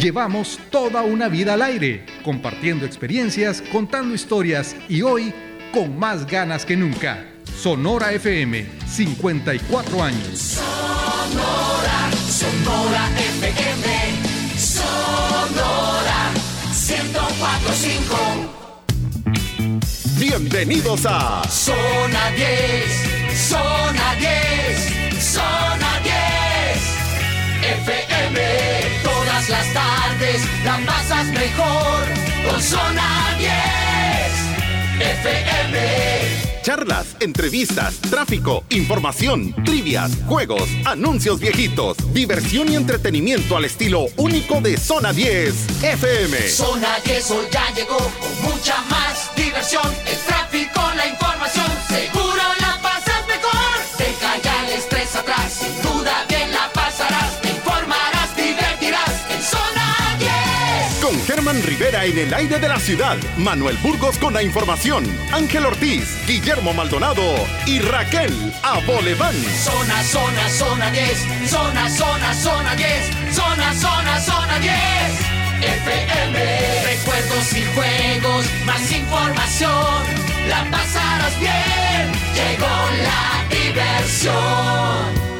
Llevamos toda una vida al aire, compartiendo experiencias, contando historias y hoy con más ganas que nunca. Sonora FM, 54 años. Sonora, Sonora FM, Sonora 1045. Bienvenidos a Zona 10, Zona 10, Zona 10 FM. Todas las tardes la pasas mejor con Zona 10 FM. charlas, entrevistas, tráfico, información, trivias, juegos, anuncios viejitos, diversión y entretenimiento al estilo único de Zona 10 FM. Zona 10 hoy ya llegó con mucha más diversión. El En el aire de la ciudad, Manuel Burgos con la información, Ángel Ortiz, Guillermo Maldonado y Raquel Aboleván. Zona, zona, zona 10. Zona, zona, zona 10. Zona, zona, zona 10. FM. Recuerdos y juegos, más información. La pasarás bien. Llegó la diversión.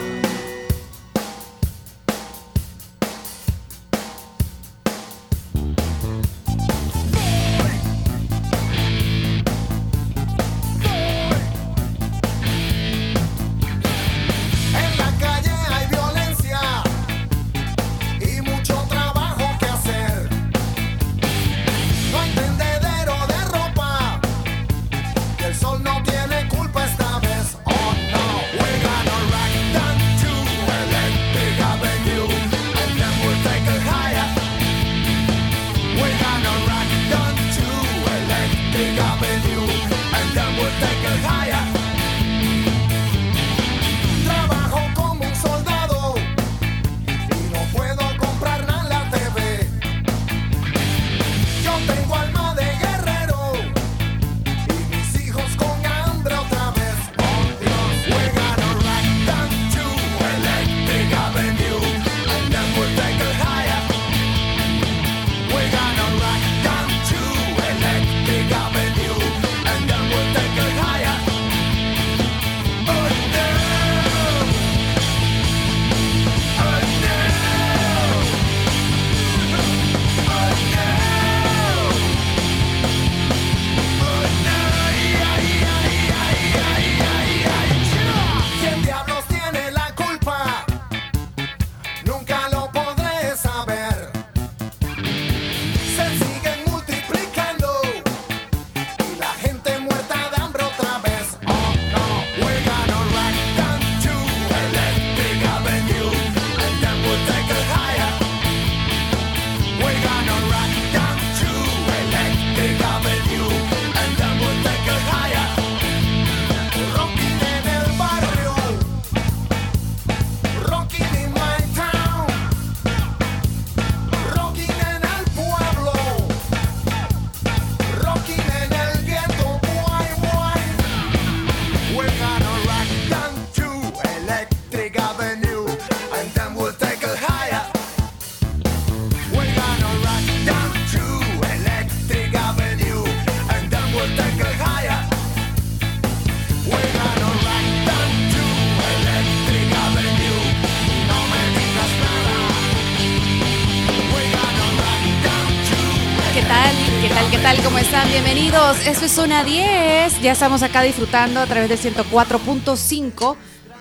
Tal? ¿Cómo están? Bienvenidos. Esto es Zona 10. Ya estamos acá disfrutando a través del 104.5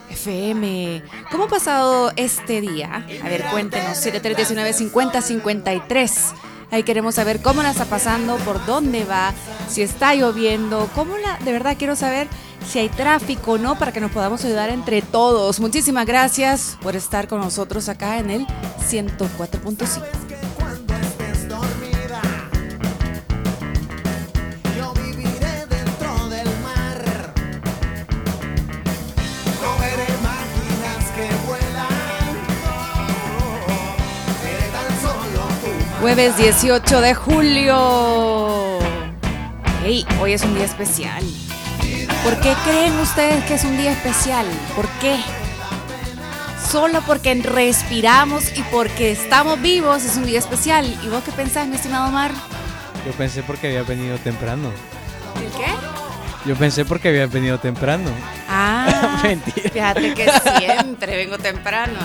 FM. ¿Cómo ha pasado este día? A ver, cuéntenos. 7319 50 53. Ahí queremos saber cómo la está pasando, por dónde va, si está lloviendo, cómo la. De verdad quiero saber si hay tráfico o no para que nos podamos ayudar entre todos. Muchísimas gracias por estar con nosotros acá en el 104.5. Jueves 18 de julio. Hey, hoy es un día especial. ¿Por qué creen ustedes que es un día especial? ¿Por qué? solo porque respiramos y porque estamos vivos es un día especial. ¿Y vos qué pensás, mi estimado Omar? Yo pensé porque había venido temprano. ¿El qué? Yo pensé porque había venido temprano. Ah, Mentira. fíjate que siempre vengo temprano.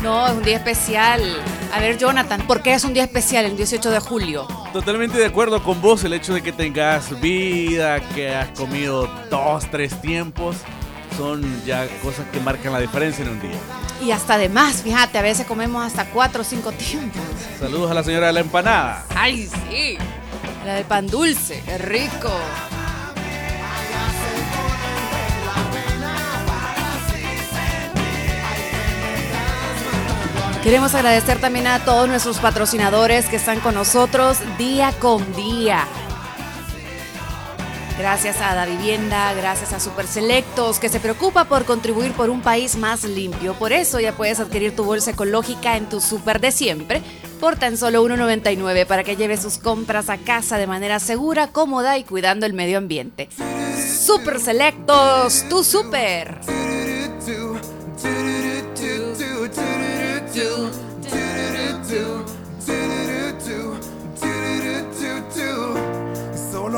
No, es un día especial. A ver, Jonathan, ¿por qué es un día especial el 18 de julio? Totalmente de acuerdo con vos, el hecho de que tengas vida, que has comido dos, tres tiempos, son ya cosas que marcan la diferencia en un día. Y hasta de más, fíjate, a veces comemos hasta cuatro o cinco tiempos. Saludos a la señora de la empanada. ¡Ay, sí! La del pan dulce, qué rico. Queremos agradecer también a todos nuestros patrocinadores que están con nosotros día con día. Gracias a Da Vivienda, gracias a Super Selectos, que se preocupa por contribuir por un país más limpio. Por eso ya puedes adquirir tu bolsa ecológica en tu super de siempre por tan solo 1.99 para que lleves sus compras a casa de manera segura, cómoda y cuidando el medio ambiente. Super Selectos, tu super.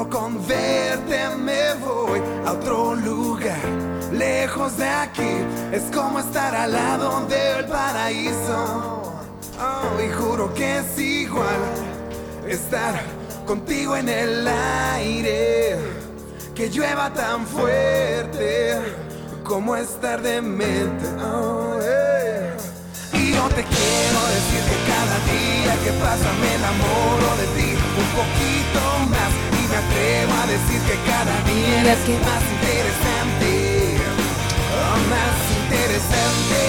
Solo con verte me voy a otro lugar, lejos de aquí. Es como estar al lado del paraíso. Oh, y juro que es igual estar contigo en el aire. Que llueva tan fuerte como estar demente. Oh, eh. Y yo te quiero decir que cada día que pasa me enamoro de ti un poquito más. Me atrevo a decir que cada día Mira es que- más interesante. Oh, más interesante.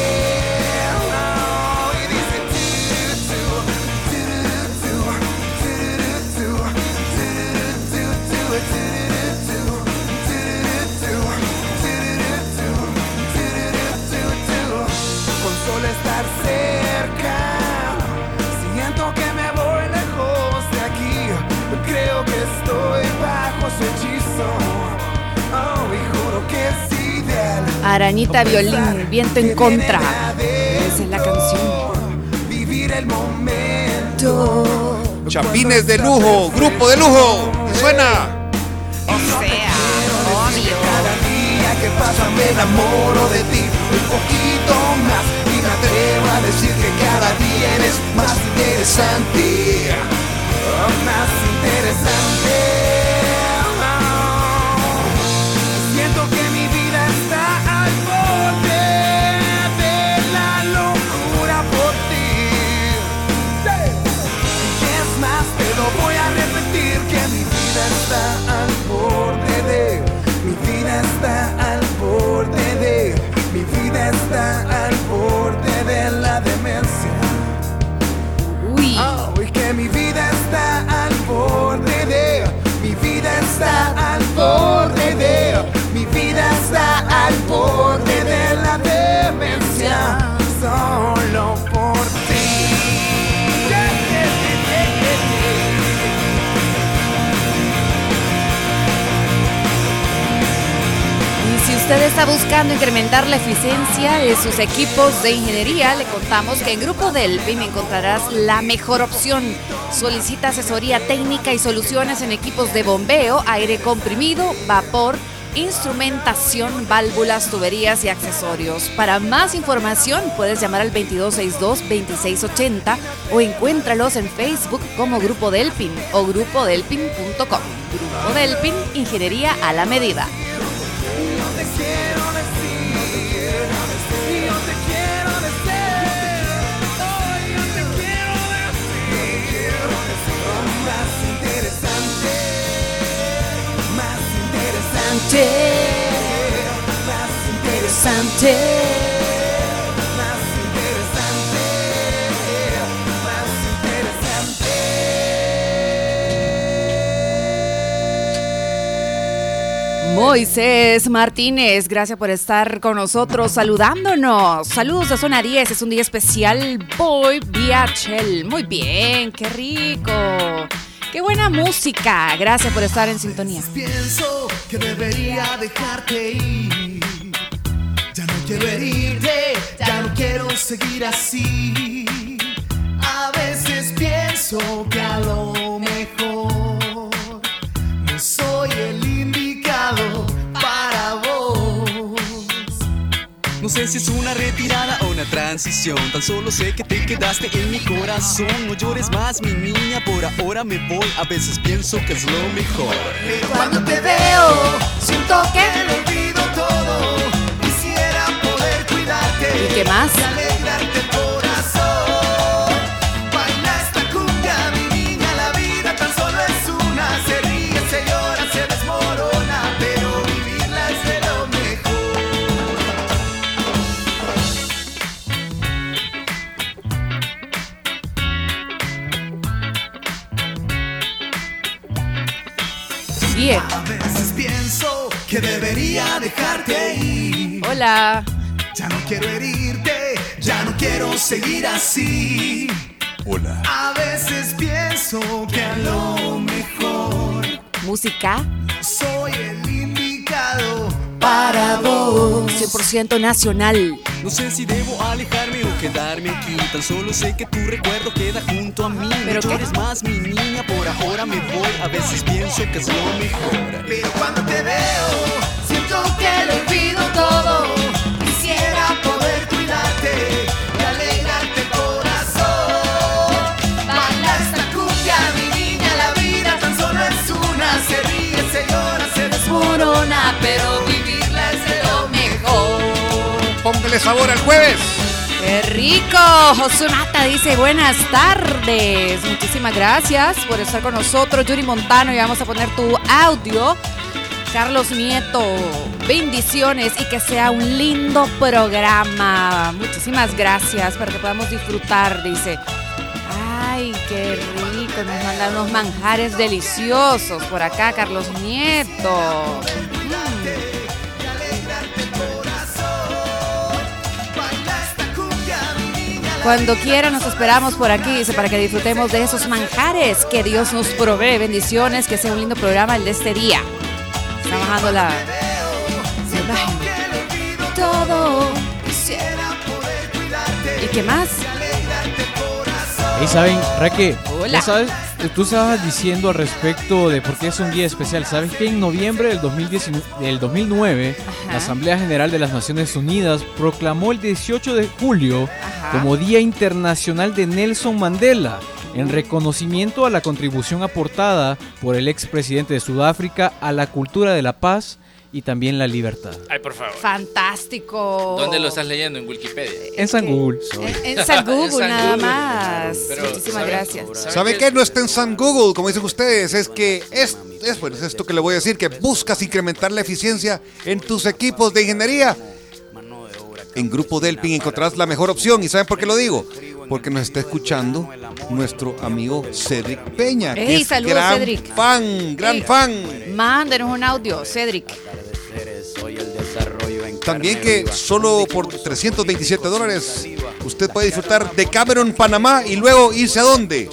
Arañita Violín, Viento en Contra. Esa es la canción. Vivir el momento. Chapines de lujo, grupo de lujo. Suena. sea, obvio. Cada día que pasa me enamoro de ti un poquito más y me atrevo a decir que cada día eres más interesante, oh, más interesante. Usted está buscando incrementar la eficiencia de sus equipos de ingeniería, le contamos que en Grupo Delphin encontrarás la mejor opción. Solicita asesoría técnica y soluciones en equipos de bombeo, aire comprimido, vapor, instrumentación, válvulas, tuberías y accesorios. Para más información puedes llamar al 2262-2680 o encuéntralos en Facebook como Grupo Delphin o grupodelphin.com. Grupo Delphin, Ingeniería a la Medida. Interesante, más interesante, más interesante, más interesante. Moisés Martínez, gracias por estar con nosotros saludándonos. Saludos a Zona 10, es un día especial. Voy vía Shell. Muy bien, qué rico. Qué buena música. Gracias por estar en sintonía. Pienso que debería dejarte ir. Ya no quiero herirte, ya no quiero seguir así. A veces pienso que a lo No sé si es una retirada o una transición. Tan solo sé que te quedaste en mi corazón. No llores más, mi niña. Por ahora me voy. A veces pienso que es lo mejor. Pero cuando te veo, siento que lo olvido todo. Quisiera poder cuidarte. ¿Y qué más? Que debería dejarte ir. Hola. Ya no quiero herirte, ya no quiero seguir así. Hola. A veces pienso que a lo mejor Música soy el indicado para vos. 100% nacional. No sé si debo alejarme o quedarme aquí. Tan solo sé que tu recuerdo queda junto a mí. ¿Pero no llores más, mi niña. Por ahora me voy. A veces pienso que es lo mejor. Pero cuando te veo, siento que lo olvido Sabor al jueves. ¡Qué rico! Josué Mata dice buenas tardes. Muchísimas gracias por estar con nosotros. Yuri Montano, y vamos a poner tu audio. Carlos Nieto, bendiciones y que sea un lindo programa. Muchísimas gracias para que podamos disfrutar, dice. Ay, qué rico, nos mandan unos manjares deliciosos por acá, Carlos Nieto. Cuando quiera nos esperamos por aquí, dice, para que disfrutemos de esos manjares que Dios nos provee. Bendiciones, que sea un lindo programa el de este día. Está bajando la... Todo. ¿Y qué más? Y saben, Raque, Hola. sabes, tú estabas diciendo al respecto de por qué es un día especial. ¿Sabes que en noviembre del, 2019 del 2009 Ajá. la Asamblea General de las Naciones Unidas proclamó el 18 de julio Ajá. como Día Internacional de Nelson Mandela en reconocimiento a la contribución aportada por el expresidente de Sudáfrica a la cultura de la paz y también la libertad? Ay, por favor. Fantástico. ¿Dónde lo estás leyendo? En Wikipedia. En San Google. En, en San Google, En San nada Google. más. Pero, Muchísimas gracias. ¿Sabe qué? No está en San Google, como dicen ustedes. Es que es, es, bueno, es esto que le voy a decir, que buscas incrementar la eficiencia en tus equipos de ingeniería. En Grupo Delpin encontrarás la mejor opción. ¿Y saben por qué lo digo? Porque nos está escuchando nuestro amigo Cedric Peña. que Ey, es saludos, gran Cedric. fan, gran Ey. fan. Mándenos un audio, Cedric. También que solo por 327 dólares usted puede disfrutar de Cameron, Panamá y luego irse a dónde?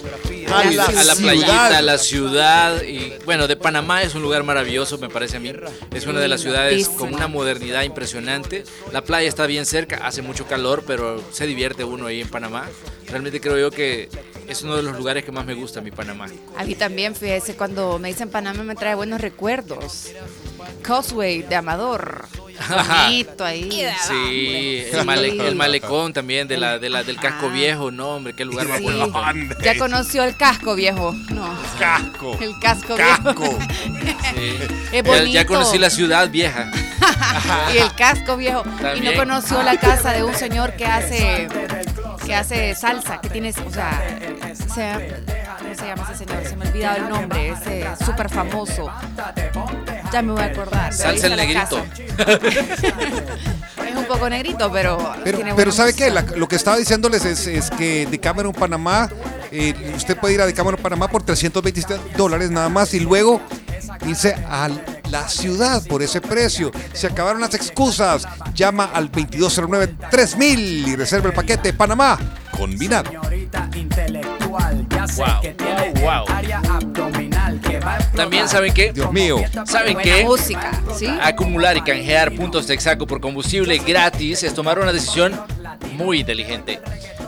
A la, a la ciudad. playita, a la ciudad. Y bueno, de Panamá es un lugar maravilloso, me parece a mí. Es una de las ciudades con una modernidad impresionante. La playa está bien cerca, hace mucho calor, pero se divierte uno ahí en Panamá. Realmente creo yo que es uno de los lugares que más me gusta, mi Panamá. A mí también, fíjese, cuando me dicen Panamá me trae buenos recuerdos. Causeway de Amador. Bonito ahí. Sí, el, male- el malecón también de la, de la, del casco viejo, no, hombre, qué lugar más Sí. bonito. Ya conoció el casco viejo. No. Casco. El casco, Casco. viejo. Sí. Es Ya, ya conocí la ciudad vieja. y el casco viejo. Y no conoció la casa de un señor que hace que hace salsa, que tiene, o sea, se- ¿cómo se llama ese señor? Se me ha olvidado el nombre, ese súper famoso. Ya me voy a acordar. Salsa el negrito. Es un poco negrito, pero. Pero, tiene pero buena ¿sabe qué? La- lo que estaba diciéndoles es, es que de Cameron, Panamá, eh, usted puede ir a de Cameron, Panamá por 327 dólares nada más y luego irse a la ciudad por ese precio. Se acabaron las excusas. Llama al 2209-3000 y reserva el paquete Panamá combinado. Señorita intelectual, ya sé Wow, que tiene wow, También saben que Dios mío. saben que música, ¿sí? acumular y canjear puntos Texaco por combustible gratis es tomar una decisión muy inteligente.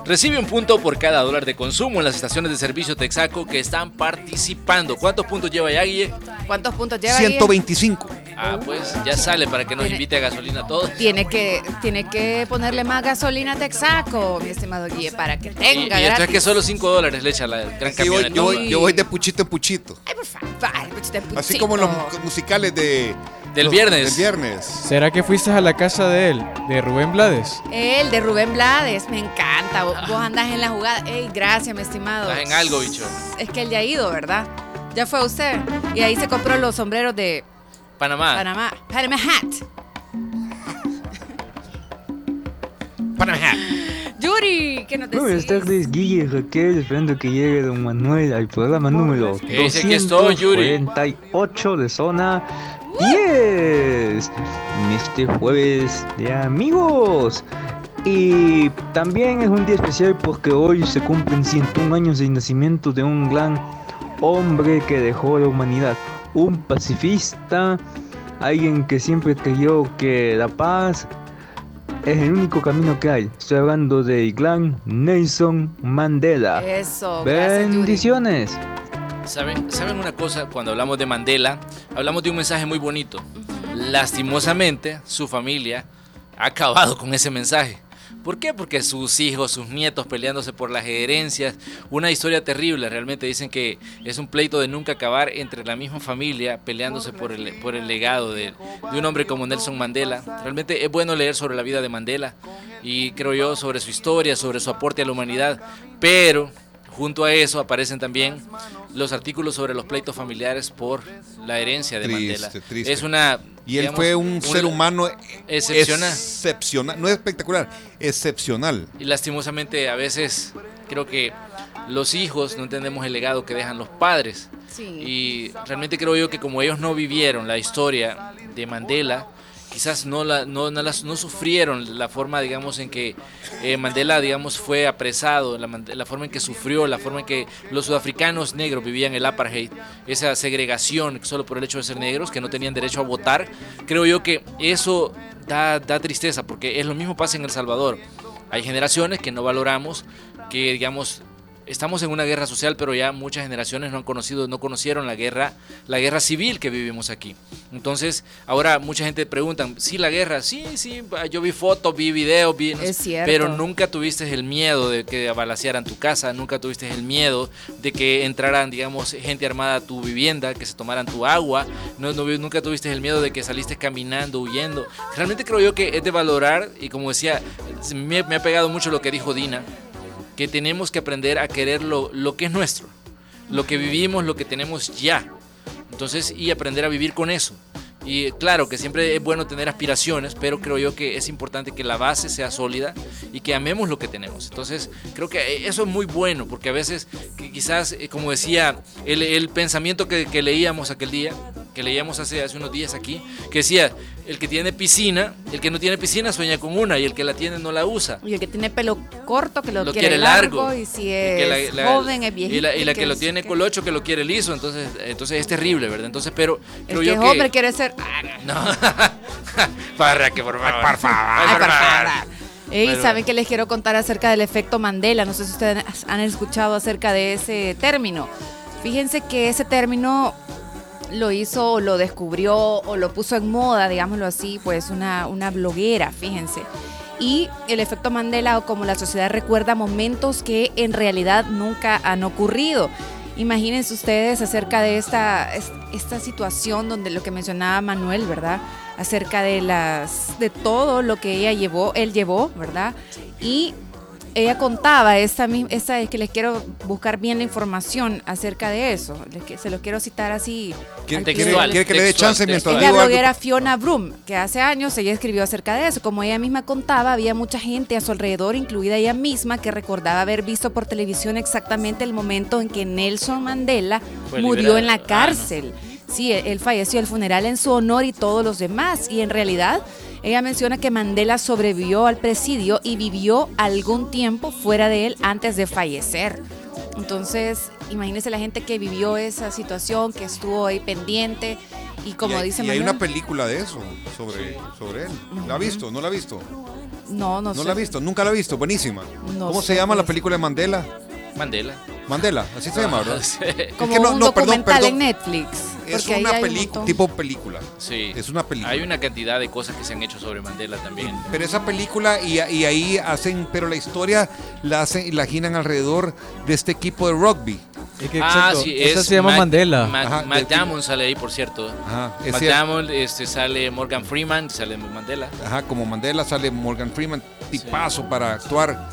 Recibe un punto por cada dólar de consumo en las estaciones de servicio Texaco que están participando. ¿Cuántos puntos lleva ya, Guille? ¿Cuántos puntos lleva? Guille? 125. Ah, pues ya sale para que nos Tiene- invite a gasolina a todos. Tiene que, tiene que ponerle más gasolina a Texaco, mi estimado Guille, para que Y, tenga y esto es gratis. que solo 5 dólares le echa la gran Sí, camioneta. yo, voy, yo voy de puchito en puchito. Ay, por favor, puchito, puchito. Así como los musicales de... Del los- viernes. Del viernes. ¿Será que fuiste a la casa de él, de Rubén Blades? El de Rubén Blades, me encanta. Vos, vos andás en la jugada. Ey, gracias, mi estimado. Estás en algo, bicho. Es que él ya ha ido, ¿verdad? Ya fue usted. Y ahí se compró los sombreros de Panamá. Panamá. Panama Hat. Panamá. Yuri, ¿qué nos Buenas decís? tardes, Guille Raquel, esperando que llegue Don Manuel al programa número ¿Qué dice? Aquí estoy, Yuri. 248 de zona 10 en este jueves de amigos. Y también es un día especial porque hoy se cumplen 101 años de nacimiento de un gran hombre que dejó la humanidad, un pacifista, alguien que siempre creyó que la paz es el único camino que hay. Estoy hablando de gran Nelson Mandela. Eso, gracias. Bendiciones. ¿Saben, ¿Saben una cosa? Cuando hablamos de Mandela, hablamos de un mensaje muy bonito. Lastimosamente, su familia ha acabado con ese mensaje. ¿Por qué? Porque sus hijos, sus nietos peleándose por las herencias, una historia terrible, realmente dicen que es un pleito de nunca acabar entre la misma familia peleándose por el, por el legado de, de un hombre como Nelson Mandela. Realmente es bueno leer sobre la vida de Mandela y creo yo sobre su historia, sobre su aporte a la humanidad, pero Junto a eso aparecen también los artículos sobre los pleitos familiares por la herencia de Triste, Mandela. triste. Es una Y él digamos, fue un ser humano excepcional. excepcional. No es espectacular, excepcional. Y lastimosamente a veces creo que los hijos no entendemos el legado que dejan los padres. Sí. Y realmente creo yo que como ellos no vivieron la historia de Mandela, quizás no no, no las- no sufrieron la forma, digamos, en que eh, Mandela, digamos, fue apresado, la, la forma en que sufrió, la forma en que los sudafricanos negros vivían el apartheid, esa segregación solo por el hecho de ser negros, que no tenían derecho a votar, creo yo que eso da, da tristeza, porque es lo mismo pasa en El Salvador. Hay generaciones que no valoramos, que digamos estamos en una guerra social, pero ya muchas generaciones no han conocido, no conocieron la guerra, la guerra civil que vivimos aquí. Entonces, ahora mucha gente pregunta, sí, la guerra, sí, sí, yo vi fotos, vi videos, vi, no Es sé, cierto. pero nunca tuviste el miedo de que balacearan tu casa, nunca tuviste el miedo de que entraran, digamos, gente armada a tu vivienda, que se tomaran tu agua, no, no- nunca tuviste el miedo de que saliste caminando, huyendo. Realmente creo yo que es de valorar, y como decía, me, me ha pegado mucho lo que dijo Dina, que tenemos que aprender a querer lo, lo que es nuestro, lo que vivimos, lo que tenemos ya. Entonces, y aprender a vivir con eso. Y claro que siempre es bueno tener aspiraciones, pero creo yo que es importante que la base sea sólida y que amemos lo que tenemos. Entonces, creo que eso es muy bueno, porque a veces quizás, eh, como decía, el, el pensamiento que, que leíamos aquel día, que leíamos hace, hace unos días aquí, que decía, el que tiene piscina, el que no tiene piscina sueña con una y el que la tiene no la usa. Y el que tiene pelo corto, que lo, Lo quiere, quiere largo, largo. Y si es que la- la- joven, es viejito. Y la, y la que lo tiene colocho, que lo quiere liso, entonces, entonces es terrible, ¿verdad? Entonces, pero El creo que yo es que... hombre quiere ser... No. Parra, que por favor. Por favor. Ey, Bueno. ¿saben que les quiero contar acerca del efecto Mandela? No sé si ustedes han escuchado acerca de ese término. Fíjense que ese término lo hizo o lo descubrió o lo puso en moda, digámoslo así, pues una, una bloguera, fíjense. Y el efecto Mandela o como la sociedad recuerda momentos que en realidad nunca han ocurrido. Imagínense ustedes acerca de esta, es- esta situación donde lo que mencionaba Manuel, ¿verdad? Acerca de las de todo lo que ella llevó, él llevó, ¿verdad? Y ella contaba, esta, mi- esta es que les quiero buscar bien la información acerca de eso. Se lo quiero citar así. ¿Quiere, que le dé textual, chance mientras es la digo algo? bloguera Fiona Broom, que hace años ella escribió acerca de eso. Como ella misma contaba, había mucha gente a su alrededor, incluida ella misma, que recordaba haber visto por televisión exactamente el momento en que Nelson Mandela Fue murió liberado. en la Ah, no. cárcel. Sí, él, él falleció el funeral en su honor y todos los demás. Y en realidad, ella menciona que Mandela sobrevivió al presidio y vivió algún tiempo fuera de él antes de fallecer. Entonces, imagínese la gente que vivió esa situación, que estuvo ahí pendiente y como y hay, dice y hay una película de eso, sobre, sobre él. ¿La ha visto? ¿No la ha visto? no, no, ¿No sé. la ha visto? ¿Nunca la ha visto? Buenísima. No ¿Cómo sé se llama la qué es. película de Mandela? Mandela. Mandela, así se llama, ¿verdad? Sí. Como Es que no- un no, perdón, documental perdón. en Netflix. Es porque ahí una hay un película, montón. tipo película. Sí. Es una película. Hay una cantidad de cosas que se han hecho sobre Mandela también. Pero esa película y, y ahí hacen, pero la historia la hacen y la giran alrededor de este equipo de rugby. Es que, Ah, exacto, sí, esa es se llama Matt- Mandela. Matt, Ajá, Matt de- Damon sale ahí, por cierto. Ajá, es Matt cierto. Damon, este, sale Morgan Freeman, sale Mandela. Ajá, como Mandela sale Morgan Freeman, tipazo para actuar.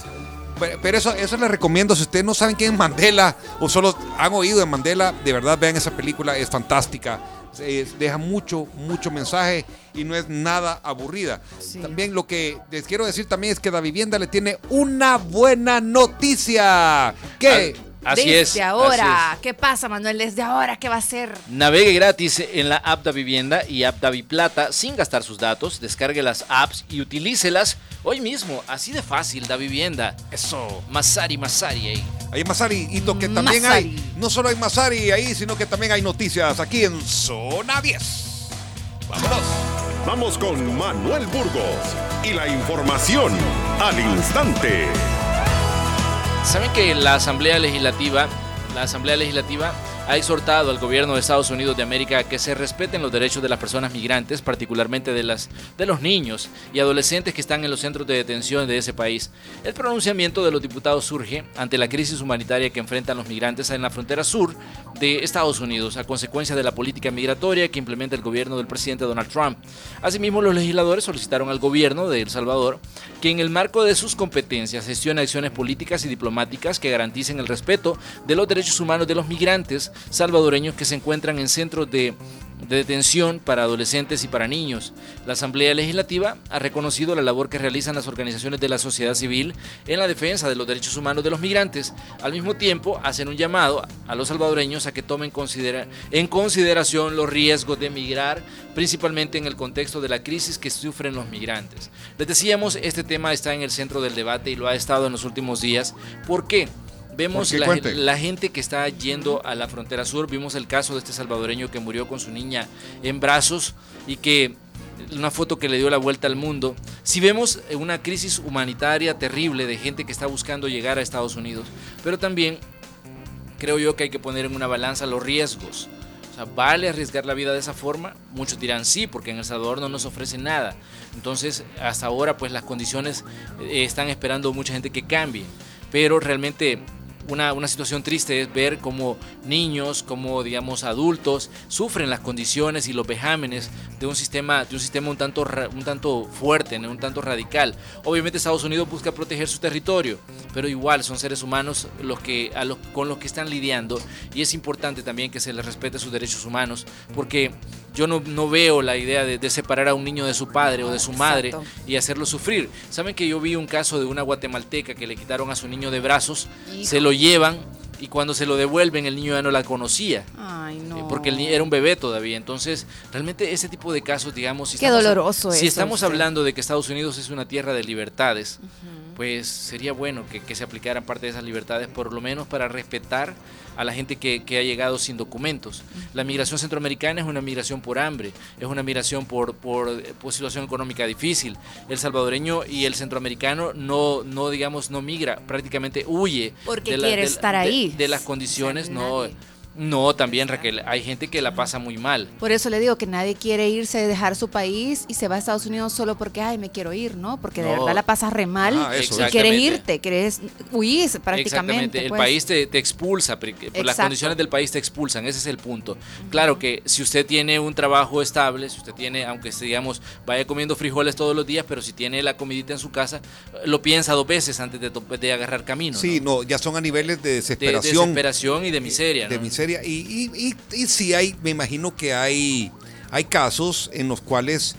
Pero, pero eso, eso les recomiendo. Si ustedes no saben quién es Mandela o solo han oído de Mandela, de verdad vean esa película, es fantástica. Es- deja mucho, mucho mensaje y no es nada aburrida. Sí. También lo que les quiero decir también es que la vivienda le tiene una buena noticia. ¿Qué? Así Desde es. así ahora, es. ¿qué pasa, Manuel? Desde ahora, ¿qué va a ser? Navegue gratis en la app da Vivienda y app da Plata sin gastar sus datos. Descargue las apps y utilícelas hoy mismo. Así de fácil, da Vivienda. Eso. Masari, Masari ahí. Hay Masari y lo que también Masari. hay, no solo hay Masari ahí, sino que también hay noticias aquí en Zona 10. Vámonos. Vamos con Manuel Burgos y la información al instante. ¿Saben que la Asamblea Legislativa, la Asamblea Legislativa ha exhortado al gobierno de Estados Unidos de América a que se respeten los derechos de las personas migrantes, particularmente de, las, de los niños y adolescentes que están en los centros de detención de ese país? El pronunciamiento de los diputados surge ante la crisis humanitaria que enfrentan los migrantes en la frontera sur de Estados Unidos a consecuencia de la política migratoria que implementa el gobierno del presidente Donald Trump. Asimismo, los legisladores solicitaron al gobierno de El Salvador que en el marco de sus competencias gestione acciones políticas y diplomáticas que garanticen el respeto de los derechos humanos de los migrantes salvadoreños que se encuentran en centros de, de detención para adolescentes y para niños. La Asamblea Legislativa ha reconocido la labor que realizan las organizaciones de la sociedad civil en la defensa de los derechos humanos de los migrantes. Al mismo tiempo, hacen un llamado a los salvadoreños a que tomen en consideración los riesgos de migrar, principalmente en el contexto de la crisis que sufren los migrantes. Les decíamos, este tema está en el centro del debate y lo ha estado en los últimos días. ¿Por qué? Vemos la, la gente que está yendo a la frontera sur. Vimos el caso de este salvadoreño que murió con su niña en brazos y que una foto que le dio la vuelta al mundo. Si vemos una crisis humanitaria terrible de gente que está buscando llegar a Estados Unidos, pero también creo yo que hay que poner en una balanza los riesgos. O sea, ¿vale arriesgar la vida de esa forma? Muchos dirán sí, porque en El Salvador no nos ofrece nada. Entonces, hasta ahora, pues las condiciones eh, están esperando mucha gente que cambie. Pero realmente una, una situación triste es ver cómo niños, como digamos adultos, sufren las condiciones y los vejámenes de un sistema, de un sistema un tanto, un tanto fuerte, un tanto radical. Obviamente Estados Unidos busca proteger su territorio, pero igual son seres humanos los que, a los, con los que están lidiando y es importante también que se les respete sus derechos humanos, porque yo no, no veo la idea de, de separar a un niño de su padre o de su madre Exacto. y hacerlo sufrir. ¿Saben que yo vi un caso de una guatemalteca que le quitaron a su niño de brazos, se lo llevan y cuando se lo devuelven el niño ya no la conocía? Ay, eh, no. Porque el ni- era un bebé todavía. Entonces, realmente ese tipo de casos, digamos, si Qué estamos, doloroso si eso, estamos usted. hablando de que Estados Unidos es una tierra de libertades, pues sería bueno que, que se aplicaran parte de esas libertades, por lo menos para respetar a la gente que, que ha llegado sin documentos. La migración centroamericana es una migración por hambre, es una migración por, por, por situación económica difícil. El salvadoreño y el centroamericano no, no digamos, no migra, prácticamente huye. Porque de la- quiere de la- estar de- ahí. De, las condiciones, no. No, también Raquel, hay gente que la pasa muy mal. Por eso le digo que nadie quiere irse, dejar su país y se va a Estados Unidos solo porque, ay, me quiero ir, ¿no? Porque de No. verdad la pasas re mal Ah, eso. y quieres irte, quieres huir prácticamente. Exactamente, el pues. país te, te expulsa, porque por las condiciones del país te expulsan, ese es el punto. Claro que si usted tiene un trabajo estable, si usted tiene, aunque se, digamos, vaya comiendo frijoles todos los días, pero si tiene la comidita en su casa, lo piensa dos veces antes de, to- de agarrar camino. Sí, ¿no? no, ya son a niveles de De desesperación. desesperación y de miseria. de ¿no? miseria. Y, y, y, y sí hay, me imagino que hay, hay casos en los cuales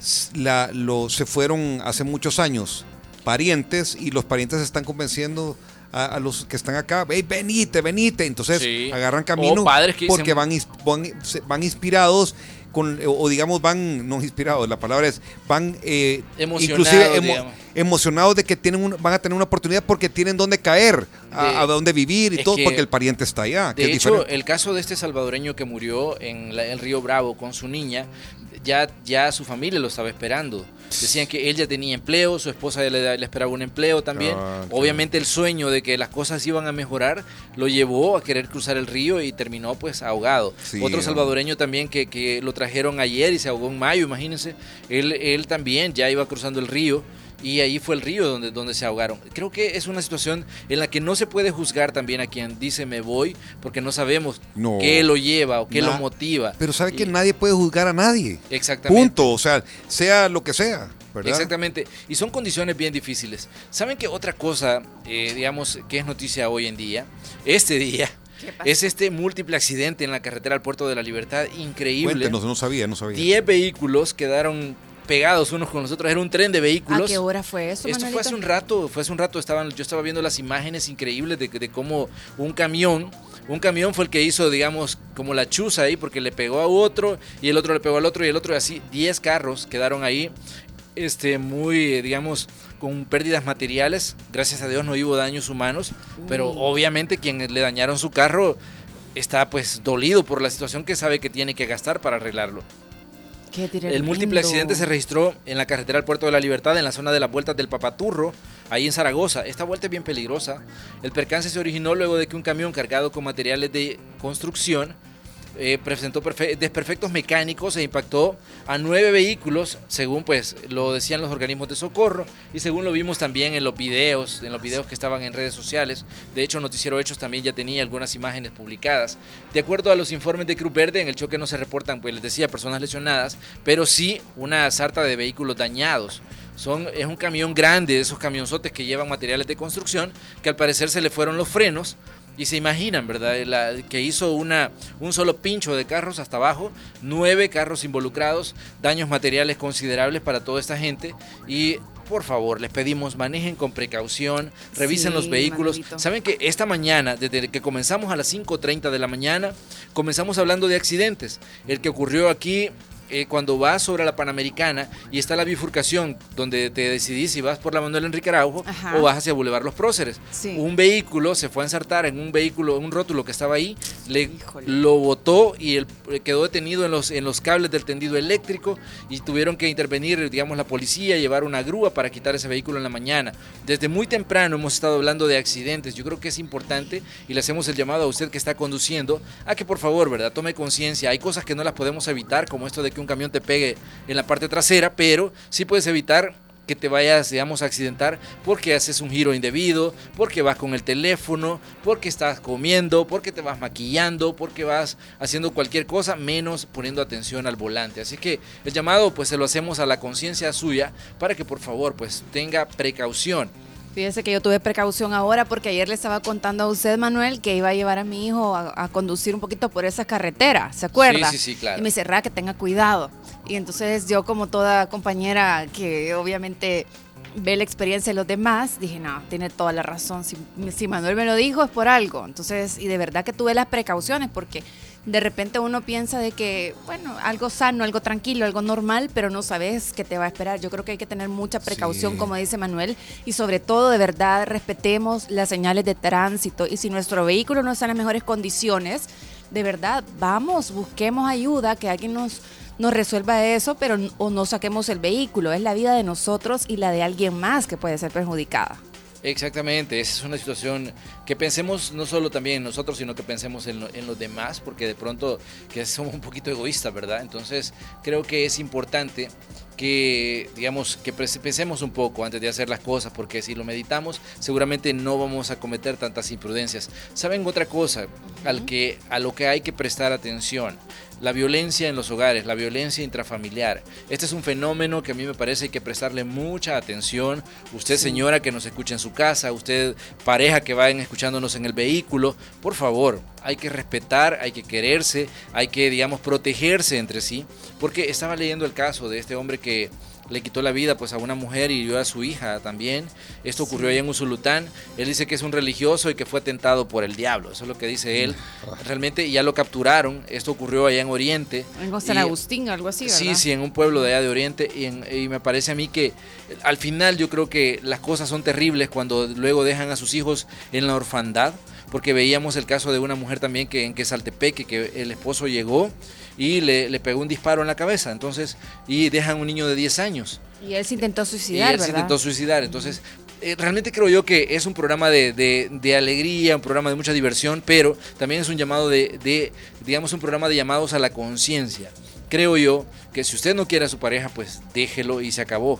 s- la, lo, se fueron hace muchos años parientes y los parientes están convenciendo a, a los que están acá, "Ey, venite, venite. Entonces Sí. agarran camino O padres que porque dicen- van, van inspirados con, o, digamos, van, no inspirados, la palabra es, van eh, Emocionados, inclusive emo- emocionados de que tienen un- van a tener una oportunidad porque tienen dónde caer, a, De- a dónde vivir y todo, que- porque el pariente está allá. que De es hecho, el caso de este salvadoreño que murió en la- el río Bravo con su niña, ya, ya su familia lo estaba esperando. Decían que él ya tenía empleo, su esposa le, le esperaba un empleo también. Ah. Obviamente el sueño de que las cosas iban a mejorar lo llevó a querer cruzar el río y terminó pues ahogado. Sí, Otro salvadoreño también que, que lo trajeron ayer y se ahogó en mayo, imagínense. Él, él también ya iba cruzando el río y ahí fue el río donde, donde se ahogaron. Creo que es una situación en la que no se puede juzgar también a quien dice me voy porque no sabemos No. qué lo lleva o qué Na- lo motiva. Pero sabe que nadie puede juzgar a nadie. Exactamente. Punto. O sea, sea lo que sea, ¿verdad? Exactamente. Y son condiciones bien difíciles. ¿Saben que otra cosa, eh, digamos, que es noticia hoy en día? Este día. Es este múltiple accidente en la carretera al Puerto de la Libertad. Increíble. Cuéntenos, no sabía, no sabía. 10 vehículos quedaron pegados unos con los otros. Era un tren de ¿A vehículos. qué hora fue eso, Esto fue hace un rato, fue hace un rato, estaban, yo estaba viendo las imágenes increíbles de, de cómo un camión, un camión fue el que hizo, digamos, como la chuza ahí, porque le pegó a otro, y el otro le pegó al otro, y el otro, y así, 10 carros quedaron ahí, este, muy, digamos, con pérdidas materiales, gracias a Dios no hubo daños humanos, pero Uy. obviamente quienes le dañaron su carro está pues dolido por la situación que sabe que tiene que gastar para arreglarlo. El múltiple accidente se registró en la carretera al Puerto de la Libertad, en la zona de las vueltas del Papaturro, ahí en Zaragoza. Esta vuelta es bien peligrosa. El percance se originó luego de que un camión cargado con materiales de construcción eh, presentó perfe- desperfectos mecánicos e impactó a nueve vehículos, según pues lo decían los organismos de socorro y según lo vimos también en los videos, en los videos que estaban en redes sociales. De hecho, Noticiero Hechos también ya tenía algunas imágenes publicadas. De acuerdo a los informes de Cruz Verde, en el choque no se reportan, pues les decía, personas lesionadas, pero sí una sarta de vehículos dañados. Son, es un camión grande, esos camionzotes que llevan materiales de construcción, que al parecer se le fueron los frenos. Y se imaginan, ¿verdad? La- que hizo una, un solo pincho de carros hasta abajo, nueve carros involucrados, daños materiales considerables para toda esta gente. Y por favor, les pedimos, manejen con precaución, revisen Sí, los vehículos. Saben que esta mañana, desde que comenzamos a las 5.30 de la mañana, comenzamos hablando de accidentes. El que ocurrió aquí eh, cuando vas sobre la Panamericana y está la bifurcación donde te decidís si vas por la Manuel Enrique Araujo Ajá. o vas hacia Boulevard Los Próceres. Sí. Un vehículo se fue a ensartar en un vehículo, un rótulo que estaba ahí, le, Híjole. lo botó y él eh, quedó detenido en los, en los cables del tendido eléctrico y tuvieron que intervenir, digamos, la policía, llevar una grúa para quitar ese vehículo en la mañana. Desde muy temprano hemos estado hablando de accidentes. Yo creo que es importante y le hacemos el llamado a usted que está conduciendo a que por favor, ¿verdad? Tome conciencia. Hay cosas que no las podemos evitar, como esto de que un camión te pegue en la parte trasera, pero sí puedes evitar que te vayas, digamos, a accidentar porque haces un giro indebido, porque vas con el teléfono, porque estás comiendo, porque te vas maquillando, porque vas haciendo cualquier cosa menos poniendo atención al volante. Así que el llamado pues se lo hacemos a la conciencia suya para que por favor pues tenga precaución. Fíjese que yo tuve precaución ahora porque ayer le estaba contando a usted, Manuel, que iba a llevar a mi hijo a, a conducir un poquito por esa carretera, ¿se acuerda? Sí, sí, sí, claro. Y me dice, "Ra, que tenga cuidado. Y entonces yo como toda compañera que obviamente ve la experiencia de los demás, dije, no, tiene toda la razón. Si, si Manuel me lo dijo es por algo. Entonces, y de verdad que tuve las precauciones porque de repente uno piensa de que, bueno, algo sano, algo tranquilo, algo normal, pero no sabes qué te va a esperar. Yo creo que hay que tener mucha precaución, Sí. como dice Manuel, y sobre todo, de verdad, respetemos las señales de tránsito. Y si nuestro vehículo no está en las mejores condiciones, de verdad, vamos, busquemos ayuda, que alguien nos, nos resuelva eso, pero o no saquemos el vehículo. Es la vida de nosotros y la de alguien más que puede ser perjudicada. Exactamente, esa es una situación que pensemos no solo también en nosotros, sino que pensemos en, lo- en los demás, porque de pronto que somos un poquito egoístas, ¿verdad? Entonces creo que es importante que, digamos, que pensemos un poco antes de hacer las cosas, porque si lo meditamos, seguramente no vamos a cometer tantas imprudencias. ¿Saben otra cosa al que, a lo que hay que prestar atención? La violencia en los hogares, la violencia intrafamiliar. Este es un fenómeno que a mí me parece hay que prestarle mucha atención. Usted, señora, que nos escucha en su casa, usted, pareja que vayan escuchándonos en el vehículo, por favor, hay que respetar, hay que quererse, hay que, digamos, protegerse entre sí. Porque estaba leyendo el caso de este hombre que le quitó la vida pues a una mujer y hirió a su hija también. Esto ocurrió allá en Usulután. Él dice que es un religioso y que fue tentado por el diablo. Eso es lo que dice él. Realmente ya lo capturaron. Esto ocurrió allá en Oriente. En San Agustín, algo así, ¿verdad? Sí, sí, en un pueblo de allá de Oriente. Y, en- y me parece a mí que al final yo creo que las cosas son terribles cuando luego dejan a sus hijos en la orfandad. Porque veíamos el caso de una mujer también que en Quesaltepeque, que el esposo llegó y le, le pegó un disparo en la cabeza. Entonces, y dejan un niño de 10 años. Y él se intentó Y suicidar, él se intentó suicidar. Entonces, eh, realmente creo yo que es un programa de, de- de alegría, un programa de mucha diversión, pero también es un llamado de, de, digamos, un programa de llamados a la conciencia. Creo yo que si usted no quiere a su pareja, pues déjelo y se acabó.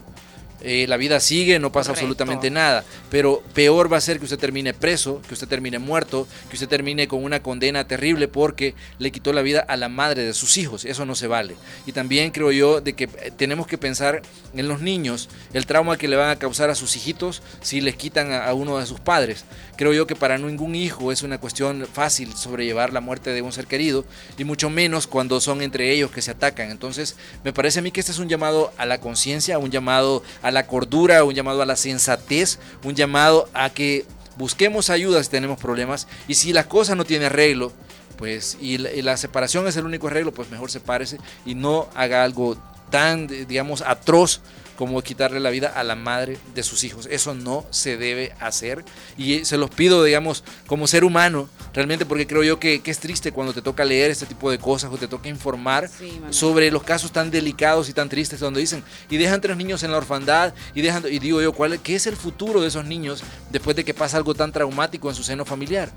Eh, la vida sigue, no pasa Correcto. absolutamente nada. Pero peor va a ser que usted termine preso, que usted termine muerto, que usted termine con una condena terrible porque le quitó la vida a la madre de sus hijos. Eso no se vale. Y también creo yo de que eh, tenemos que pensar en los niños, el trauma que le van a causar a sus hijitos si les quitan a, a uno de sus padres. Creo yo que para ningún hijo es una cuestión fácil sobrellevar la muerte de un ser querido y mucho menos cuando son entre ellos que se atacan. Entonces, me parece a mí que este es un llamado a la conciencia, un llamado a la cordura, un llamado a la sensatez, un llamado a que busquemos ayuda si tenemos problemas. Y si las cosas no tienen arreglo, pues y la, la separación es el único arreglo, pues mejor sepárese y no haga algo tan, digamos, atroz como quitarle la vida a la madre de sus hijos. Eso no se debe hacer y se los pido, digamos, como ser humano, realmente porque creo yo que, que es triste cuando te toca leer este tipo de cosas o te toca informar sobre los casos tan delicados y tan tristes donde dicen y dejan tres niños en la orfandad y dejan y digo yo cuál qué es el futuro de esos niños después de que pasa algo tan traumático en su seno familiar.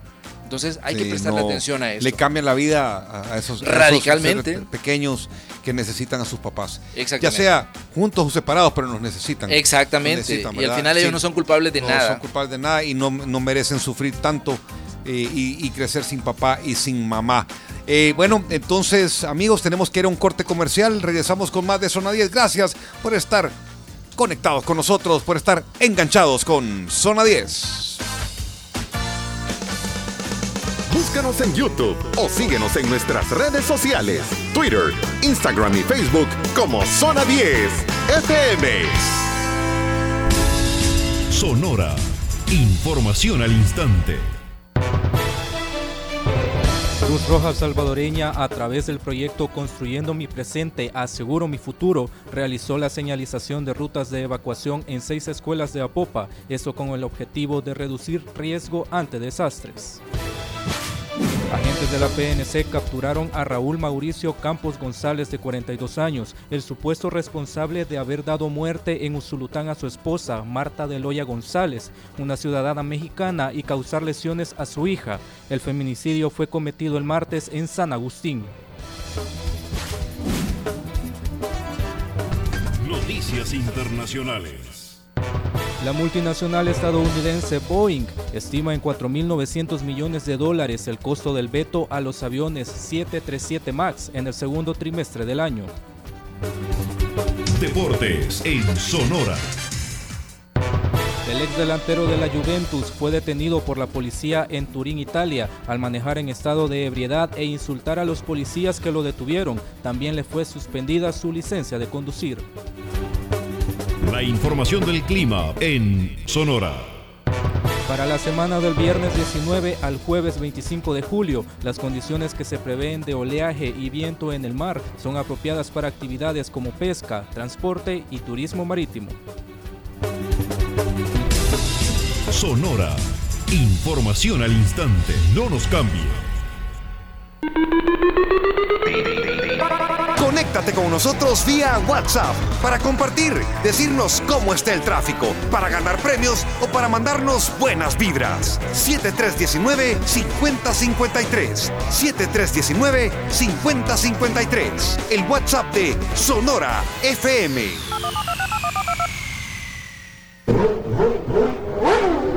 Entonces hay que prestarle no, atención a eso. Le cambian la vida a- esos, a esos Radicalmente. pequeños que necesitan a sus papás. Ya Exactamente. sea juntos o separados, pero nos necesitan. Exactamente. Nos necesitan, y al final ellos Sí. no son culpables de no nada. son culpables de nada y no, no merecen sufrir tanto eh, y, y crecer sin papá y sin mamá. Eh, bueno, entonces, amigos, tenemos que ir a un corte comercial. Regresamos con más de Zona 10. Gracias por estar conectados con nosotros, por estar enganchados con Zona 10. Búscanos en YouTube o síguenos en nuestras redes sociales, Twitter, Instagram y Facebook como Zona 10 FM. Sonora. Información al instante. Cruz Roja Salvadoreña, a través del proyecto Construyendo mi presente, aseguro mi futuro, realizó la señalización de rutas de evacuación en seis escuelas de Apopa, esto con el objetivo de reducir riesgo ante desastres. Agentes de la PNC capturaron a Raúl Mauricio Campos González de 42 años, el supuesto responsable de haber dado muerte en Usulután a su esposa, Marta Deloya González, una ciudadana mexicana, y causar lesiones a su hija. El feminicidio fue cometido el martes en San Agustín. Noticias internacionales. La multinacional estadounidense Boeing estima en 4.900 millones de dólares el costo del veto a los aviones 737 MAX en el segundo trimestre del año. Deportes en Sonora. El ex delantero de la Juventus fue detenido por la policía en Turín, Italia, al manejar en estado de ebriedad e insultar a los policías que lo detuvieron. También le fue suspendida su licencia de conducir. La información del clima en Sonora. Para la semana del viernes 19 al jueves 25 de julio, las condiciones que se prevén de oleaje y viento en el mar son apropiadas para actividades como pesca, transporte y turismo marítimo. Sonora. Información al instante. No nos cambie. Conéctate con nosotros vía WhatsApp para compartir, decirnos cómo está el tráfico, para ganar premios o para mandarnos buenas vibras. 7319-5053. 7319-5053. El WhatsApp de Sonora FM.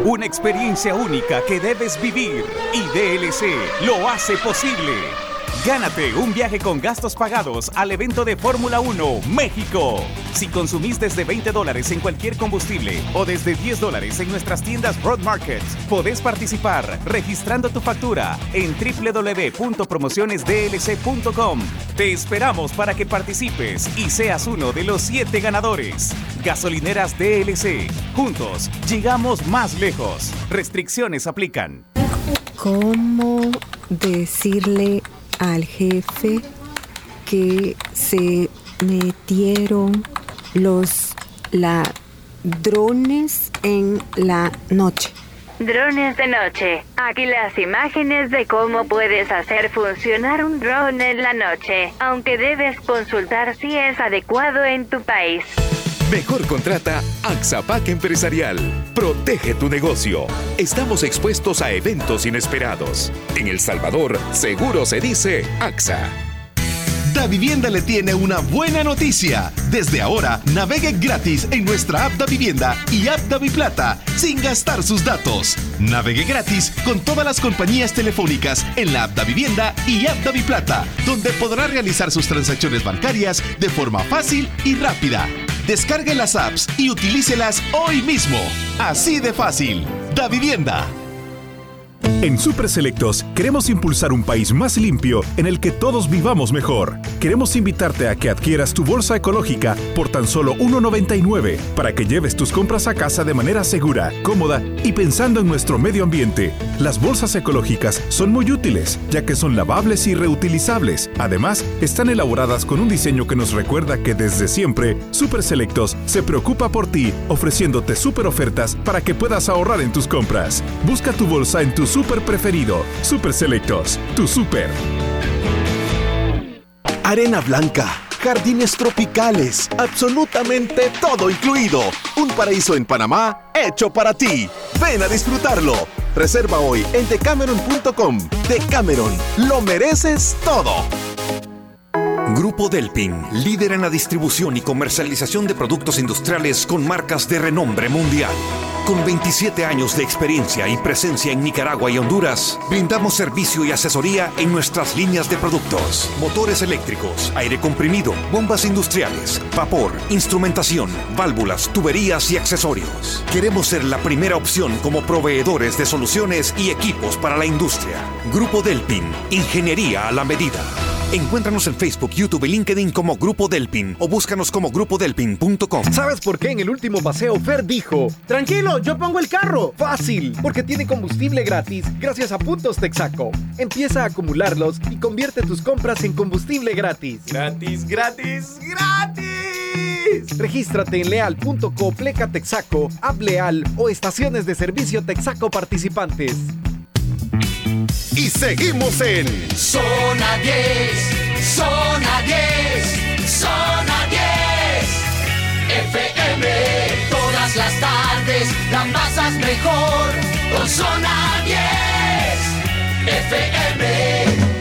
Una experiencia única que debes vivir y DLC lo hace posible. Gánate un viaje con gastos pagados al evento de Fórmula 1 México. Si consumís desde 20 dólares en cualquier combustible o desde 10 dólares en nuestras tiendas Road Market, podés participar registrando tu factura en www.promocionesdlc.com. Te esperamos para que participes y seas uno de los 7 ganadores. Gasolineras DLC. Juntos llegamos más lejos. Restricciones aplican. ¿Cómo decirle al jefe que se metieron los ladrones en la noche? Drones de noche. Aquí las imágenes de cómo puedes hacer funcionar un drone en la noche, aunque debes consultar si es adecuado en tu país. Mejor contrata Axapac Empresarial. Protege tu negocio. Estamos expuestos a eventos inesperados. En El Salvador, seguro se dice AXA. Da Vivienda le tiene una buena noticia. Desde ahora, navegue gratis en nuestra app Da Vivienda y app Da Plata sin gastar sus datos. Navegue gratis con todas las compañías telefónicas en la app Da Vivienda y app Da Plata, donde podrá realizar sus transacciones bancarias de forma fácil y rápida. Descargue las apps y utilícelas hoy mismo. Así de fácil. Da Vivienda. En Super Selectos queremos impulsar un país más limpio en el que todos vivamos mejor. Queremos invitarte a que adquieras tu bolsa ecológica por tan solo 1.99 para que lleves tus compras a casa de manera segura, cómoda y pensando en nuestro medio ambiente. Las bolsas ecológicas son muy útiles ya que son lavables y reutilizables. Además, están elaboradas con un diseño que nos recuerda que desde siempre Super Selectos se preocupa por ti ofreciéndote super ofertas para que puedas ahorrar en tus compras. Busca tu bolsa en tu super preferido. Super Selectos, tu super. Arena blanca, jardines tropicales, absolutamente todo incluido. Un paraíso en Panamá hecho para ti. Ven a disfrutarlo. Reserva hoy en decameron.com. Decameron, lo mereces todo. Grupo Delpin, líder en la distribución y comercialización de productos industriales con marcas de renombre mundial. Con 27 años de experiencia y presencia en Nicaragua y Honduras, brindamos servicio y asesoría en nuestras líneas de productos. Motores eléctricos, aire comprimido, bombas industriales, vapor, instrumentación, válvulas, tuberías y accesorios. Queremos ser la primera opción como proveedores de soluciones y equipos para la industria. Grupo Delpin, ingeniería a la medida. Encuéntranos en Facebook, YouTube y LinkedIn como Grupo Delpin o búscanos como grupodelpin.com. ¿Sabes por qué en el último paseo Fer dijo? Tranquilo, yo pongo el carro. Fácil, porque tiene combustible gratis gracias a Puntos Texaco. Empieza a acumularlos y convierte tus compras en combustible gratis. Gratis, gratis, gratis. Regístrate en leal.co pleca Texaco, App Leal o estaciones de servicio Texaco participantes. Y seguimos en Zona 10, Zona 10, Zona 10. FM, todas las tardes, la pasas mejor con Zona 10. FM.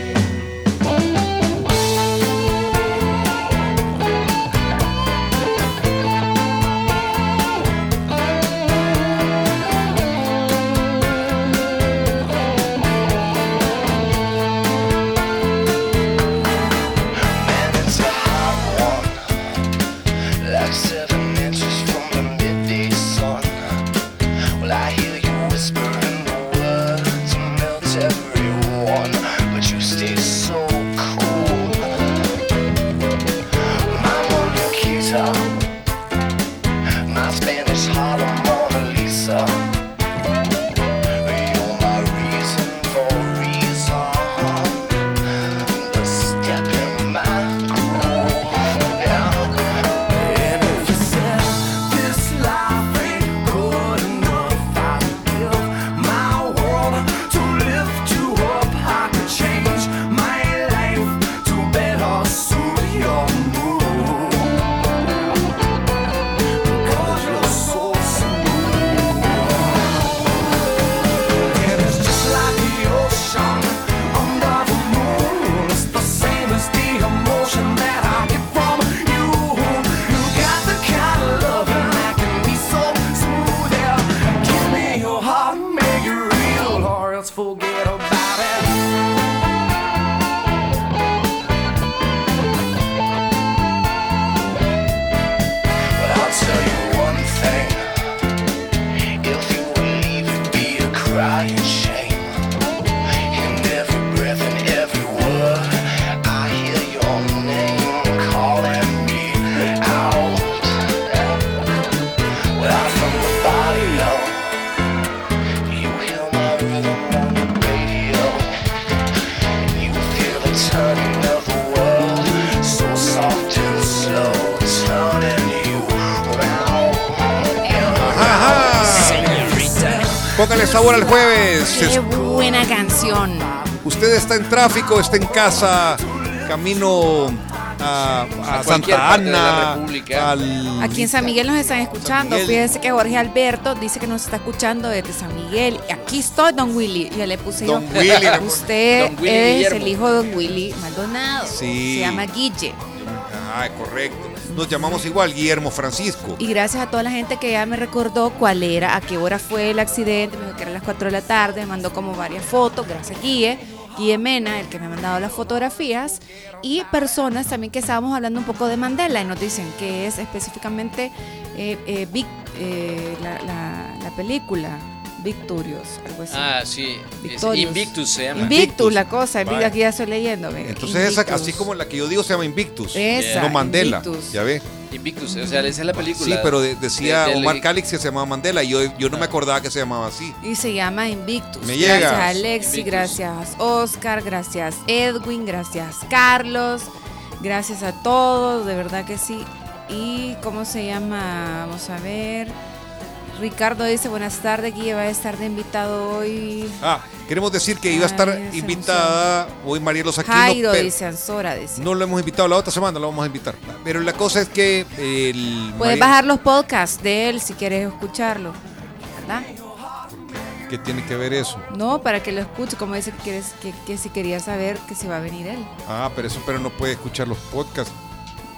Está en casa, camino a, a A cualquier Santa Ana, al- Aquí en San Miguel nos están escuchando. Fíjense que Jorge Alberto dice que nos está escuchando desde San Miguel. Y aquí estoy, Don Willy. Ya le puse Don yo. Willy. Usted Don Willy es Guillermo. el hijo de Don Willy Maldonado. Sí. Se llama Guille. Ah, correcto. Nos llamamos igual, Guillermo Francisco. Y gracias a toda la gente que ya me recordó cuál era, a qué hora fue el accidente, me dijo que era a las 4 de la tarde, me mandó como varias fotos, gracias Guille Mena, el que me ha mandado las fotografías, y personas también que estábamos hablando un poco de Mandela y nos dicen que es específicamente eh, eh, Vic- eh, la, la- la película Victorious, algo así. Ah, sí. Victorious. Invictus se llama. Invictus, la cosa, Vaya. aquí ya estoy leyendo. Entonces esa, Invictus. así como la que yo digo se llama Invictus, Esa, no Mandela. Invictus. Ya ve. Invictus, o sea, esa es la película. Sí, pero de- decía de- de- Omar Calix que se llamaba Mandela y yo, yo no Ah. me acordaba que se llamaba así. Y se llama Invictus. Me gracias llega. Alexi, gracias Oscar, gracias Edwin, gracias Carlos, gracias a todos, de verdad que sí. ¿Y cómo se llama? Vamos a ver. Ricardo dice, buenas tardes, Guille va a estar de invitado hoy. Ah, queremos decir que iba a estar Ay, invitada hoy Marielo Saquino, Jairo pero dice, Ansora dice. no lo hemos invitado la otra semana, lo vamos a invitar. Pero la cosa es que el Puedes bajar los podcasts de él si quieres escucharlo, ¿verdad? ¿Qué tiene que ver eso? No, para que lo escuche, como dice que, quieres, que, que si quería saber que si va a venir él. Ah, pero eso pero no puede escuchar los podcasts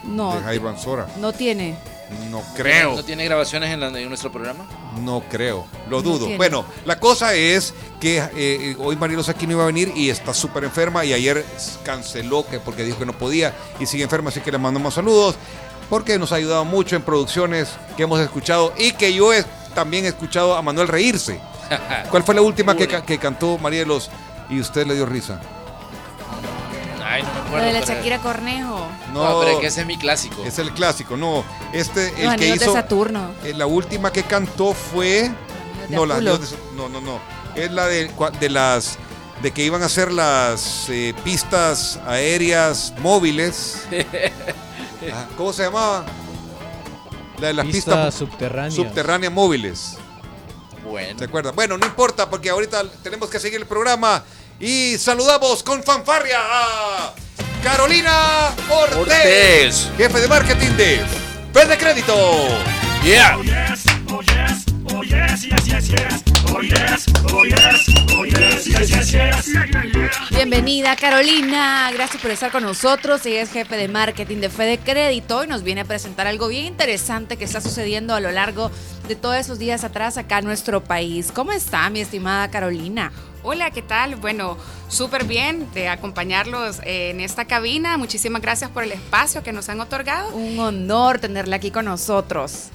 No, de Jairo Ansora. no tiene. No creo. ¿No tiene grabaciones en, la- en nuestro programa? No creo, lo No dudo. bueno, la cosa es que eh, hoy Marielo Saquino iba a venir y está súper enferma y ayer canceló que porque dijo que no podía y sigue enferma, así que le mandamos saludos porque nos ha ayudado mucho en producciones que hemos escuchado y que yo he también he escuchado a Manuel reírse. ¿Cuál fue la última que, que cantó Marielos y usted le dio risa? Ay, no me Lo acuerdo. de la pero- Shakira Cornejo. No, pero es que ese es mi clásico. Es el clásico, no. Este, Los el que anillos de hizo. Saturno. eh, la última que cantó fue. No, la, no, no, no, no. Es la de, de las. De que iban a hacer las eh, pistas aéreas móviles. Ah, ¿Cómo se llamaba? La de las Pistas pistas subterráneas. subterráneas móviles. Bueno. ¿Se acuerdan? Bueno, no importa porque ahorita tenemos que seguir el programa. Y saludamos con fanfarria a Carolina Ortez, Ortez. jefe de marketing de Verde Crédito. Yeah. Bienvenida Carolina, gracias por estar con nosotros. Ella es jefe de marketing de Fede Crédito y nos viene a presentar algo bien interesante que está sucediendo a lo largo de todos esos días atrás acá en nuestro país. ¿Cómo está mi estimada Carolina? Hola, ¿qué tal? Bueno, súper bien de acompañarlos eh, en esta cabina. Muchísimas gracias por el espacio que nos han otorgado. Un honor tenerla aquí con nosotros.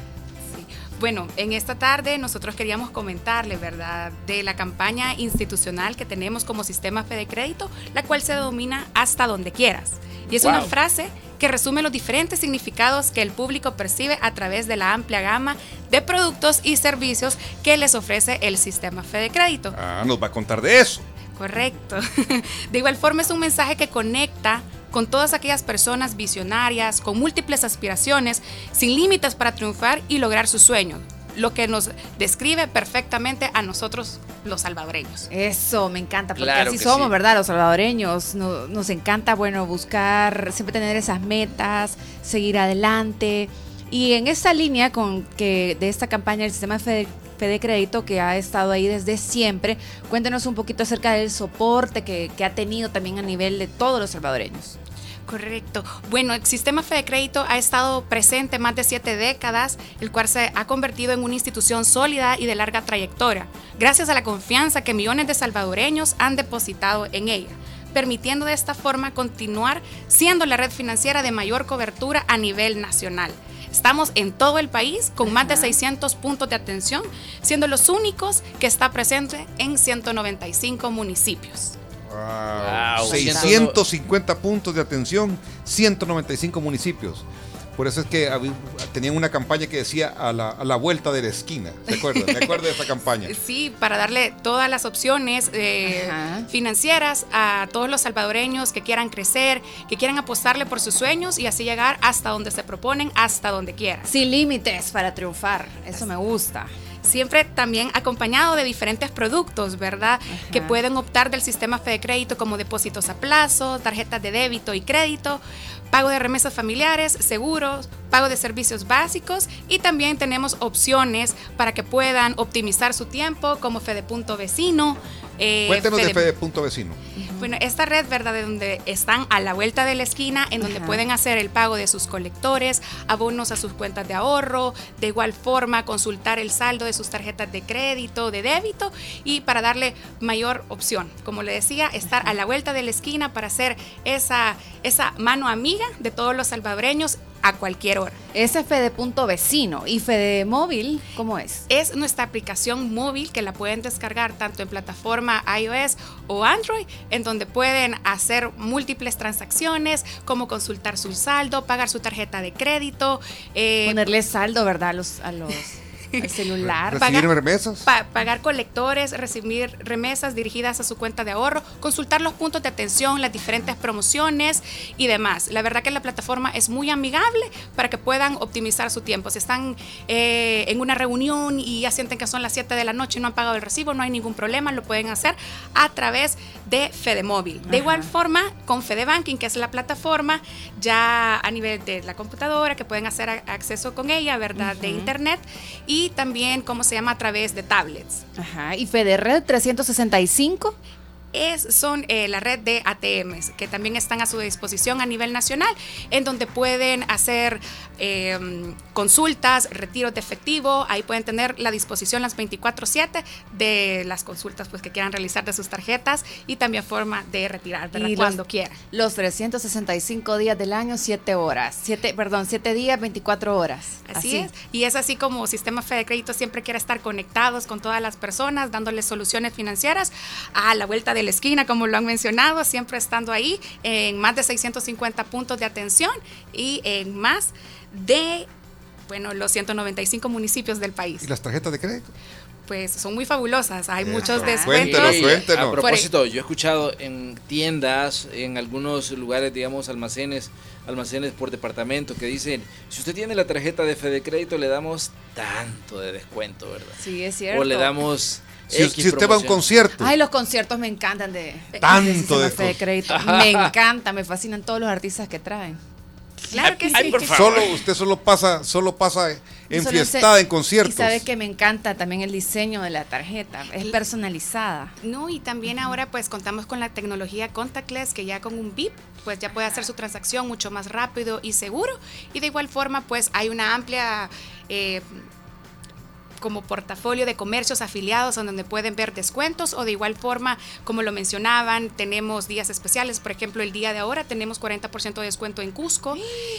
Bueno, en esta tarde nosotros queríamos comentarle, ¿verdad?, de la campaña institucional que tenemos como sistema Fede Crédito, la cual se denomina Hasta donde quieras. Y es una frase que resume los diferentes significados que el público percibe a través de la amplia gama de productos y servicios que les ofrece el sistema Fede Crédito. Ah, nos va a contar de eso. Correcto. De igual forma es un mensaje que conecta con todas aquellas personas visionarias, con múltiples aspiraciones, sin límites para triunfar y lograr sus sueños, lo que nos describe perfectamente a nosotros los salvadoreños. Eso, me encanta, porque Claro así somos, sí. ¿verdad? Los salvadoreños. No- nos encanta, bueno, buscar, siempre tener esas metas, seguir adelante. Y en esta línea con que de esta campaña del sistema Fede, Crédito, que ha estado ahí desde siempre, cuéntenos un poquito acerca del soporte que, que ha tenido también a nivel de todos los salvadoreños. Correcto. Bueno, el sistema Fede Crédito ha estado presente más de siete décadas, el cual se ha convertido en una institución sólida y de larga trayectoria, gracias a la confianza que millones de salvadoreños han depositado en ella, permitiendo de esta forma continuar siendo la red financiera de mayor cobertura a nivel nacional. Estamos en todo el país con más de 600 puntos de atención, siendo los únicos que está presente en 195 municipios. Wow. Wow. 650 puntos de atención, 195 municipios. Por eso es que tenían una campaña que decía a la, a la vuelta de la esquina. ¿Se acuerdan? Me acuerdo de esa campaña. Sí, para darle todas las opciones eh, financieras a todos los salvadoreños que quieran crecer, que quieran apostarle por sus sueños y así llegar hasta donde se proponen, hasta donde quieran. Sin límites para triunfar, eso me gusta. Siempre también acompañado de diferentes productos, ¿verdad? Que pueden optar del sistema Fede Crédito como depósitos a plazo, tarjetas de débito y crédito, pago de remesas familiares, seguros, pago de servicios básicos y también tenemos opciones para que puedan optimizar su tiempo como Fede Punto Vecino. Eh, Cuéntenos de Fede- Fede Punto Vecino. bueno, esta red, ¿verdad? De donde están a la vuelta de la esquina, en donde Ajá. pueden hacer el pago de sus colectores, abonos a sus cuentas de ahorro, de igual forma consultar el saldo de sus tarjetas de crédito, de débito y para darle mayor opción. Como le decía, estar a la vuelta de la esquina para hacer esa, esa mano amiga de todos los salvadoreños a cualquier hora. Ese es Fede Punto Vecino. ¿Y Fede Móvil cómo es? Es nuestra aplicación móvil que la pueden descargar tanto en plataforma iOS o Android, en donde pueden hacer múltiples transacciones, como consultar su saldo, pagar su tarjeta de crédito, eh, Ponerle saldo, ¿verdad? A los, a los al celular. ¿Recibir pagar- remesas? pa- pagar colectores, recibir remesas dirigidas a su cuenta de ahorro, consultar los puntos de atención, las diferentes promociones y demás. La verdad que la plataforma es muy amigable para que puedan optimizar su tiempo. Si están eh, en una reunión y ya sienten que son las 7 de la noche y no han pagado el recibo, no hay ningún problema, lo pueden hacer a través de Fedemóvil. De igual forma, con Fede Banking, que es la plataforma ya a nivel de la computadora, que pueden hacer acceso con ella, ¿verdad? De internet y también, ¿cómo se llama? A través de tablets. Ajá. ¿Y Fede Red 365? Es, son eh, la red de ATMs que también están a su disposición a nivel nacional, en donde pueden hacer eh, consultas, retiros de efectivo, ahí pueden tener la disposición las 24/7 de las consultas pues, que quieran realizar de sus tarjetas y también forma de retirar. Y los- cuando quieran. Los 365 días del año, 7 horas. Siete, perdón, 7 días, 24 horas. Así, es. Y es así como Sistema Fede Crédito siempre quiere estar conectados con todas las personas, dándoles soluciones financieras a la vuelta de la esquina, como lo han mencionado, siempre estando ahí en más de 650 puntos de atención y en más de, bueno, los 195 municipios del país. ¿Y las tarjetas de crédito? Pues son muy fabulosas, hay Eso. muchos descuentos. Cuéntenos, Y cuéntenos. A propósito, yo he escuchado en tiendas, en algunos lugares, digamos, almacenes, almacenes por departamento, que dicen, si usted tiene la tarjeta de Fede Crédito, le damos tanto de descuento, ¿verdad? Sí, es cierto. O le damos... Si- X si usted va a un concierto. Ay, los conciertos me encantan de, Tanto de de. Crédito. Me encanta, me fascinan todos los artistas que traen. Claro que sí. Solo, usted solo pasa, solo pasa en Solo fiestada, sé- en conciertos. Y sabe que me encanta también el diseño de la tarjeta. Es personalizada. No, y también ahora pues contamos con la tecnología contactless que ya con un bip pues ya puede hacer su transacción mucho más rápido y seguro y de igual forma pues hay una amplia eh, como portafolio de comercios afiliados en donde pueden ver descuentos o de igual forma, como lo mencionaban, tenemos días especiales, por ejemplo, el día de ahora tenemos 40% de descuento en Cusco.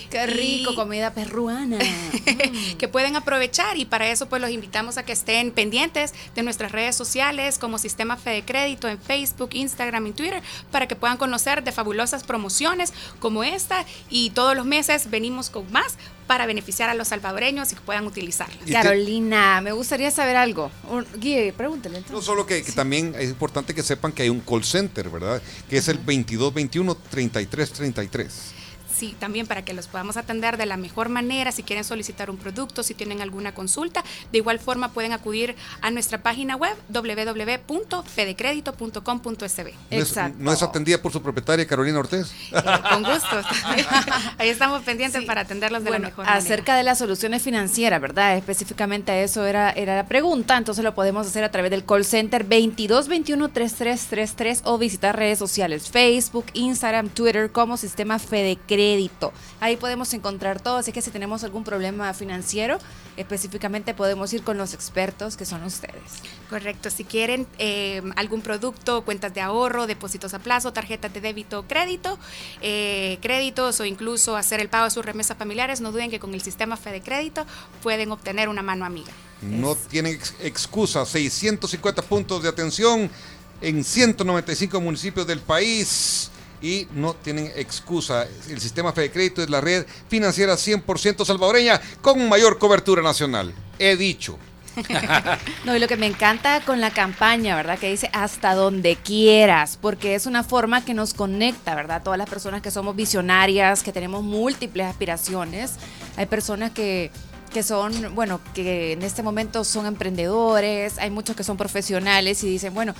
Qué rico, Y- comida perruana. que pueden aprovechar y para eso pues los invitamos a que estén pendientes de nuestras redes sociales como Sistema Fede Crédito en Facebook, Instagram y Twitter para que puedan conocer de fabulosas promociones como esta y todos los meses venimos con más para beneficiar a los salvadoreños y que puedan utilizarlas. Carolina, me gustaría saber algo. Guille, pregúntale. No solo que, que también es importante que sepan que hay un call center, ¿verdad? Que es el 2221-3333. Sí, también para que los podamos atender de la mejor manera, si quieren solicitar un producto, si tienen alguna consulta. De igual forma pueden acudir a nuestra página web www.fedecredito.com.sb. No es, no es atendida por su propietaria Carolina Ortiz. Con gusto. Ahí estamos pendientes para atenderlos de Bueno, la mejor manera. acerca de las soluciones financieras, ¿verdad? Específicamente a eso era, era la pregunta, entonces lo podemos hacer a través del call center 2221-3333 o visitar redes sociales, Facebook, Instagram, Twitter como Sistema Fede Crédito. Ahí podemos encontrar todo, así que si tenemos algún problema financiero, específicamente podemos ir con los expertos que son ustedes. Correcto. Si quieren eh, algún producto, cuentas de ahorro, depósitos a plazo, tarjetas de débito, crédito, eh, créditos o incluso hacer el pago de sus remesas familiares, no duden que con el sistema Fede Crédito pueden obtener una mano amiga. No tienen ex- excusa. 650 puntos de atención en 195 municipios del país. Y no tienen excusa. El sistema Fede Crédito es la red financiera 100% salvadoreña con mayor cobertura nacional. He dicho. No, y lo que me encanta con la campaña, ¿verdad? Que dice hasta donde quieras, porque es una forma que nos conecta, ¿verdad? Todas las personas que somos visionarias, que tenemos múltiples aspiraciones. Hay personas que que son, bueno, que en este momento son emprendedores, hay muchos que son profesionales y dicen, bueno,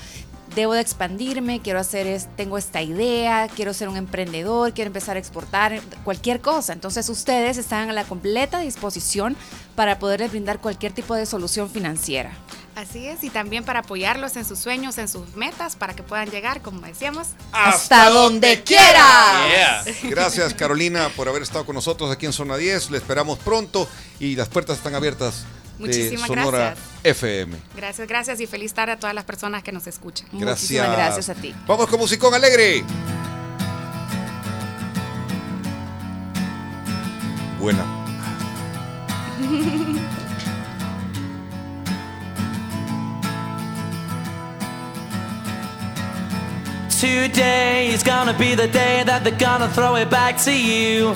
debo de expandirme, quiero hacer, es, tengo esta idea, quiero ser un emprendedor, quiero empezar a exportar cualquier cosa. Entonces ustedes están a la completa disposición para poderles brindar cualquier tipo de solución financiera. Así es, y también para apoyarlos en sus sueños, en sus metas, para que puedan llegar, como decíamos, hasta donde quiera. Gracias Carolina por haber estado con nosotros aquí en Zona 10. Le esperamos pronto y las puertas están abiertas. De Muchísimas Sonora gracias. FM. Gracias, gracias y feliz tarde a todas las personas que nos escuchan. Gracias. Muchísimas gracias a ti. Vamos con Musicón Alegre. Buena. Today is gonna be the day that they're gonna throw it back to you.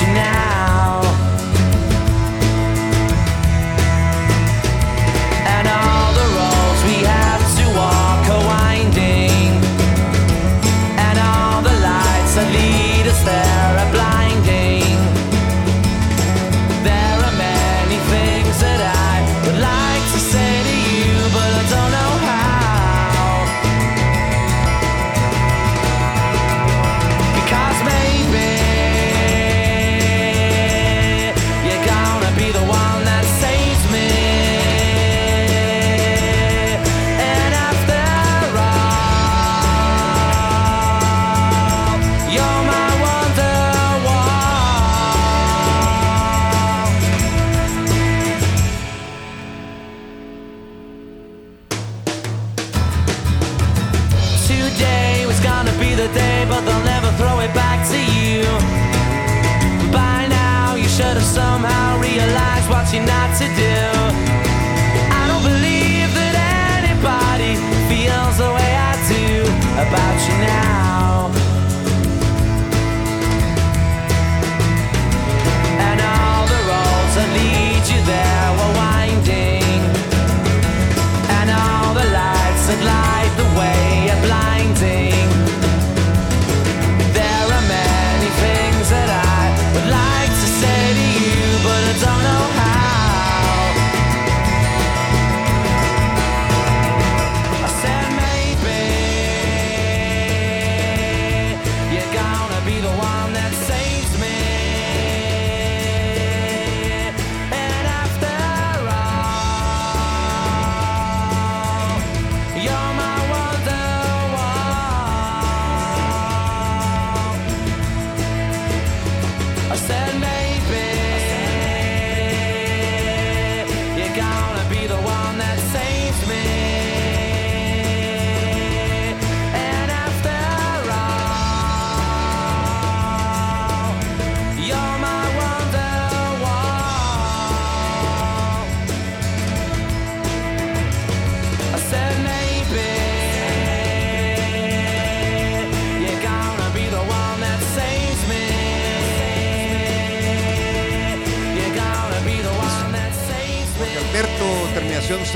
You now. Somehow realized what you're not to do. I don't believe that anybody feels the way I do about you now.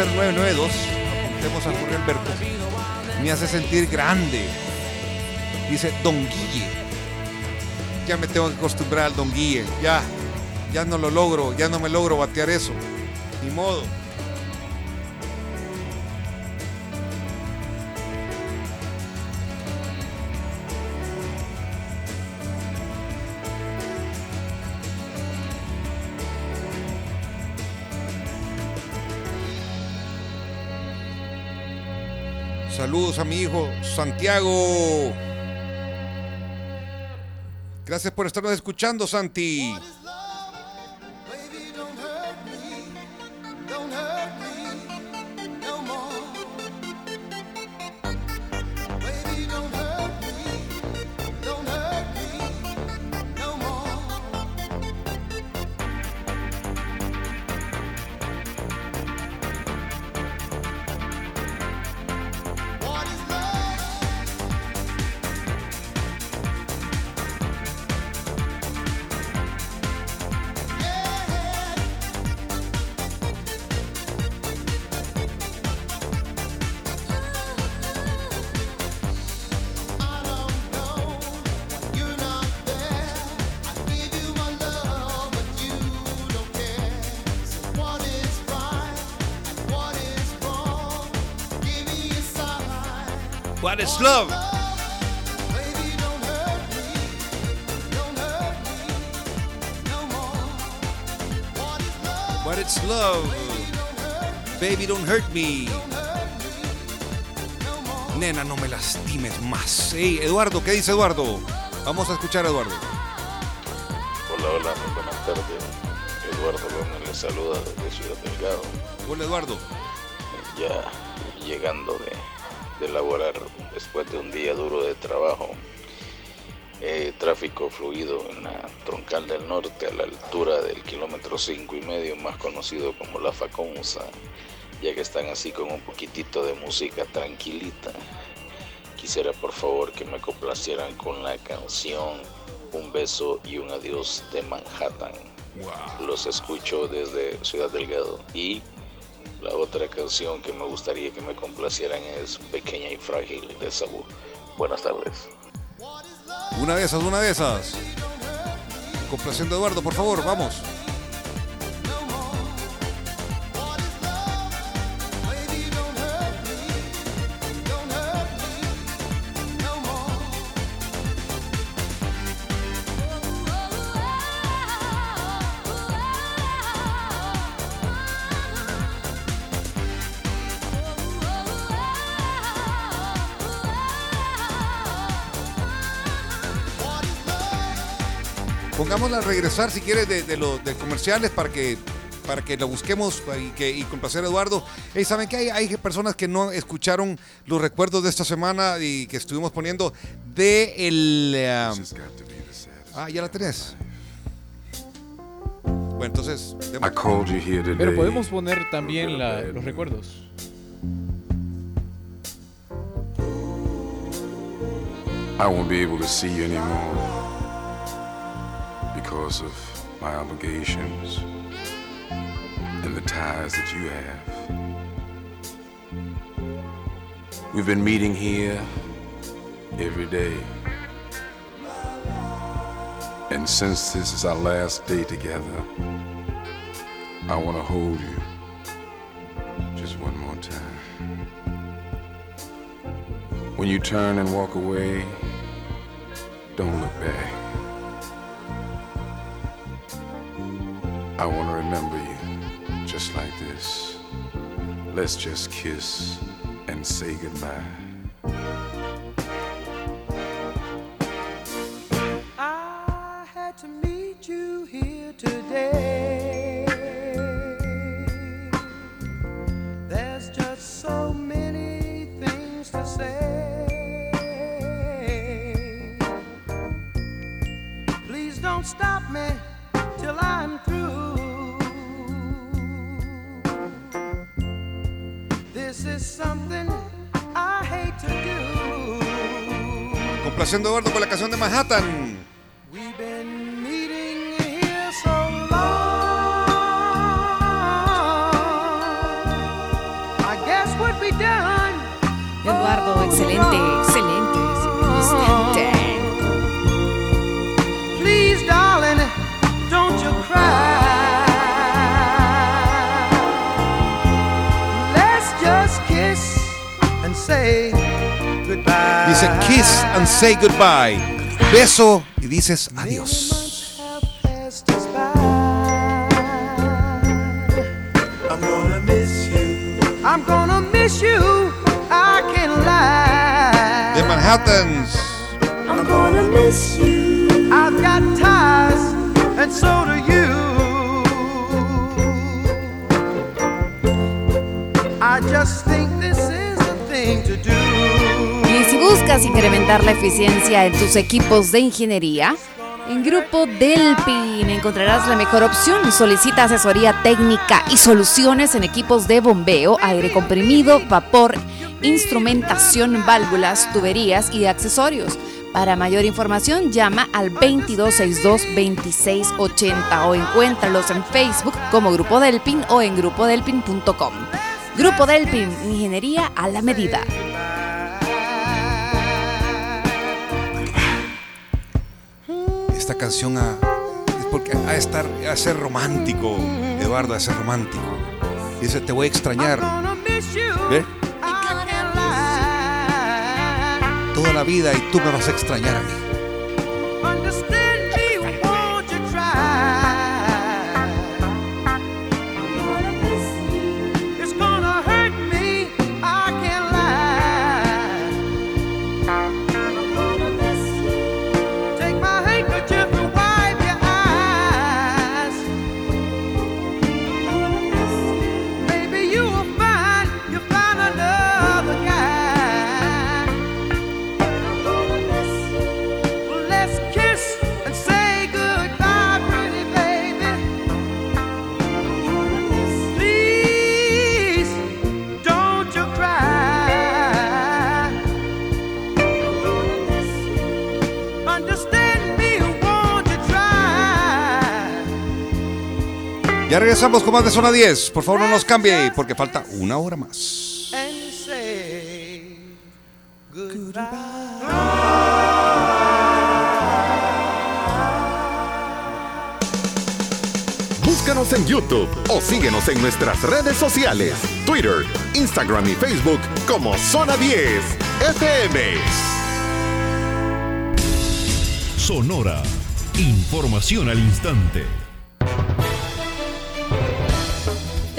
0992. Apuntemos a Jorge Alberto. Me hace sentir grande. Dice Don Guille. Ya me tengo que acostumbrar al Don Guille. Ya. Ya no lo logro. Ya no me logro batear eso. Ni modo. Saludos a mi hijo Santiago. Gracias por estarnos escuchando, Santi. Love? What is love? Baby, don't hurt me. Nena, no me lastimes más. Hey, Eduardo, ¿qué dice Eduardo? Vamos a escuchar a Eduardo. Hola, hola, muy buenas tardes. Eduardo Gómez les saluda desde Ciudad Delgado. Hola, Eduardo. Ya llegando de, de laborar después de un día duro de trabajo. Eh, tráfico fluido en la troncal del norte a la altura del kilómetro 5 y medio, más conocido como la Faconza, ya que están así con un poquitito de música tranquilita. Quisiera por favor que me complacieran con la canción Un beso y un adiós de Manhattan. Los escucho desde Ciudad Delgado. Y la otra canción que me gustaría que me complacieran es Pequeña y Frágil de Saúl. Buenas tardes. Una de esas, una de esas. Complaciendo Eduardo, por favor, vamos. A regresar si quieres de, de los de comerciales para que para que lo busquemos y, que, y complacer a Eduardo. Hey, ¿Saben que hay, hay personas que no escucharon los recuerdos de esta semana y que estuvimos poniendo de el... um, ah, ya la tenés. Bueno, entonces... I called you here today. Pero podemos poner también la- los recuerdos. I won't be able to see you anymore because of my obligations and the ties that you have. We've been meeting here every day. And since this is our last day together, I want to hold you just one more time. When you turn and walk away, don't look back. I want to remember you just like this. Let's just kiss and say goodbye. Eduardo con la canción de Manhattan. Kiss and say goodbye. Beso y dices adiós. Incrementar la eficiencia en tus equipos de ingeniería, en Grupo Delpin encontrarás la mejor opción. Solicita asesoría técnica y soluciones en equipos de bombeo, aire comprimido, vapor, instrumentación, válvulas, tuberías y accesorios. Para mayor información, llama al 2262-2680 o encuéntralos en Facebook como Grupo Delpin o en grupodelpin.com. Grupo Delpin, ingeniería a la medida. Esta canción a, porque a estar a ser romántico, Eduardo, a ser romántico. Dice, te voy a extrañar. ¿Ve? la vida y tú me vas a extrañar a mí. Ya regresamos con más de Zona 10. Por favor, no nos cambie porque falta una hora más. Búscanos en YouTube o síguenos en nuestras redes sociales, Twitter, Instagram y Facebook como Zona 10 FM. Sonora. Información al instante.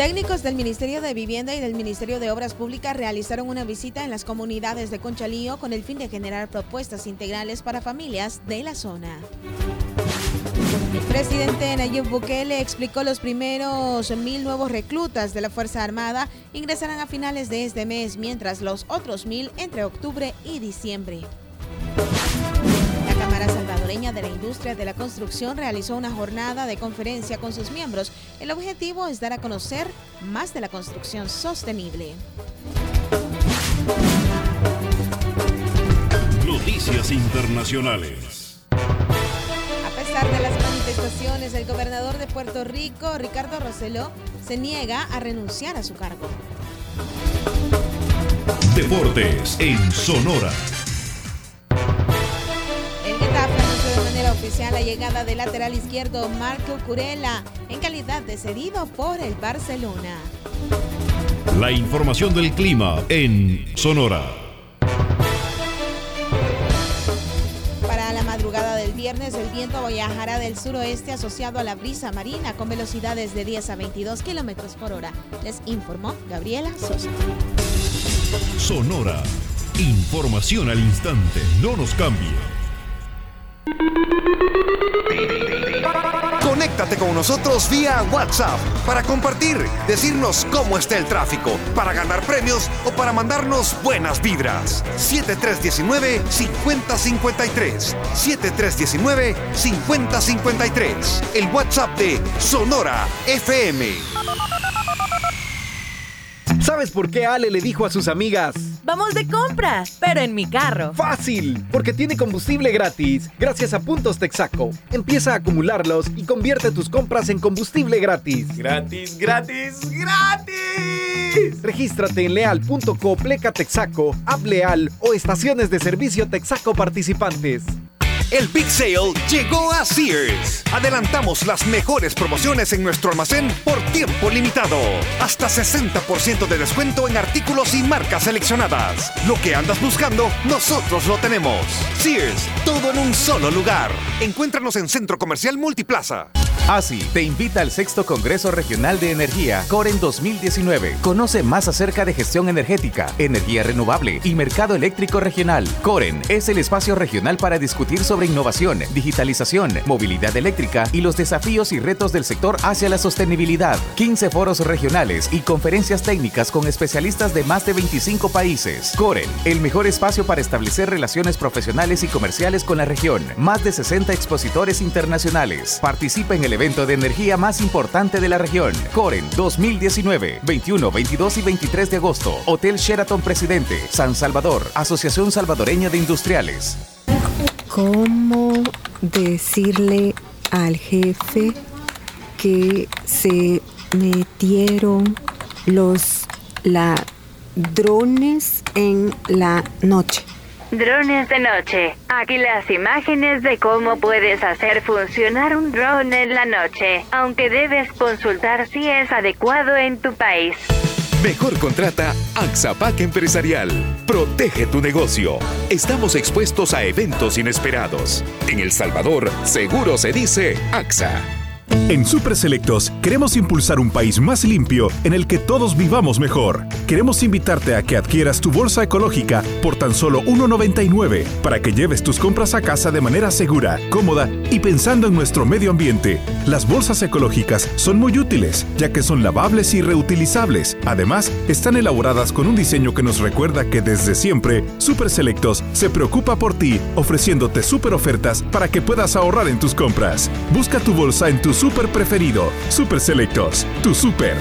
Técnicos del Ministerio de Vivienda y del Ministerio de Obras Públicas realizaron una visita en las comunidades de Conchalío con el fin de generar propuestas integrales para familias de la zona. El presidente Nayib Bukele explicó los primeros mil nuevos reclutas de la Fuerza Armada ingresarán a finales de este mes, mientras los otros mil entre octubre y diciembre. Salvadoreña de la Industria de la Construcción realizó una jornada de conferencia con sus miembros. El objetivo es dar a conocer más de la construcción sostenible. Noticias internacionales. A pesar de las manifestaciones, el gobernador de Puerto Rico, Ricardo Rosselló, se niega a renunciar a su cargo. Deportes en Sonora. Manera oficial la llegada del lateral izquierdo Marco Curela en calidad de cedido por el Barcelona. La información del clima en Sonora. Para la madrugada del viernes, el viento viajará del suroeste asociado a la brisa marina con velocidades de 10 a 22 kilómetros por hora. Les informó Gabriela Sosa. Sonora. Información al instante. No nos cambie. Conéctate con nosotros vía WhatsApp para compartir, decirnos cómo está el tráfico, para ganar premios o para mandarnos buenas vibras. 7319-5053. 7319-5053. El WhatsApp de Sonora FM. ¿Sabes por qué Ale le dijo a sus amigas? Vamos de compras, pero en mi carro. ¡Fácil! Porque tiene combustible gratis gracias a Puntos Texaco. Empieza a acumularlos y convierte tus compras en combustible gratis. Gratis, gratis, gratis. Regístrate en leal.co pleca Texaco, App Leal o estaciones de servicio Texaco participantes. El Big Sale llegó a Sears. Adelantamos las mejores promociones en nuestro almacén por tiempo limitado. Hasta 60% de descuento en artículos y marcas seleccionadas. Lo que andas buscando, nosotros lo tenemos. Sears, todo en un solo lugar. Encuéntranos en Centro Comercial Multiplaza. ASI te invita al sexto Congreso Regional de Energía, COREN 2019. Conoce más acerca de gestión energética, energía renovable y mercado eléctrico regional. COREN es el espacio regional para discutir sobre innovación, digitalización, movilidad eléctrica y los desafíos y retos del sector hacia la sostenibilidad. 15 foros regionales y conferencias técnicas con especialistas de más de 25 países. COREN, el mejor espacio para establecer relaciones profesionales y comerciales con la región. Más de 60 expositores internacionales. Participa en el evento de energía más importante de la región. Coren 2019, 21, 22 y 23 de agosto. Hotel Sheraton Presidente, San Salvador, Asociación Salvadoreña de Industriales. ¿Cómo decirle al jefe que se metieron los ladrones en la noche? Drones de noche. Aquí las imágenes de cómo puedes hacer funcionar un drone en la noche, aunque debes consultar si es adecuado en tu país. Mejor contrata Axapac Empresarial. Protege tu negocio. Estamos expuestos a eventos inesperados. En El Salvador, seguro se dice AXA. En Super Selectos queremos impulsar un país más limpio en el que todos vivamos mejor. Queremos invitarte a que adquieras tu bolsa ecológica por tan solo 1.99 para que lleves tus compras a casa de manera segura, cómoda y pensando en nuestro medio ambiente. Las bolsas ecológicas son muy útiles ya que son lavables y reutilizables. Además, están elaboradas con un diseño que nos recuerda que desde siempre Super Selectos se preocupa por ti ofreciéndote super ofertas para que puedas ahorrar en tus compras. Busca tu bolsa en tu super preferido. Super Selectos, tu super.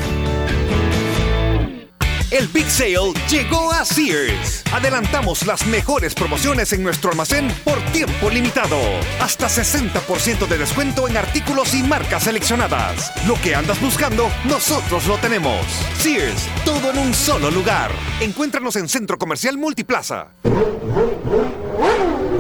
El Big Sale llegó a Sears. Adelantamos las mejores promociones en nuestro almacén por tiempo limitado. Hasta 60% de descuento en artículos y marcas seleccionadas. Lo que andas buscando, nosotros lo tenemos. Sears, todo en un solo lugar. Encuéntranos en Centro Comercial Multiplaza.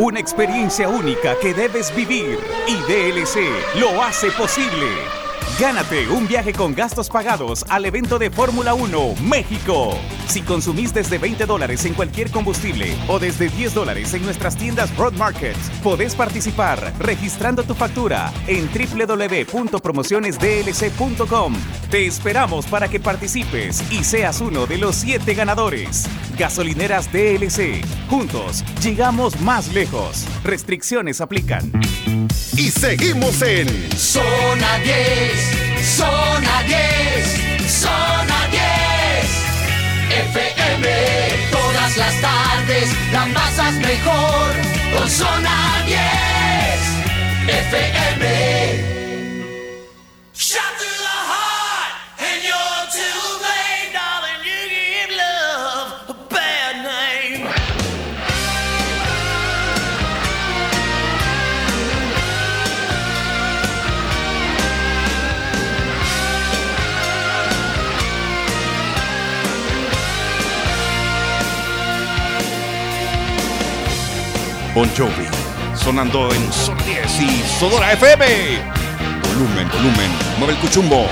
Una experiencia única que debes vivir y DLC lo hace posible. Gánate un viaje con gastos pagados al evento de Fórmula 1 México. Si consumís desde 20 dólares en cualquier combustible o desde 10 dólares en nuestras tiendas Road Markets, podés participar registrando tu factura en www.promocionesdlc.com. Te esperamos para que participes y seas uno de los 7 ganadores. Gasolineras DLC. Juntos llegamos más lejos. Restricciones aplican. Y seguimos en Zona 10, Zona 10, Zona 10. FM, todas las tardes, la pasas mejor con Zona 10. FM. Bon Jovi, sonando en Sol 10 y Sodora FM. Volumen, volumen, mueve el cuchumbo.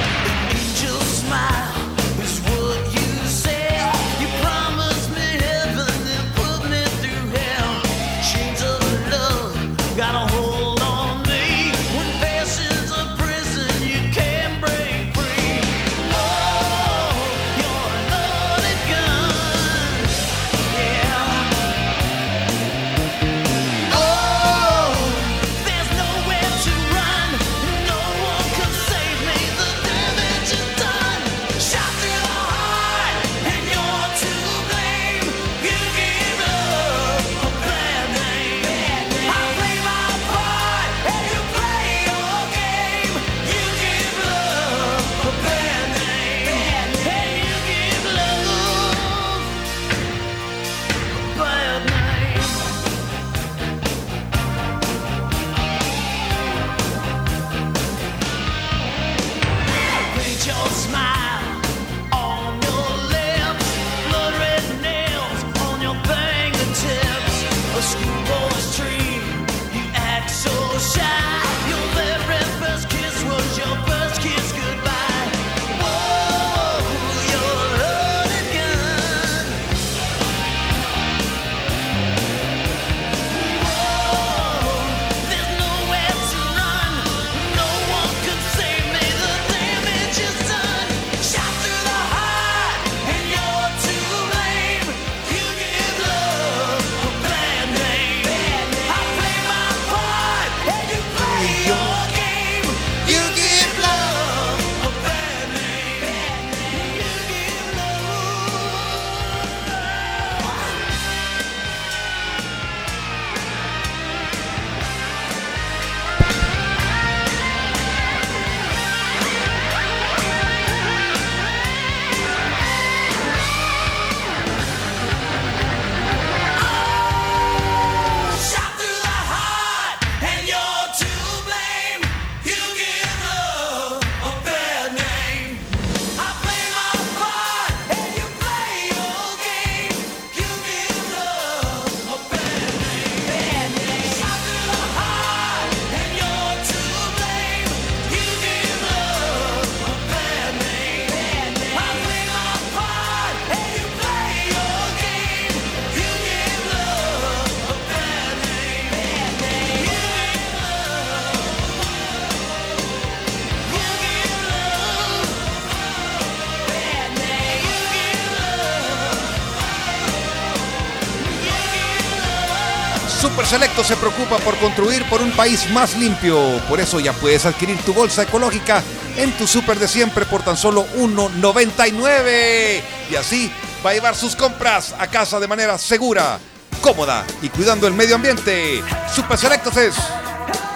Selecto se preocupa por construir por un país más limpio. Por eso ya puedes adquirir tu bolsa ecológica en tu super de siempre por tan solo 1.99. Y así va a llevar sus compras a casa de manera segura, cómoda y cuidando el medio ambiente. Super Selectos es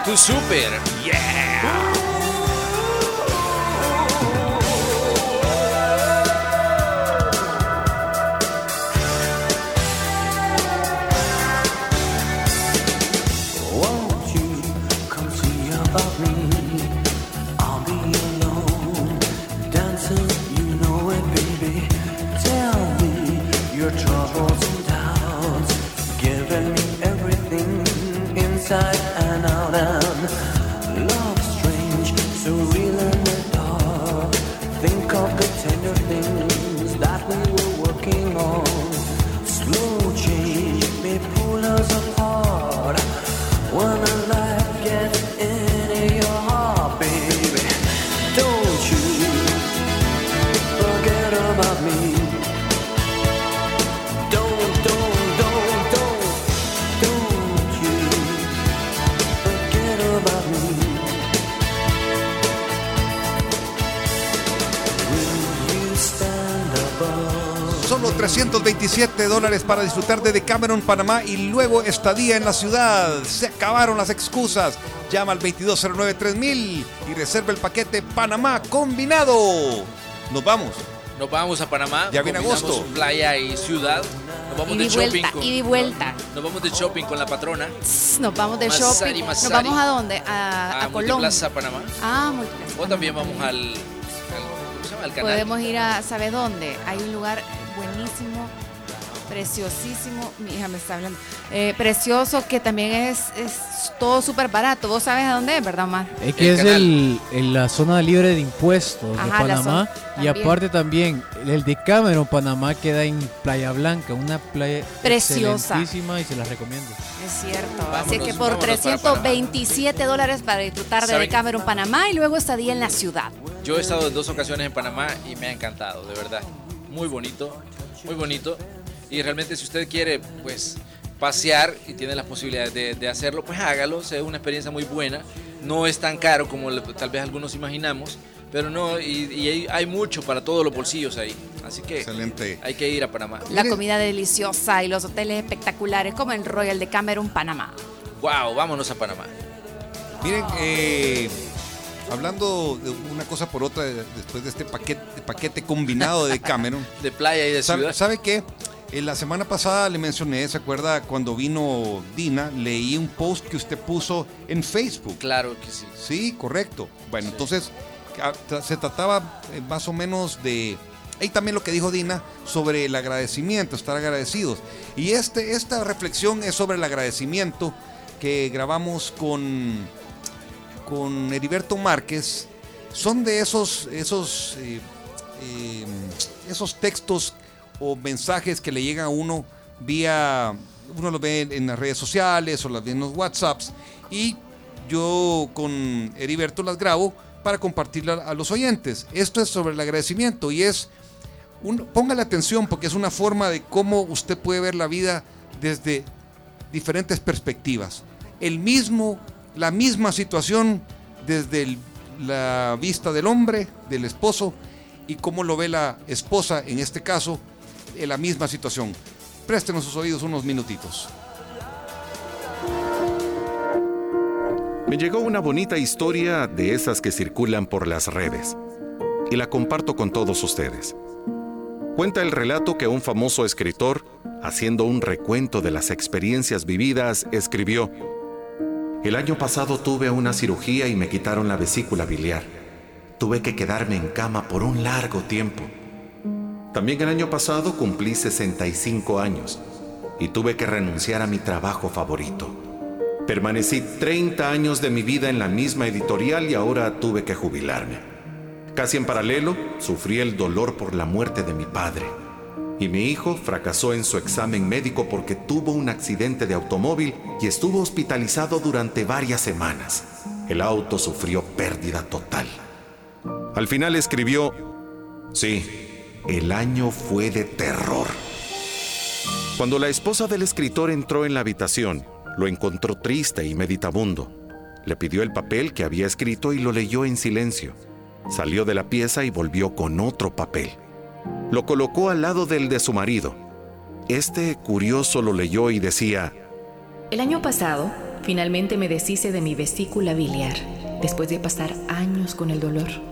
tu super. Dólares para disfrutar de Decameron, Panamá y luego estadía en la ciudad. Se acabaron las excusas. Llama al 2209-3000 y reserva el paquete Panamá combinado. Nos vamos. Nos vamos a Panamá. Ya viene agosto. Playa y ciudad. Nos vamos de shopping. vuelta, con- y vuelta. Nos vamos de shopping con la patrona. Nos vamos de Masari, shopping. ¿Nos vamos a dónde? A, a, Colón. Multiplaza Panamá. Ah, Multiplaza. O también vamos al, al- ¿cómo se llama? Al canal. Podemos ir a, ¿sabe dónde? Hay un lugar buenísimo, preciosísimo. Mi hija me está hablando. Eh, precioso, que también es, es todo súper barato. ¿Vos sabes a dónde es, verdad, Omar? Es que es el, en la zona libre de impuestos de Ajá, Panamá. zona- Y aparte también, el de Cameron, Panamá, queda en Playa Blanca, una playa Preciosa. excelentísima y se la recomiendo. Es cierto. Así Vámonos, que por vámonos para 327 dólares para disfrutar de ¿Saben? Cameron, Panamá y luego estadía en la ciudad. Yo he estado en dos ocasiones en Panamá y me ha encantado, de verdad. Muy bonito, muy bonito. Y realmente si usted quiere, pues, pasear y tiene las posibilidades de, de hacerlo, pues hágalo. Es una experiencia muy buena. No es tan caro como le- tal vez algunos imaginamos, pero no, y, y hay, hay mucho para todos los bolsillos ahí. Así que Excelente. hay que ir a Panamá. La comida deliciosa y los hoteles espectaculares como el Royal de Cameron, Panamá. Wow, vámonos a Panamá. Miren, eh, hablando de una cosa por otra, de- después de este paquete, paquete combinado de Cameron. De playa y de ¿Sabe, ciudad. ¿Sabe qué? Eh, la semana pasada le mencioné, ¿se acuerda? Cuando vino Dina, leí un post que usted puso en Facebook. Claro que sí. Sí, correcto. Bueno, entonces a- tra- se trataba eh, más o menos de... Y también lo que dijo Dina sobre el agradecimiento, estar agradecidos. Y este, esta reflexión es sobre el agradecimiento que grabamos con, con Heriberto Márquez. Son de esos, esos, eh, eh, esos textos o mensajes que le llegan a uno vía, uno los ve en las redes sociales o las ve en los WhatsApps y yo con Heriberto las grabo para compartirlas a los oyentes. Esto es sobre el agradecimiento y es, un, póngale atención porque es una forma de cómo usted puede ver la vida desde diferentes perspectivas. El mismo, la misma situación desde el- la vista del hombre, del esposo, y cómo lo ve la esposa, en este caso, en la misma situación. Préstenos sus oídos unos minutitos. Me llegó una bonita historia de esas que circulan por las redes y la comparto con todos ustedes. Cuenta el relato que un famoso escritor, haciendo un recuento de las experiencias vividas, escribió, El año pasado tuve una cirugía y me quitaron la vesícula biliar. Tuve que quedarme en cama por un largo tiempo. También el año pasado cumplí 65 años y tuve que renunciar a mi trabajo favorito. Permanecí 30 años de mi vida en la misma editorial y ahora tuve que jubilarme. Casi en paralelo, sufrí el dolor por la muerte de mi padre. Y mi hijo fracasó en su examen médico porque tuvo un accidente de automóvil y estuvo hospitalizado durante varias semanas. El auto sufrió pérdida total. Al final escribió, sí, el año fue de terror. Cuando la esposa del escritor entró en la habitación, Lo encontró triste y meditabundo. Le pidió el papel que había escrito y lo leyó en silencio. Salió de la pieza y volvió con otro papel. Lo colocó al lado del de su marido. Este curioso lo leyó y decía, El año pasado, finalmente me deshice de mi vesícula biliar, después de pasar años con el dolor.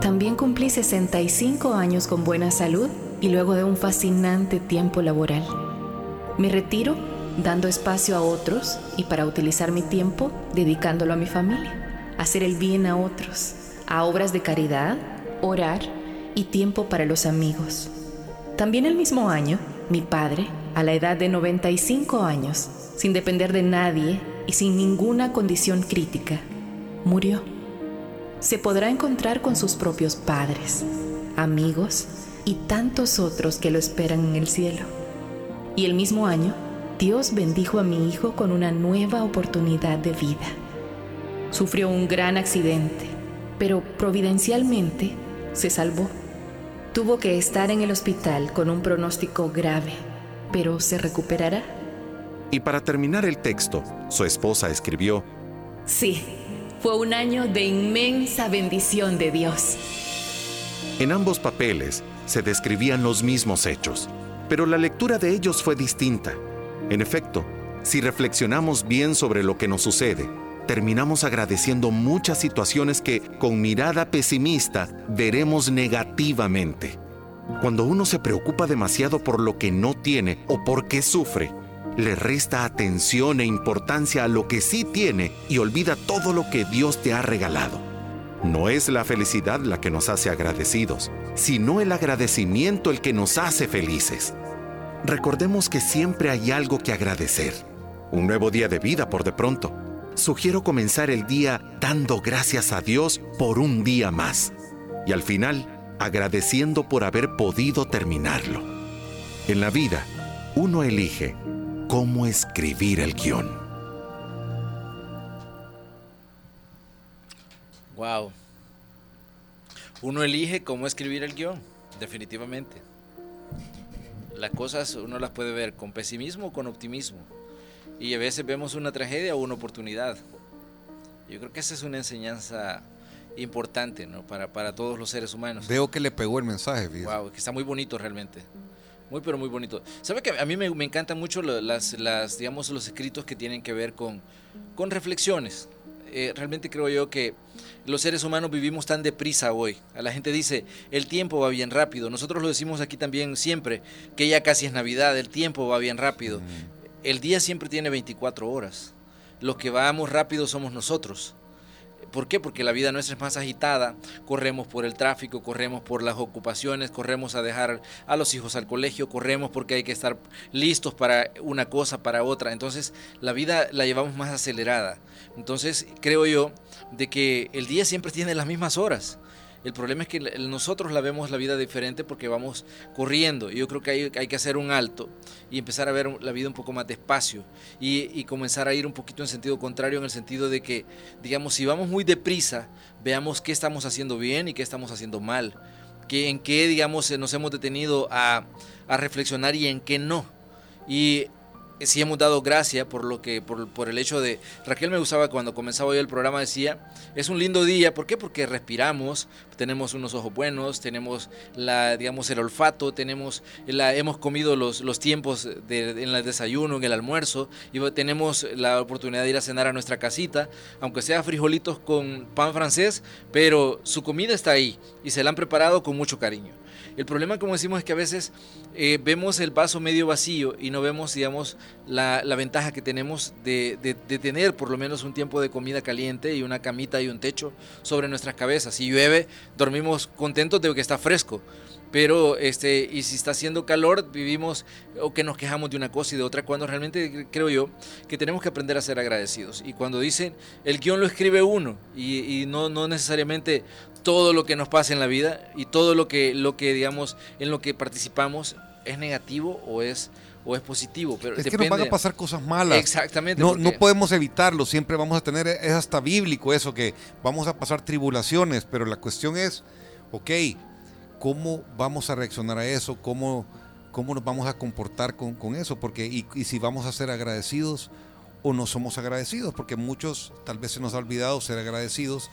También cumplí 65 años con buena salud y luego de un fascinante tiempo laboral. Me retiro dando espacio a otros y para utilizar mi tiempo dedicándolo a mi familia, hacer el bien a otros, a obras de caridad, orar y tiempo para los amigos. También el mismo año, mi padre, a la edad de 95 años, sin depender de nadie y sin ninguna condición crítica, murió. Se podrá encontrar con sus propios padres, amigos y tantos otros que lo esperan en el cielo. Y el mismo año, Dios bendijo a mi hijo con una nueva oportunidad de vida. Sufrió un gran accidente, pero providencialmente se salvó. Tuvo que estar en el hospital con un pronóstico grave, pero se recuperará. y para terminar el texto, su esposa escribió, Sí, fue un año de inmensa bendición de Dios. En ambos papeles se describían los mismos hechos, pero la lectura de ellos fue distinta. En efecto, si reflexionamos bien sobre lo que nos sucede, terminamos agradeciendo muchas situaciones que, con mirada pesimista, veremos negativamente. Cuando uno se preocupa demasiado por lo que no tiene o por qué sufre, le resta atención e importancia a lo que sí tiene y olvida todo lo que Dios te ha regalado. No es la felicidad la que nos hace agradecidos, sino el agradecimiento el que nos hace felices. Recordemos que siempre hay algo que agradecer. Un nuevo día de vida por de pronto. Sugiero comenzar el día dando gracias a Dios por un día más. Y al final, agradeciendo por haber podido terminarlo. En la vida, uno elige cómo escribir el guion. Wow. Uno elige cómo escribir el guion, definitivamente. Las cosas uno las puede ver con pesimismo o con optimismo. Y a veces vemos una tragedia o una oportunidad. Yo creo que esa es una enseñanza importante ¿no? para, para todos los seres humanos. Veo que le pegó el mensaje, fíjese. Wow, que está muy bonito realmente. Muy, pero muy bonito. ¿Sabe que a mí me, me encantan mucho las, las, digamos, los escritos que tienen que ver con, con reflexiones? Eh, realmente creo yo que los seres humanos vivimos tan deprisa hoy. A la gente dice, el tiempo va bien rápido. Nosotros lo decimos aquí también siempre, que ya casi es Navidad, el tiempo va bien rápido. El día siempre tiene 24 horas. Los que vamos rápido somos nosotros. ¿Por qué? Porque la vida nuestra es más agitada, corremos por el tráfico, corremos por las ocupaciones, corremos a dejar a los hijos al colegio, corremos porque hay que estar listos para una cosa, para otra. Entonces la vida la llevamos más acelerada. Entonces creo yo de que el día siempre tiene las mismas horas. El problema es que nosotros la vemos la vida diferente porque vamos corriendo. Y yo creo que hay, que hacer un alto y empezar a ver la vida un poco más despacio y, y comenzar a ir un poquito en sentido contrario, en el sentido de que, digamos, si vamos muy deprisa, veamos qué estamos haciendo bien y qué estamos haciendo mal. Que, en qué, digamos, eh, nos hemos detenido a, a reflexionar y en qué no. Y si hemos dado gracia por lo que por, por el hecho de Raquel me gustaba cuando comenzaba hoy el programa decía es un lindo día ¿por qué? porque respiramos tenemos unos ojos buenos tenemos la digamos el olfato tenemos la hemos comido los, los tiempos de, en el desayuno en el almuerzo y tenemos la oportunidad de ir a cenar a nuestra casita aunque sea frijolitos con pan francés pero su comida está ahí y se la han preparado con mucho cariño el problema, como decimos, es que a veces eh, vemos el vaso medio vacío y no vemos, digamos, la, la ventaja que tenemos de, de- tener por lo menos un tiempo de comida caliente y una camita y un techo sobre nuestras cabezas. Si llueve, dormimos contentos de que está fresco. Pero, este, y si está haciendo calor, vivimos o que nos quejamos de una cosa y de otra, cuando realmente creo yo que tenemos que aprender a ser agradecidos. Y cuando dicen, el guion lo escribe uno y, y no, no necesariamente todo lo que nos pasa en la vida y todo lo que, lo que digamos, en lo que participamos es negativo o es, o es positivo. Pero Es que nos van a pasar cosas malas. Exactamente. No, no podemos evitarlo, siempre vamos a tener, es hasta bíblico eso, que vamos a pasar tribulaciones, pero la cuestión es, ok, ¿cómo vamos a reaccionar a eso? ¿Cómo, cómo nos vamos a comportar con, con eso? Porque, y, y si vamos a ser agradecidos o no somos agradecidos, porque muchos tal vez se nos ha olvidado ser agradecidos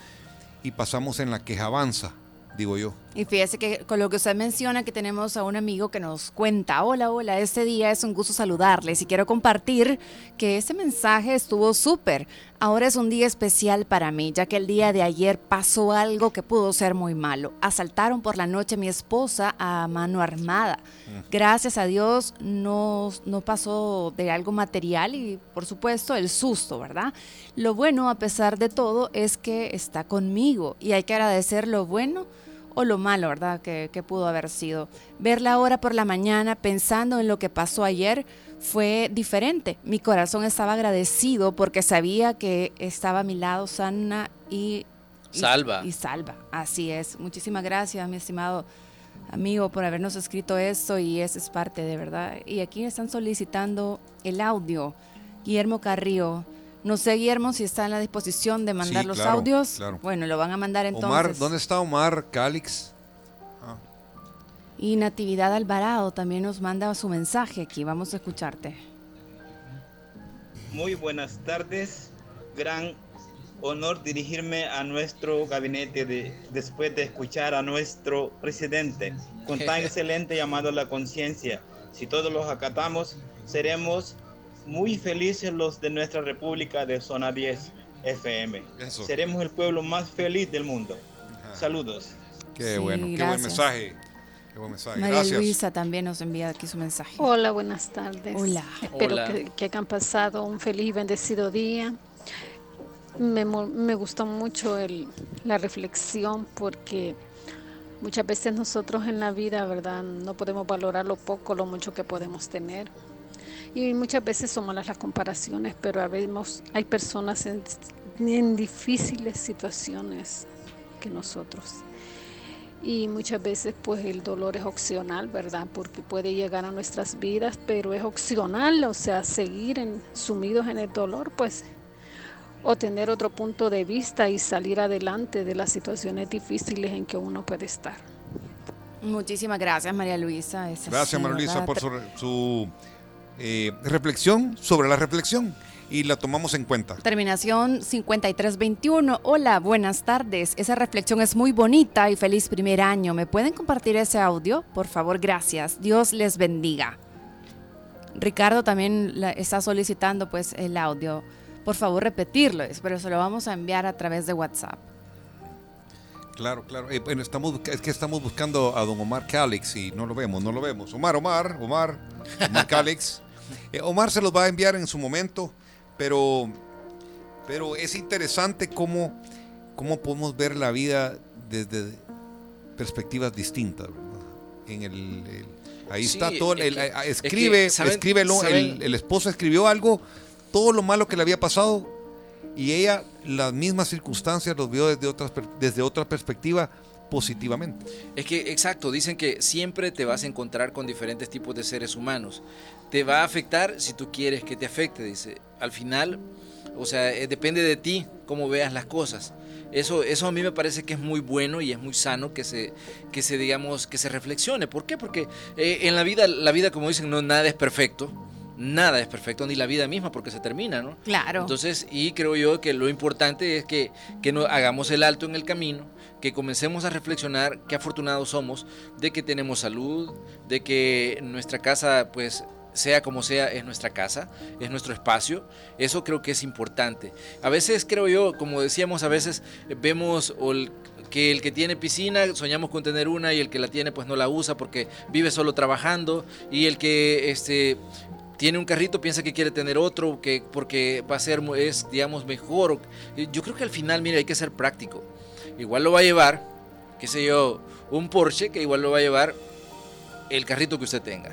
y pasamos en la quejabanza, digo yo. Y fíjese que con lo que usted menciona que tenemos a un amigo que nos cuenta, hola, hola, este día es un gusto saludarles y quiero compartir que ese mensaje estuvo súper. Ahora es un día especial para mí, ya que el día de ayer pasó algo que pudo ser muy malo. Asaltaron por la noche a mi esposa a mano armada. Gracias a Dios no, no pasó de algo material y por supuesto el susto, ¿verdad? Lo bueno a pesar de todo es que está conmigo y hay que agradecer lo bueno o lo malo, ¿verdad? Que, que, pudo haber sido. Verla ahora por la mañana pensando en lo que pasó ayer fue diferente. Mi corazón estaba agradecido porque sabía que estaba a mi lado sana y... y Salva. Y, salva, así es. Muchísimas gracias, mi estimado amigo, por habernos escrito esto y eso es parte de verdad. Y aquí están solicitando el audio. Guillermo Carrillo. No sé, Guillermo, si está en la disposición de mandar Sí, los claro, audios. claro. Bueno, lo van a mandar entonces. Omar, ¿dónde está Omar Calix? Y Natividad Alvarado también nos manda su mensaje aquí. Vamos a escucharte. Muy buenas tardes. Gran honor dirigirme a nuestro gabinete de, después de escuchar a nuestro presidente con tan excelente llamado a la conciencia. Si todos los acatamos, seremos muy felices los de nuestra República de Zona 10 FM. Eso. Seremos el pueblo más feliz del mundo. Saludos. Qué Sí, bueno, qué buen mensaje. Qué buen mensaje. María Gracias. Luisa también nos envía aquí su mensaje. Hola, buenas tardes. Hola. Espero Hola. Que, que hayan pasado un feliz y bendecido día. Me, mo- me gustó mucho el, la reflexión porque muchas veces nosotros en la vida, ¿verdad? No podemos valorar lo poco, lo mucho que podemos tener. Y muchas veces son malas las comparaciones, pero a veces hay personas en, en difíciles situaciones que nosotros. Y muchas veces pues el dolor es opcional, ¿verdad? Porque puede llegar a nuestras vidas, pero es opcional, o sea, seguir en- sumidos en el dolor, pues, o tener otro punto de vista y salir adelante de las situaciones difíciles en que uno puede estar. Muchísimas gracias, María Luisa. Gracias, María Luisa, por su, su, eh, reflexión sobre la reflexión y la tomamos en cuenta. Terminación 5321. Hola, buenas tardes. Esa reflexión es muy bonita y feliz primer año. ¿Me pueden compartir ese audio? Por favor, gracias. Dios les bendiga. Ricardo también la- está solicitando pues el audio. Por favor, repetirlo, pero se lo vamos a enviar a través de WhatsApp. Claro, claro. Eh, bueno, estamos, es que estamos buscando a don Omar Calix y no lo vemos, no lo vemos. Omar, Omar, Omar, Omar Calix. Eh, Omar se los va a enviar en su momento, pero, pero es interesante cómo, cómo podemos ver la vida desde perspectivas distintas. En el, el- ahí Sí, está todo. es el- eh, es que, escribe, ¿saben- escribe el, el- el esposo escribió algo, todo lo malo que le había pasado y ella las mismas circunstancias los vio desde, otras, desde otra perspectiva positivamente. Es que, exacto, dicen que siempre te vas a encontrar con diferentes tipos de seres humanos. Te va a afectar si tú quieres que te afecte, dice. Al final, o sea, eh, depende de ti cómo veas las cosas. Eso, eso a mí me parece que es muy bueno y es muy sano que se, que se digamos, que se reflexione. ¿Por qué? Porque eh, en la vida, la vida, como dicen, no nada es perfecto. Nada es perfecto, ni la vida misma, porque se termina, ¿no? Claro. Entonces, y creo yo que lo importante es que, que no hagamos el alto en el camino, que comencemos a reflexionar qué afortunados somos de que tenemos salud, de que nuestra casa, pues, sea como sea, es nuestra casa, es nuestro espacio. Eso creo que es importante. A veces creo yo, como decíamos, a veces vemos que el que tiene piscina soñamos con tener una y el que la tiene pues no la usa porque vive solo trabajando y el que este tiene un carrito piensa que quiere tener otro que porque va a ser es digamos mejor yo creo que al final mira hay que ser práctico igual lo va a llevar qué sé yo un Porsche que igual lo va a llevar el carrito que usted tenga.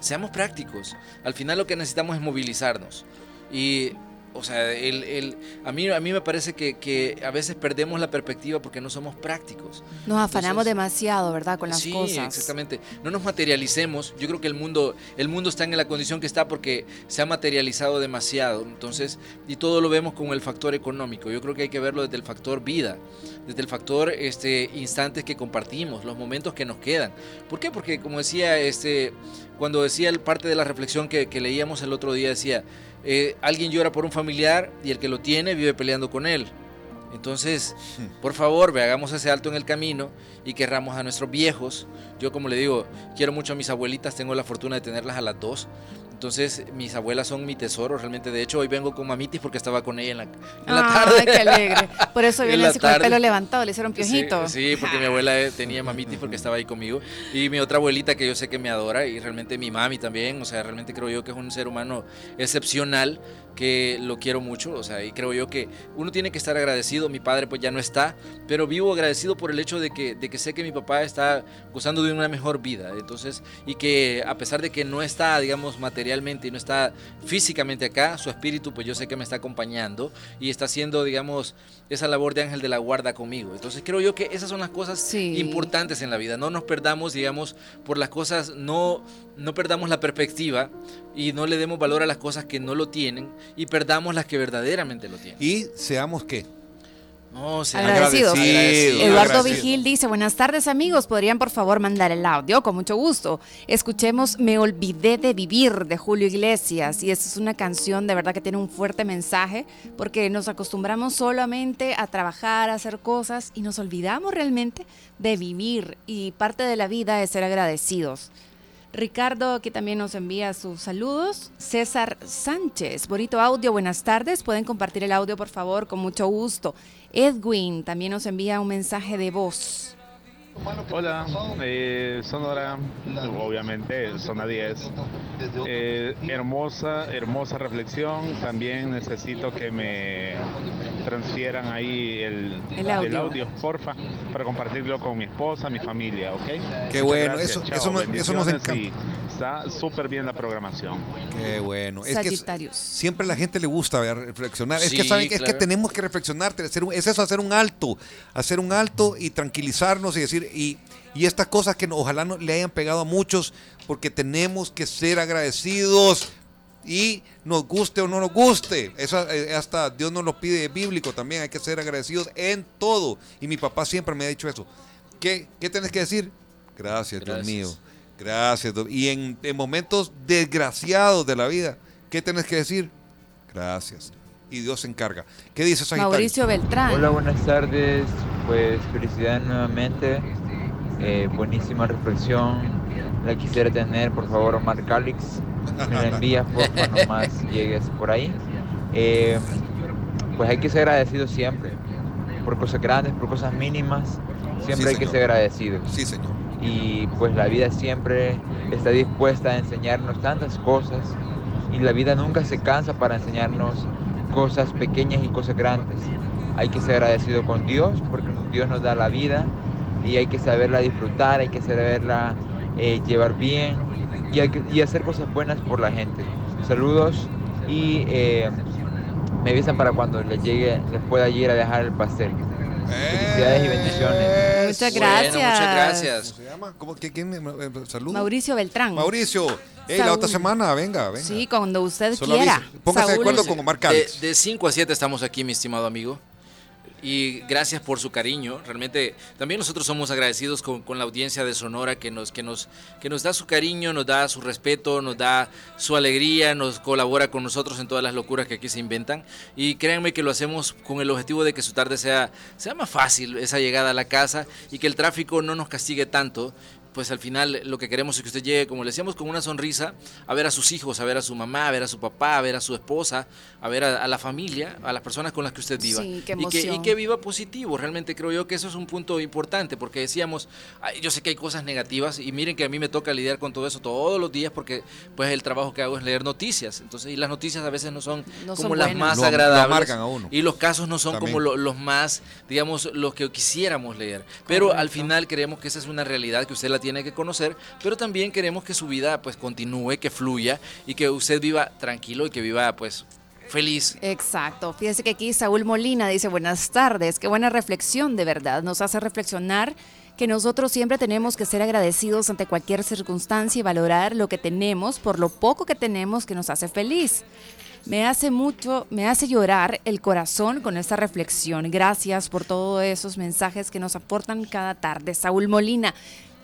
Seamos prácticos. Al final lo que necesitamos es movilizarnos. Y O sea, el, el- a, mí, a mí me parece que, que a veces perdemos la perspectiva porque no somos prácticos. Nos afanamos Entonces, demasiado, ¿verdad? Con las sí, cosas. exactamente. No nos materialicemos. Yo creo que el mundo, el mundo está en la condición que está porque se ha materializado demasiado. Entonces, y todo lo vemos con el factor económico. Yo creo que hay que verlo desde el factor vida, desde el factor este, instantes que compartimos, los momentos que nos quedan. ¿Por qué? Porque como decía, este, cuando decía el parte de la reflexión que, que leíamos el otro día, decía, eh, alguien llora por un familiar y el que lo tiene vive peleando con él. Entonces, por favor, ve, hagamos ese alto en el camino y querramos a nuestros viejos. Yo, como le digo, quiero mucho a mis abuelitas, tengo la fortuna de tenerlas a las dos. Entonces, mis abuelas son mi tesoro, realmente. De hecho, hoy vengo con mamitis porque estaba con ella en la, en la Ay, tarde. qué alegre. Por eso En viene la así con el pelo levantado, le hicieron piojito. Sí, sí, porque mi abuela eh, tenía mamitis porque estaba ahí conmigo. Y mi otra abuelita que yo sé que me adora y realmente mi mami también. O sea, realmente creo yo que es un ser humano excepcional que lo quiero mucho. O sea, y creo yo que uno tiene que estar agradecido. Mi padre pues ya no está, pero vivo agradecido por el hecho de que, de que sé que mi papá está gozando de una mejor vida. Entonces, y que a pesar de que no está, digamos, materialmente y no está físicamente acá, su espíritu pues yo sé que me está acompañando y está haciendo, digamos, esa labor de ángel de la guarda conmigo. Entonces creo yo que esas son las cosas importantes en la vida. No nos perdamos, digamos, por las cosas, no, no perdamos la perspectiva y no le demos valor a las cosas que no lo tienen y perdamos las que verdaderamente lo tienen. Y seamos qué? No, Agradecidos. agradecido, Eduardo agradecido. Vigil dice, buenas tardes amigos, ¿podrían por favor mandar el audio? Con mucho gusto. Escuchemos Me Olvidé de Vivir de Julio Iglesias y esta es una canción de verdad que tiene un fuerte mensaje porque nos acostumbramos solamente a trabajar, a hacer cosas y nos olvidamos realmente de vivir y parte de la vida es ser agradecidos. Ricardo, que también nos envía sus saludos. César Sánchez, bonito audio, buenas tardes. Pueden compartir el audio, por favor, con mucho gusto. Edwin también nos envía un mensaje de voz. Hola, eh, Sonora, obviamente, Zona 10. Eh, hermosa, hermosa reflexión. También necesito que me transfieran ahí el, El audio. porfa, para compartirlo con mi esposa, mi familia, ¿ok? Qué Muchas bueno, gracias, eso- chao, eso nos- eso nos y Está súper bien la programación. Qué bueno. Es que siempre a la gente le gusta ver, reflexionar. es que saben es que tenemos que reflexionar, hacer un- es eso, hacer un alto, hacer un alto y tranquilizarnos y decir y, y estas cosas que no- ojalá no le hayan pegado a muchos, porque tenemos que ser agradecidos y nos guste o no nos guste. Eso eh, hasta Dios nos lo pide bíblico también. Hay que ser agradecidos en todo. Y mi papá siempre me ha dicho eso. ¿Qué, qué tenés que decir? Gracias, Dios mío. Gracias. Dios- Y en, en momentos desgraciados de la vida, ¿qué tenés que decir? Gracias. Y Dios se encarga. ¿Qué dice Sagitario? Mauricio Beltrán. Hola, buenas tardes. Pues felicidades nuevamente. Eh, buenísima reflexión. La quisiera tener, por favor, Omar Calix. Me la envías, por favor, nomás llegues por ahí. Eh, pues hay que ser agradecidos siempre. Por cosas grandes, por cosas mínimas. Siempre Sí, hay que ser agradecidos. Sí, señor. Y pues la vida siempre está dispuesta a enseñarnos tantas cosas. Y la vida nunca se cansa para enseñarnos cosas pequeñas y cosas grandes. Hay que ser agradecido con Dios porque Dios nos da la vida y hay que saberla disfrutar, hay que saberla eh, llevar bien y, hay que- y hacer cosas buenas por la gente. Saludos y eh, me avisan para cuando les llegue, les pueda ir a dejar el pastel. Felicidades y bendiciones. Muchas Bueno, gracias. muchas gracias. ¿Cómo se llama? ¿Cómo, qué- quién me- eh, salud? Mauricio Beltrán. Mauricio. Ey, la otra semana, venga, venga. Sí, cuando usted Solo quiera. avise. Póngase de Saúl. acuerdo con Omar Calix. De 5 a 7 estamos aquí, mi estimado amigo. Y gracias por su cariño. Realmente también nosotros somos agradecidos con, con la audiencia de Sonora que nos, que, nos, que nos da su cariño, nos da su respeto, nos da su alegría, nos colabora con nosotros en todas las locuras que aquí se inventan. Y créanme que lo hacemos con el objetivo de que su tarde sea, sea más fácil esa llegada a la casa y que el tráfico no nos castigue tanto pues al final lo que queremos es que usted llegue, como le decíamos, con una sonrisa a ver a sus hijos, a ver a su mamá, a ver a su papá, a ver a su esposa, a ver a, a la familia, a las personas con las que usted viva. Sí, qué y, que, y que viva positivo. Realmente creo yo que eso es un punto importante, porque decíamos, "Ay, yo sé que hay cosas negativas y miren que a mí me toca lidiar con todo eso todos los días porque pues el trabajo que hago es leer noticias. Entonces, y las noticias a veces no son No como son las buenas. más Lo- lo agradables. amargan a uno. Y los casos no son También. como lo- los más, digamos, los que quisiéramos leer. Pero al final creemos que esa es una realidad que usted la tiene que conocer, pero también queremos que su vida pues continúe, que fluya y que usted viva tranquilo y que viva pues feliz. Exacto. Fíjese que aquí Saúl Molina dice, buenas tardes, qué buena reflexión de verdad. Nos hace reflexionar que nosotros siempre tenemos que ser agradecidos ante cualquier circunstancia y valorar lo que tenemos por lo poco que tenemos que nos hace feliz. Me hace mucho, me hace llorar el corazón con esta reflexión. Gracias por todos esos mensajes que nos aportan cada tarde. Saúl Molina.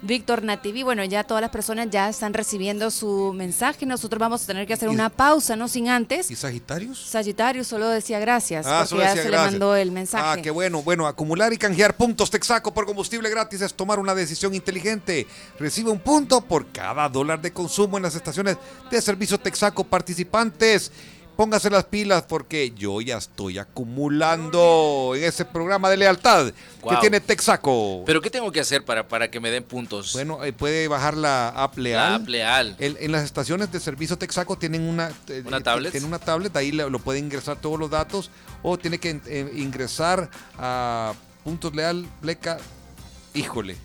Víctor Nativi, bueno, ya todas las personas ya están recibiendo su mensaje. Nosotros vamos a tener que hacer una pausa, ¿no? Sin antes. ¿Y Sagitarios? Sagitario solo decía gracias, Ah, porque solo ya se gracias. le mandó el mensaje. Ah, qué bueno. Bueno, acumular y canjear puntos Texaco por combustible gratis es tomar una decisión inteligente. Recibe un punto por cada dólar de consumo en las estaciones de servicio Texaco participantes. Póngase las pilas porque yo ya estoy acumulando en ese programa de lealtad que Guau. tiene Texaco. Pero ¿qué tengo que hacer para, para que me den puntos? Bueno, eh, puede bajar la app Leal. La app Leal. El- en las estaciones de servicio Texaco tienen una, eh, ¿Una eh, tablet? Tienen una tablet, ahí lo, lo puede ingresar todos los datos o tiene que eh, ingresar a puntos leal, pleca. Híjole,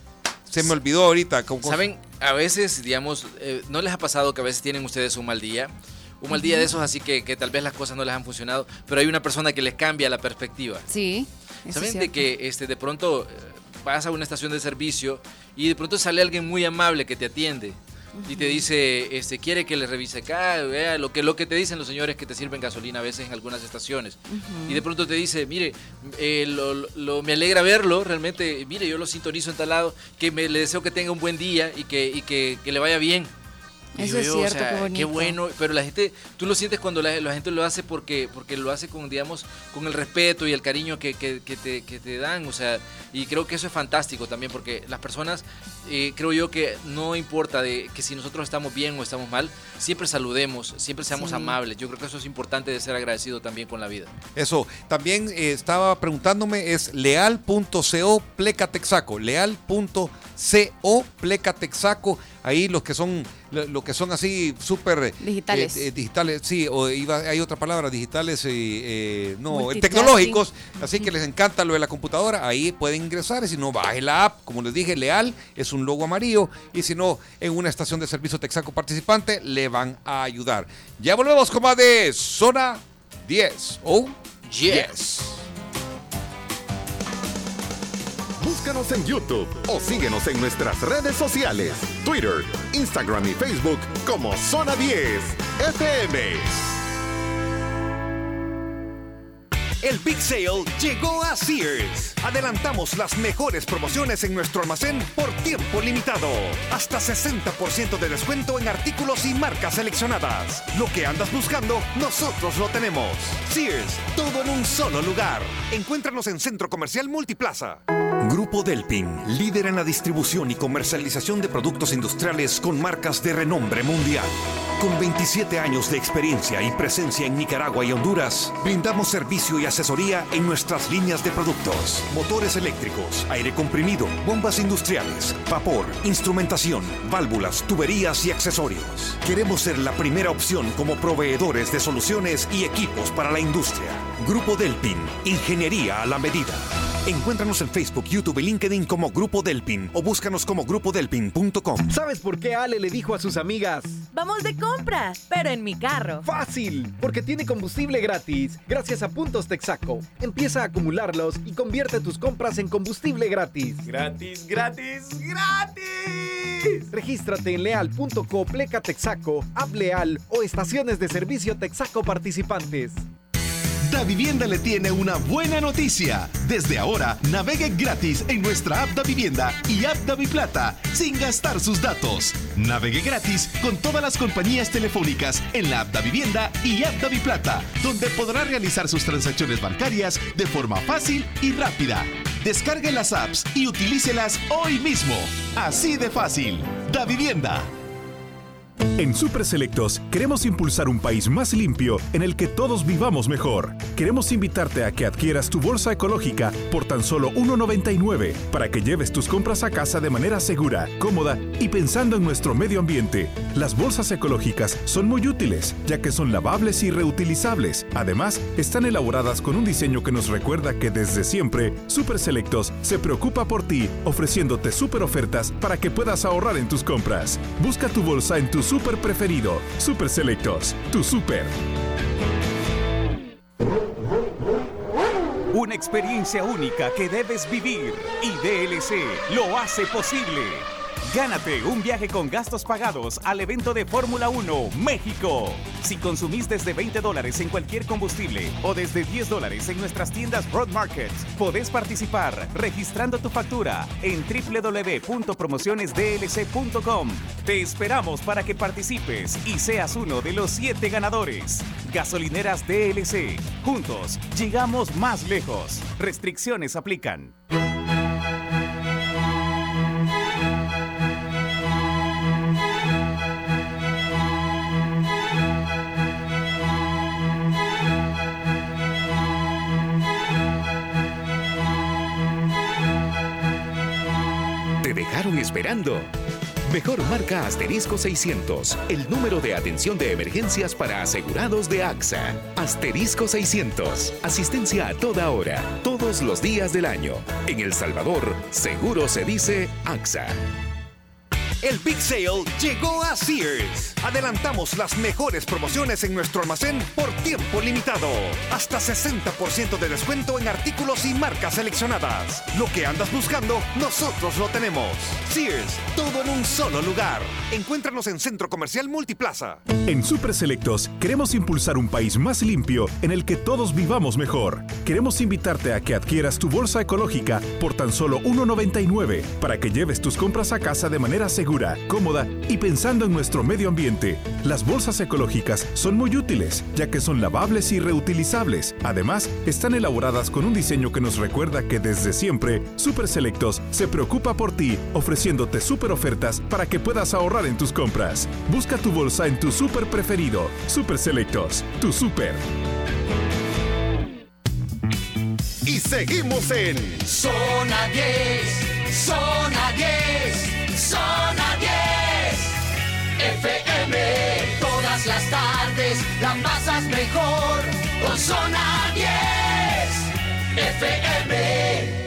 se me olvidó ahorita. Saben, a veces, digamos, eh, ¿no les ha pasado que a veces tienen ustedes un mal día? Un mal día de esos, así que, que tal vez las cosas no les han funcionado, pero hay una persona que les cambia la perspectiva. Sí. ¿Saben es de que este, de pronto eh, vas a una estación de servicio y de pronto sale alguien muy amable que te atiende? Y te dice, este, quiere que le revise acá, vea lo que, lo que te dicen los señores que te sirven gasolina a veces en algunas estaciones. Y de pronto te dice, mire, eh, lo- lo- me alegra verlo, realmente, mire, yo lo sintonizo en tal lado, que me, le deseo que tenga un buen día y que, y que, que le vaya bien. Eso es cierto, qué bonito. bueno, pero la gente, tú lo sientes cuando la, la gente lo hace porque, porque lo hace con, digamos, con el respeto y el cariño que, que- que te, que te dan, o sea, y creo que eso es fantástico también, porque las personas, eh, creo yo que no importa de que si nosotros estamos bien o estamos mal, siempre saludemos, siempre seamos Sí. amables, yo creo que eso es importante de ser agradecido también con la vida. Eso, también eh, estaba preguntándome, es leal.co pleca texaco, leal.co pleca texaco, ahí los que son, lo, lo que son así súper... Digitales. eh, eh, digitales, sí, o iba, hay otra palabra, digitales, eh, eh, no, tecnológicos, así que les encanta lo de la computadora, ahí pueden ingresar, y si no, baje la app, como les dije, leal, es un logo amarillo, y si no, en una estación de servicio texaco participante, le van a ayudar. Ya volvemos con más de Zona 10. Oh, yes. Búscanos en YouTube o síguenos en nuestras redes sociales, Twitter, Instagram y Facebook como Zona 10 FM. El Big Sale llegó a Sears. Adelantamos las mejores promociones en nuestro almacén por tiempo limitado. Hasta 60% de descuento en artículos y marcas seleccionadas. Lo que andas buscando, nosotros lo tenemos. Sears, todo en un solo lugar. Encuéntranos en Centro Comercial Multiplaza. Grupo Delpin, líder en la distribución y comercialización de productos industriales con marcas de renombre mundial. Con 27 años de experiencia y presencia en Nicaragua y Honduras, brindamos servicio y asesoría en nuestras líneas de productos. Motores eléctricos, aire comprimido, bombas industriales, vapor, instrumentación, válvulas, tuberías y accesorios. Queremos ser la primera opción como proveedores de soluciones y equipos para la industria. Grupo Delpin, ingeniería a la medida. Encuéntranos en Facebook, YouTube y LinkedIn como Grupo Delpin o búscanos como grupodelpin.com. ¿Sabes por qué Ale le dijo a sus amigas? Vamos de compras, pero en mi carro. Fácil, porque tiene combustible gratis gracias a Puntos Texaco. Empieza a acumularlos y convierte tus compras en combustible gratis. Gratis, gratis, gratis. Regístrate en leal.co pleca Texaco, App Leal o estaciones de servicio Texaco participantes. Da Vivienda le tiene una buena noticia. Desde ahora, navegue gratis en nuestra app Da Vivienda y app Da Plata sin gastar sus datos. Navegue gratis con todas las compañías telefónicas en la app Da Vivienda y app Da Plata, donde podrá realizar sus transacciones bancarias de forma fácil y rápida. Descargue las apps y utilícelas hoy mismo. Así de fácil. Da Vivienda. En Super Selectos queremos impulsar un país más limpio en el que todos vivamos mejor. Queremos invitarte a que adquieras tu bolsa ecológica por tan solo $1.99 para que lleves tus compras a casa de manera segura, cómoda y pensando en nuestro medio ambiente. Las bolsas ecológicas son muy útiles ya que son lavables y reutilizables. Además, están elaboradas con un diseño que nos recuerda que desde siempre Super Selectos se preocupa por ti ofreciéndote super ofertas para que puedas ahorrar en tus compras. Busca tu bolsa en tu super preferido. Super Selectos, tu super. Una experiencia única que debes vivir y DLC lo hace posible. Gánate un viaje con gastos pagados al evento de Fórmula 1 México. Si consumís desde 20 dólares en cualquier combustible o desde 10 dólares en nuestras tiendas Road Markets, podés participar registrando tu factura en www.promocionesdlc.com. Te esperamos para que participes y seas uno de los 7 ganadores. Gasolineras DLC. Juntos llegamos más lejos. Restricciones aplican. Esperando. Mejor marca asterisco 600, el número de atención de emergencias para asegurados de AXA. Asterisco 600, asistencia a toda hora, todos los días del año. En El Salvador, seguro se dice AXA. El Big Sale llegó a Sears. Adelantamos las mejores promociones en nuestro almacén por tiempo limitado. Hasta 60% de descuento en artículos y marcas seleccionadas. Lo que andas buscando, nosotros lo tenemos. Sears, todo en un solo lugar. Encuéntranos en Centro Comercial Multiplaza. En Super Selectos queremos impulsar un país más limpio en el que todos vivamos mejor. Queremos invitarte a que adquieras tu bolsa ecológica por tan solo 1.99 para que lleves tus compras a casa de manera segura, cómoda y pensando en nuestro medio ambiente. Las bolsas ecológicas son muy útiles ya que son lavables y reutilizables. Además, están elaboradas con un diseño que nos recuerda que desde siempre Super Selectos se preocupa por ti ofreciéndote super ofertas para que puedas ahorrar en tus compras. Busca tu bolsa en tu super preferido. Super Selectos, tu super. Y seguimos en Zona 10, Zona 10, Zona 10. FM, todas las tardes la pasas mejor con Zona 10. FM.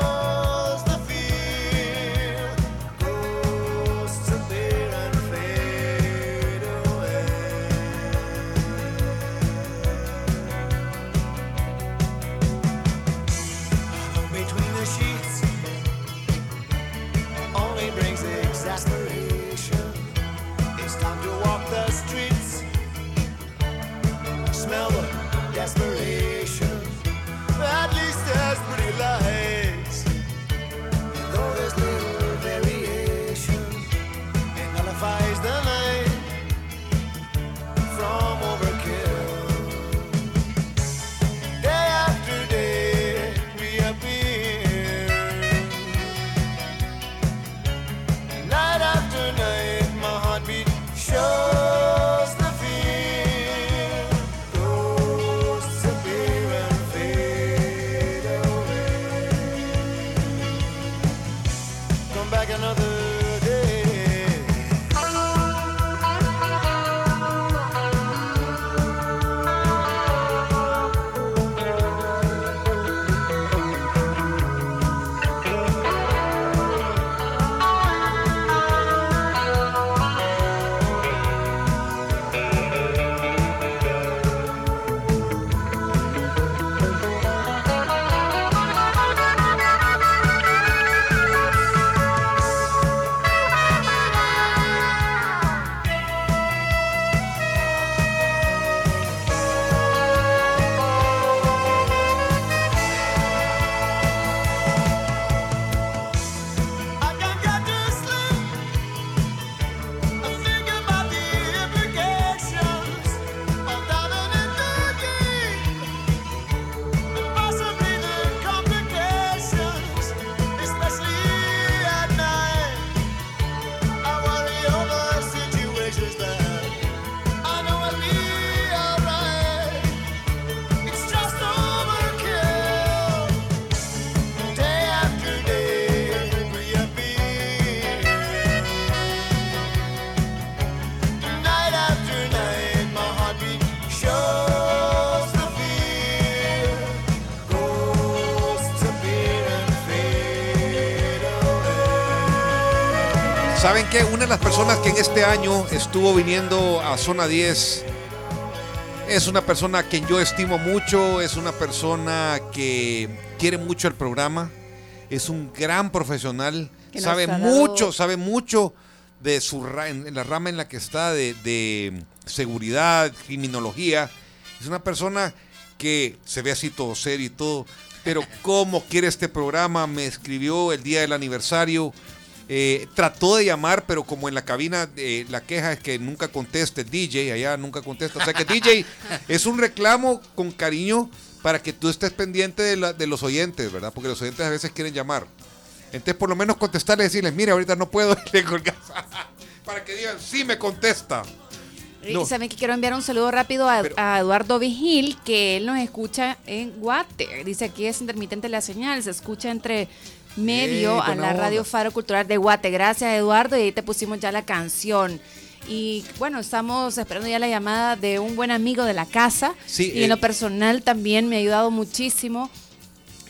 ¿Saben qué? Una de las personas que en este año estuvo viniendo a Zona 10 es una persona a quien yo estimo mucho, es una persona que quiere mucho el programa, es un gran profesional, Que sabe dado- mucho, sabe mucho de su ra- en en la rama en la que está de, de seguridad, criminología. Es una persona que se ve así todo serio y todo, pero cómo quiere este programa, me escribió el día del aniversario. Eh, trató de llamar, pero como en la cabina eh, la queja es que nunca contesta el DJ, allá nunca contesta. O sea que DJ es un reclamo con cariño para que tú estés pendiente de, la- de los oyentes, ¿verdad? Porque los oyentes a veces quieren llamar. Entonces, por lo menos contestarle y decirles, mire, ahorita no puedo, y le colgas. para que digan, sí me contesta. No. Y saben que quiero enviar un saludo rápido a, a Eduardo Vigil, que él nos escucha en Guate. Dice aquí es intermitente la señal, se escucha entre medio a la onda. Radio Faro Cultural de Guate. Gracias, Eduardo, y ahí te pusimos ya la canción. Y bueno, estamos esperando ya la llamada de un buen amigo de la casa. Sí, y en eh, lo personal también me ha ayudado muchísimo.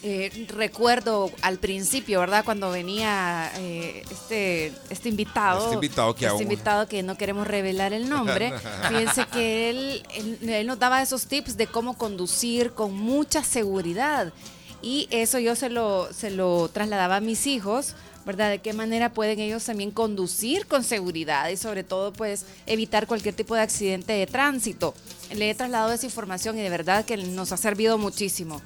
Eh, recuerdo al principio, ¿verdad? Cuando venía eh, este, este invitado. Este invitado que este aún- invitado que no queremos revelar el nombre. Fíjense que él, él, él nos daba esos tips de cómo conducir con mucha seguridad. Y eso yo se lo, se lo trasladaba a mis hijos, ¿verdad? De qué manera pueden ellos también conducir con seguridad y sobre todo pues evitar cualquier tipo de accidente de tránsito. Le he trasladado esa información y de verdad que nos ha servido muchísimo.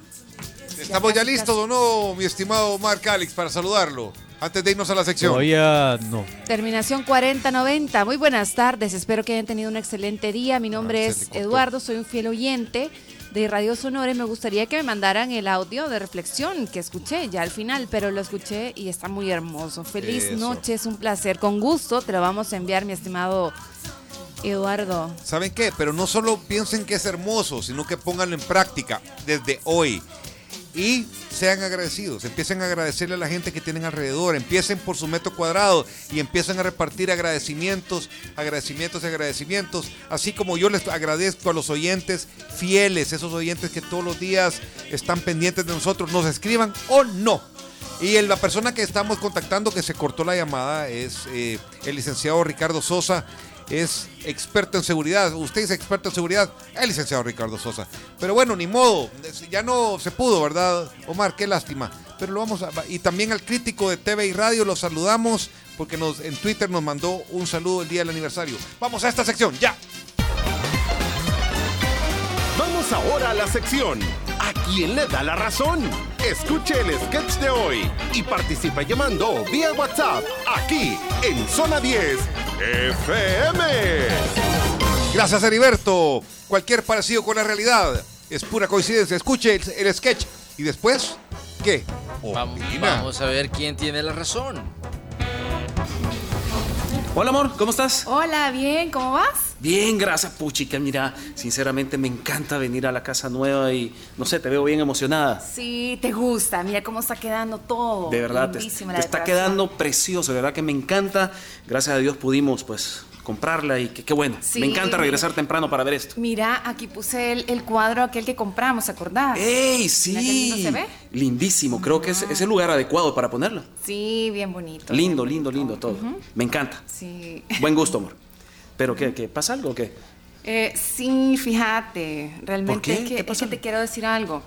¿Estamos ya listos o no, mi estimado Mark Alex, para saludarlo? Antes de irnos a la sección. Todavía no. Terminación 4090. Muy buenas tardes. Espero que hayan tenido un excelente día. Mi nombre es Eduardo, soy un fiel oyente de Radio Sonora y me gustaría que me mandaran el audio de reflexión que escuché ya al final, pero lo escuché y está muy hermoso. Feliz Eso. noche, es un placer. Con gusto te lo vamos a enviar, mi estimado Eduardo. ¿Saben qué? Pero no solo piensen que es hermoso, sino que pónganlo en práctica desde hoy. Y sean agradecidos, empiecen a agradecerle a la gente que tienen alrededor, empiecen por su metro cuadrado y empiecen a repartir agradecimientos, agradecimientos y agradecimientos, así como yo les agradezco a los oyentes fieles, esos oyentes que todos los días están pendientes de nosotros, nos escriban o no. Y la persona que estamos contactando, que se cortó la llamada, es eh, el licenciado Ricardo Sosa. Es experto en seguridad. Usted es experto en seguridad, el licenciado Ricardo Sosa. Pero bueno, ni modo. Ya no se pudo, ¿verdad, Omar? Qué lástima. Pero lo vamos a. Y también al crítico de TV y radio lo saludamos porque nos, en Twitter nos mandó un saludo el día del aniversario. Vamos a esta sección, ya. Vamos ahora a la sección ¿A quién le da la razón? Escuche el sketch de hoy y participa llamando vía WhatsApp aquí en Zona 10 FM. Gracias, Heriberto. Cualquier parecido con la realidad es pura coincidencia. Escuche el, el sketch y después, ¿qué? Vamos a ver quién tiene la razón. Hola amor, ¿cómo estás? Hola, bien, ¿cómo vas? Bien, gracias, puchica. Mira, sinceramente me encanta venir a la casa nueva y no sé, te veo bien emocionada. Sí, te gusta. Mira cómo está quedando todo. De verdad, te, está quedando precioso, de verdad que me encanta. Gracias a Dios pudimos pues comprarla y qué bueno. Sí. Me encanta regresar temprano para ver esto. Mira, aquí puse el, el cuadro aquel que compramos, ¿acordás? ¡Ey, sí! se ve. Lindísimo, creo que es, es el lugar adecuado para ponerla. Sí, bien bonito. Lindo, lindo, lindo todo. Me encanta. Sí. Buen gusto, amor. ¿Pero qué, qué? ¿Pasa algo o qué? Eh, sí, fíjate, realmente ¿Por qué? es que, ¿Qué es que te quiero decir algo.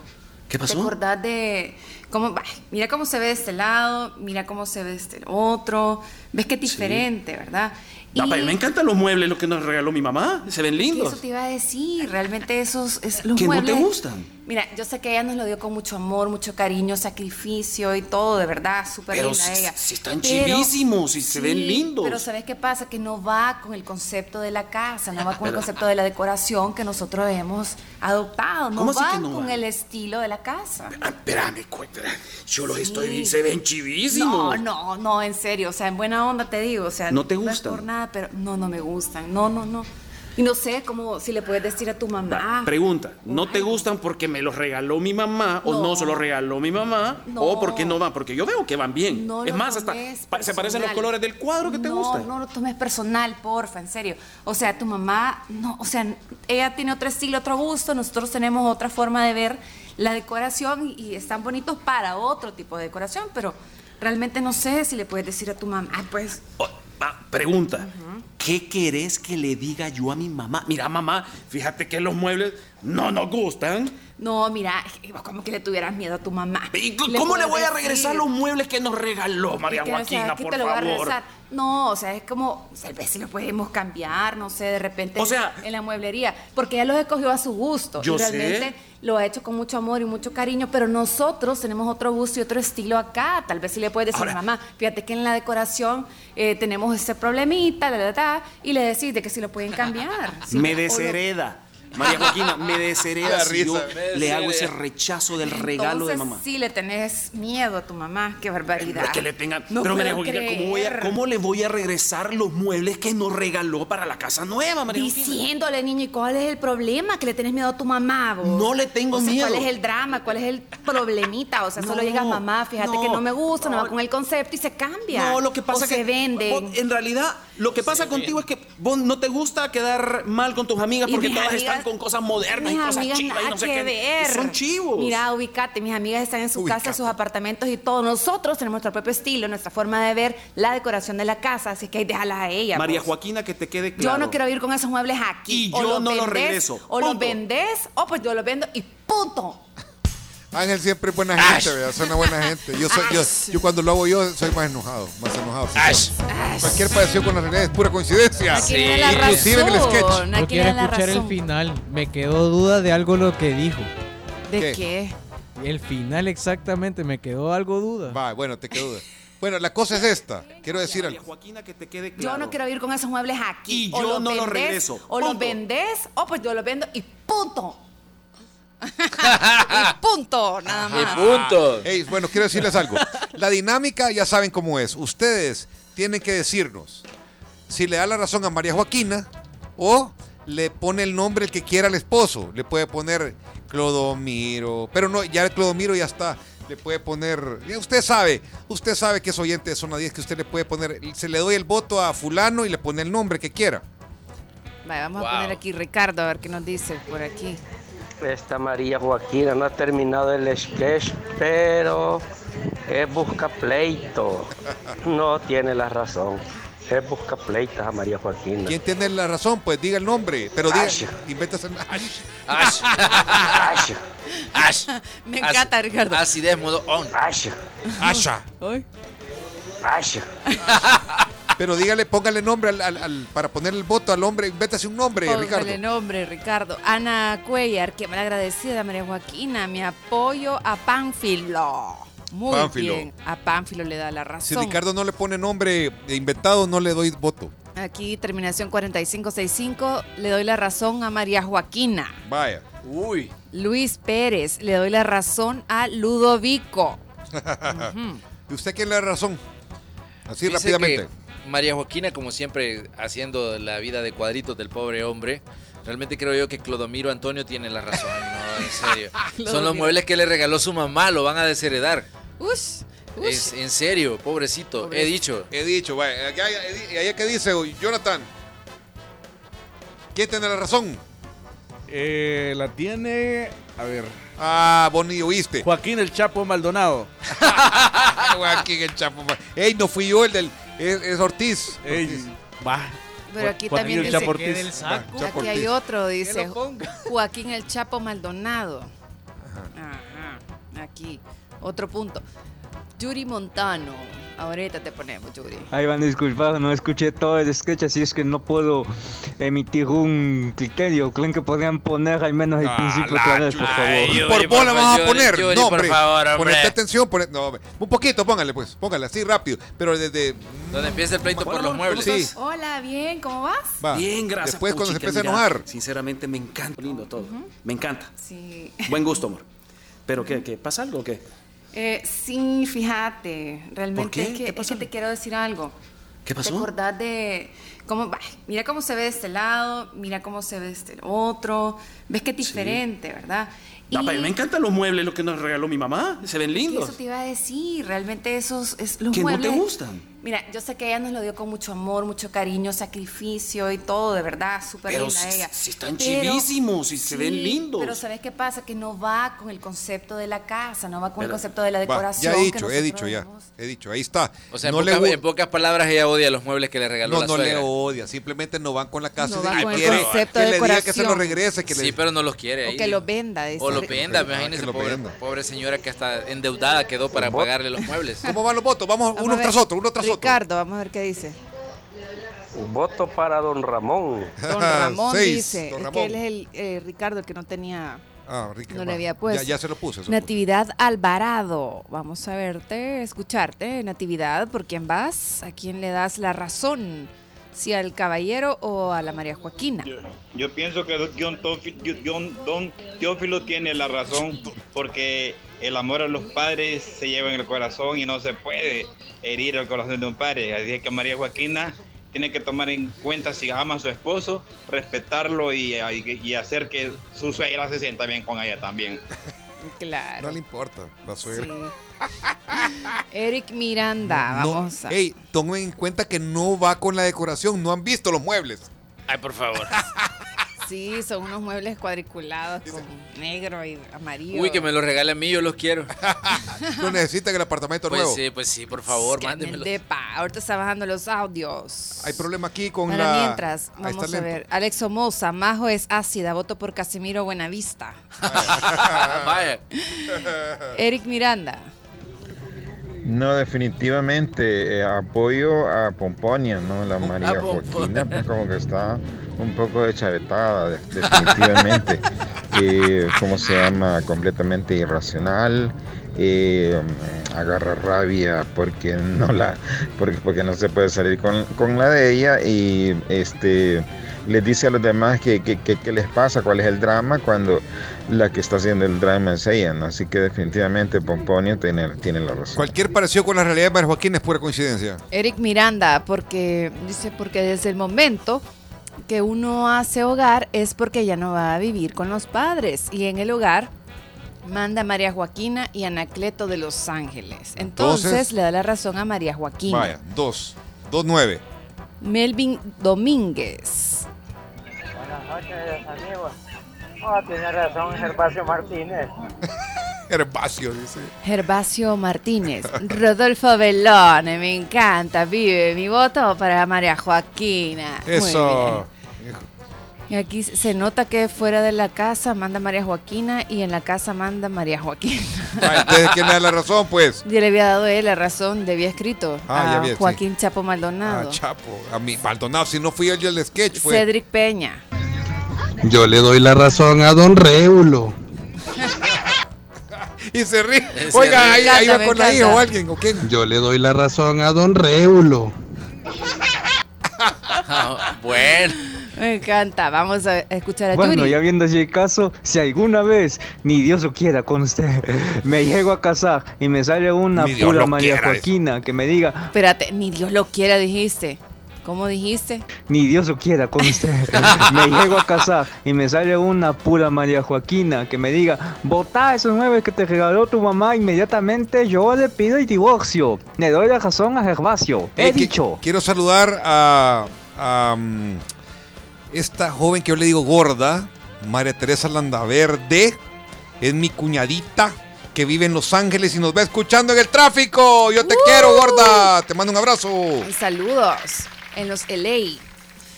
¿Qué pasó? ¿Te acordás de cómo, bah, mira cómo se ve de este lado, mira cómo se ve de este otro, ves que es diferente, ¿verdad? Ah, pero me encantan los muebles, lo que nos regaló mi mamá. Se ven lindos. eso te iba a decir, realmente esos es, los ¿Que no te muebles- gustan? Mira, yo sé que ella nos lo dio con mucho amor, mucho cariño, sacrificio y todo, de verdad, súper linda si, ella. si están Pero- chivísimos y se ven lindos. Pero ¿sabes qué pasa? Que no va con el concepto de la casa, no va con el Pero- concepto de la decoración que nosotros hemos adoptado, no ¿Cómo así va no con va? el estilo de la casa. Espérame, cu- espera. Yo los Sí. estoy se ven chivísimos. No, no, no, en serio, o sea, en buena onda te digo, o sea, ¿No te es gustan? por nada, pero no, no me gustan, no, no, no. Y no sé cómo, si le puedes decir a tu mamá. Pregunta, ¿no te gustan porque me los regaló mi mamá o No. no se los regaló mi mamá No. o porque no van? Porque yo veo que van bien. No es más, hasta se parecen los colores del cuadro que te no, gustan. No, lo tomes personal, porfa, en serio. O sea, tu mamá, no, o sea, ella tiene otro estilo, otro gusto, nosotros tenemos otra forma de ver la decoración y, y están bonitos para otro tipo de decoración, pero realmente no sé si le puedes decir a tu mamá, ah, pues, Ah, Pregunta. ¿Qué querés que le diga yo a mi mamá? Mira, mamá, fíjate que los muebles no nos gustan. No, mira, como que le tuvieras miedo a tu mamá. ¿Y cómo le voy a regresar los muebles que nos regaló María Es que, o sea, Joaquina, ¿qué por te lo voy a favor? regresar? No, o sea, es como, tal vez si lo podemos cambiar, no sé, de repente O sea- en la mueblería, porque ella los escogió a su gusto. Yo y realmente sé. lo ha hecho con mucho amor y mucho cariño, pero nosotros tenemos otro gusto y otro estilo acá. Tal vez si le puedes decir, mamá, fíjate que en la decoración eh, tenemos ese problemita, la, la, la, y le decís de que si lo pueden cambiar. Sí, me deshereda. María Joaquina, me deshereda si yo le hago ese rechazo del regalo de mamá. sí le tenés miedo a tu mamá, qué barbaridad. No es que le tengan. No pero María puedo Joaquina, ¿cómo, voy a- creer. cómo le voy a regresar los muebles que nos regaló para la casa nueva, María Joaquina? Diciéndole, niño, ¿y cuál es el problema? Que le tenés miedo a tu mamá, vos? No le tengo O sea, miedo. ¿Cuál es el drama? ¿Cuál es el problemita? O sea, solo No, digas, mamá, fíjate no, que no me gusta, no, no. va con el concepto y se cambia. No, lo que pasa o que se vende. vos, en realidad lo que pasa contigo es que vos no te gusta quedar mal con tus amigas porque todas amigas- están con cosas modernas y cosas chivas y no sé que qué. ver. Son chivos. Mira, ubicate, mis amigas están en su casa, sus apartamentos y todo. Nosotros tenemos nuestro propio estilo, nuestra forma de ver la decoración de la casa, así que ahí déjala a ella. María vos. Joaquina, que te quede claro. Yo no quiero vivir con esos muebles aquí. Y O yo los no los regreso. O los vendés, o pues yo los vendo y punto. Ángel siempre es buena gente, ¿verdad? Soy una buena gente. Yo, soy, yo, yo cuando lo hago yo soy más enojado, más enojado. sí, soy. Cualquier parecido con la realidad es pura coincidencia. La Inclusive en el sketch. Quiero escuchar el final. Me quedó duda de algo lo que dijo. ¿De ¿Qué? qué? El final exactamente, me quedó algo duda. Va, bueno, te quedó duda. Bueno, la cosa es esta. Quiero decir algo. Joaquina, que te quede Yo no quiero vivir con esos muebles aquí. Y O yo los no los vendés, regreso. O los vendés, o pues yo los vendo y punto. Y punto, nada más. Ey, bueno, quiero decirles algo. La dinámica ya saben cómo es. Ustedes tienen que decirnos si le da la razón a María Joaquina o le pone el nombre el que quiera al esposo. Le puede poner Clodomiro, pero no, ya el Clodomiro ya está. Le puede poner, ya usted sabe, usted sabe que es oyente de Zona 10, que usted le puede poner, se le doy el voto a fulano y le pone el nombre que quiera. Vale, vamos a poner aquí Ricardo a ver qué nos dice por aquí. Esta María Joaquina no ha terminado el sketch, pero es busca pleito. No tiene la razón. Es busca pleitos a María Joaquina. ¿Quién tiene la razón? Pues diga el nombre, pero diga, Ash. invéntase el Ash. Ash. Ash. Ash. Me encanta, Ricardo. Acidez modo on. Ash. Asha. Ash. Pero dígale, póngale nombre al, al- al- para poner el voto al hombre, invéntase un nombre, Póngale Ricardo. nombre, Ricardo. Ana Cuellar, que me agradecida, María Joaquina. Mi apoyo a Pánfilo. Muy Pánfilo. bien. A Pánfilo le da la Si razón. Ricardo no le pone nombre inventado, no le doy voto. Aquí, terminación 4565, le doy la razón a María Joaquina. Vaya. Uy. Luis Pérez, le doy la razón a Ludovico. ¿Y usted quién le da razón? Así Dice rápidamente. María Joaquina, como siempre, haciendo la vida de cuadritos del pobre hombre. Realmente creo yo que Clodomiro Antonio tiene la razón, no, en serio. Son los muebles que le regaló su mamá, lo van a desheredar. Ush, ush. Es, en serio, pobrecito. He dicho. He dicho, vaya. ¿Y allá qué dice Jonathan? ¿Quién tiene la razón? Eh, la tiene. A ver. Ah, vos ni oíste. Joaquín el Chapo Maldonado. Joaquín el Chapo. Ey, no fui yo el del. Es, es Ortiz. Ortiz. Va. Pero aquí Joaquín también el dice, Ortiz. Va, Chapo aquí hay otro, dice. Joaquín el Chapo Maldonado. Ajá. Aquí, otro punto. Yuri Montano. Ahorita te ponemos, Yuri. Ahí van a disculpar, no escuché todo el sketch, así es que no puedo emitir un criterio. ¿Creen que podrían poner al menos el principio otra vez, por favor? por bola vamos a poner. Yuri, no, por hombre. favor, hombre. Ponete atención. pone- no, hombre. un poquito, póngale, pues. Póngale así rápido. Pero desde. Donde empieza el pleito por los muebles. Sí. Hola, bien, ¿cómo vas? Va. Bien, gracias. Después, cuando se Puchica, empiece a mira, enojar. Sinceramente, me encanta. Lindo todo. Me encanta. Sí. Buen gusto, amor. ¿Pero qué? qué ¿Pasa algo o qué? Eh, sí, fíjate, realmente es que, ¿Qué es pasó? que te quiero decir algo. ¿Qué pasó? ¿Te acordás de cómo, bah, mira cómo se ve de este lado, mira cómo se ve de este otro, ves que es diferente, ¿verdad? No, pero me encantan los muebles, lo que nos regaló mi mamá. Se ven lindos. Eso te iba a decir, realmente esos es los ¿Que no te muebles. gustan? Mira, yo sé que ella nos lo dio con mucho amor, mucho cariño, sacrificio y todo, de verdad, súper linda si, ella. si están Pero- chivísimos y se ven Sí, lindos. Pero ¿sabes qué pasa? Que no va con el concepto de la casa, no va con el concepto de la Va, decoración. ya he que dicho, he dicho ya. vemos. He dicho, ahí está. O sea, en, no le pocas, gu- en pocas palabras, ella odia los muebles que le regaló no, la no le suegra. odia, simplemente no van con la casa No que con el quiere concepto que de le diga que se lo regrese, que Sí, le pero no los quiere. O ahí. que lo venda. dice. O lo venda, Ah, imagínese, que lo pobre, venda. pobre señora que hasta endeudada quedó para pagarle los muebles. ¿Cómo van los votos? Vamos, uno tras otro, uno tras otro. Ricardo, vamos a ver qué dice. Un voto para don Ramón. Don Ramón Seis, dice, don es Ramón. que él es el eh, Ricardo el que no tenía, Ah, Ricky, no le había puesto. Ya, ya se lo puse. eso Natividad Alvarado, vamos a verte, escucharte, Natividad, ¿por quién vas? ¿A quién le das la razón? ¿Si al caballero o a la María Joaquina? Yo pienso que Don, Don- Teófilo tiene la razón porque el amor a los padres se lleva en el corazón y no se puede herir el corazón de un padre. Así que María Joaquina tiene que tomar en cuenta si ama a su esposo, respetarlo y, y- y hacer que su suegra se sienta bien con ella también. Claro. No le importa, la suegra. Eric Miranda, No, vamos a... Ey, tomen en cuenta que no va con la decoración, no han visto los muebles. Ay, por favor. Sí, son unos muebles cuadriculados con negro y amarillo. Uy, que me los regale a mí, yo los quiero. No necesitan el apartamento Pues nuevo. sí, pues sí, por favor, mándenmelo. depa. Ahorita está bajando los audios. Hay problema aquí con Para la. mientras, vamos a lento. ver. Alex Somoza, Majo es ácida, voto por Casimiro Buenavista. Vaya. Eric Miranda. No, definitivamente eh, apoyo a Pomponia, ¿no? La María Joaquina, pues como que está un poco de- definitivamente. Eh, ¿Cómo se llama? Completamente irracional. eh, agarra rabia porque no la porque, porque no se puede salir con, con la de ella y este les dice a los demás que, que, les pasa, cuál es el drama, cuando la que está haciendo el drama es ella, ¿no? Así que definitivamente Pomponia tiene, tiene la razón. Cualquier parecido con la realidad de María Joaquín es pura coincidencia. Eric Miranda, porque dice porque desde el momento que uno hace hogar es porque ya no va a vivir con los padres y en el hogar manda a María Joaquina y Anacleto de Los Ángeles. Entonces, Entonces- le da la razón a María Joaquina. Vaya, dos. Dos nueve. Melvin Domínguez. Buenas noches, amigos. Oh, tiene razón Gervasio Martínez. Herbacio, dice. Gervasio Martínez, Rodolfo Belone, me encanta, vive mi voto para María Joaquina. Eso. Y aquí se nota que fuera de la casa manda María Joaquina y en la casa manda María Joaquina. Ah, entonces, ¿quién le da la razón, pues? Yo le había dado él la razón, debía escrito Ah, ya a vi, sí. Joaquín Chapo Maldonado. Ah, Chapo. A mí, Maldonado, si no fui yo el del sketch, fue. Cedric Peña. Yo le doy la razón a don Réulo. Y se ríe. Se Oiga, ríe. ahí, ahí va con la hija o alguien, ¿o quién? Yo le doy la razón a don Réulo. Ah, bueno. Me encanta, vamos a escuchar a Bueno, Yuri. ya viendo así el caso, si alguna vez, ni Dios lo quiera con usted, me llego a casar y me sale una pura María Joaquina que me diga, Espérate, ni Dios lo quiera, dijiste. ¿Cómo dijiste? ni Dios lo quiera con usted, me llego a casar y me sale una pura María Joaquina que me diga, botá esos nueve que te regaló tu mamá, inmediatamente yo le pido el divorcio. Le doy la razón a Gervasio. He Eh, que- dicho. Quiero saludar a, a, mm, esta joven que yo le digo gorda, María Teresa Landaverde. Es mi cuñadita que vive en Los Ángeles y nos va escuchando en el tráfico. Yo te quiero, gorda. Te mando un abrazo. Y saludos en los LA.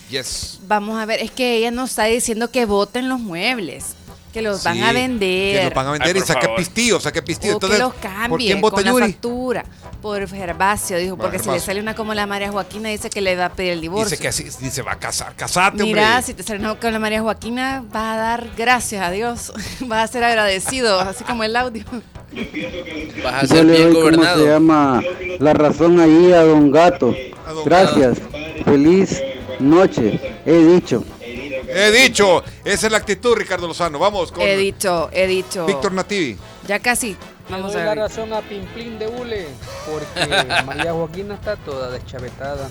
Yes. Vamos a ver, es que ella nos está diciendo que voten los muebles, que los van a Sí, vender. Que los van a vender y saque pistillo, saque pistillo. O que Entonces, los ¿por cambie quién vota con la Yuri? factura. Por Gervasio, dijo, porque si le Gervasio. sale una como la María Joaquina, dice que le va a pedir el divorcio. Dice que así, dice va a casar. Casate, Mira, hombre. si te sale una con la María Joaquina, va a dar gracias a Dios. va a ser agradecido, así como el audio. Vas a Yo ser bien doy, ¿cómo se gobernado. llama? La razón ahí a Don Gato. Gracias. Feliz noche. He dicho. He dicho. Esa es la actitud, Ricardo Lozano. Vamos con He dicho, he dicho. Víctor Nativi. Ya casi. Le Vamos doy a la razón a Pimplín de Hule, porque María Joaquina está toda deschavetada.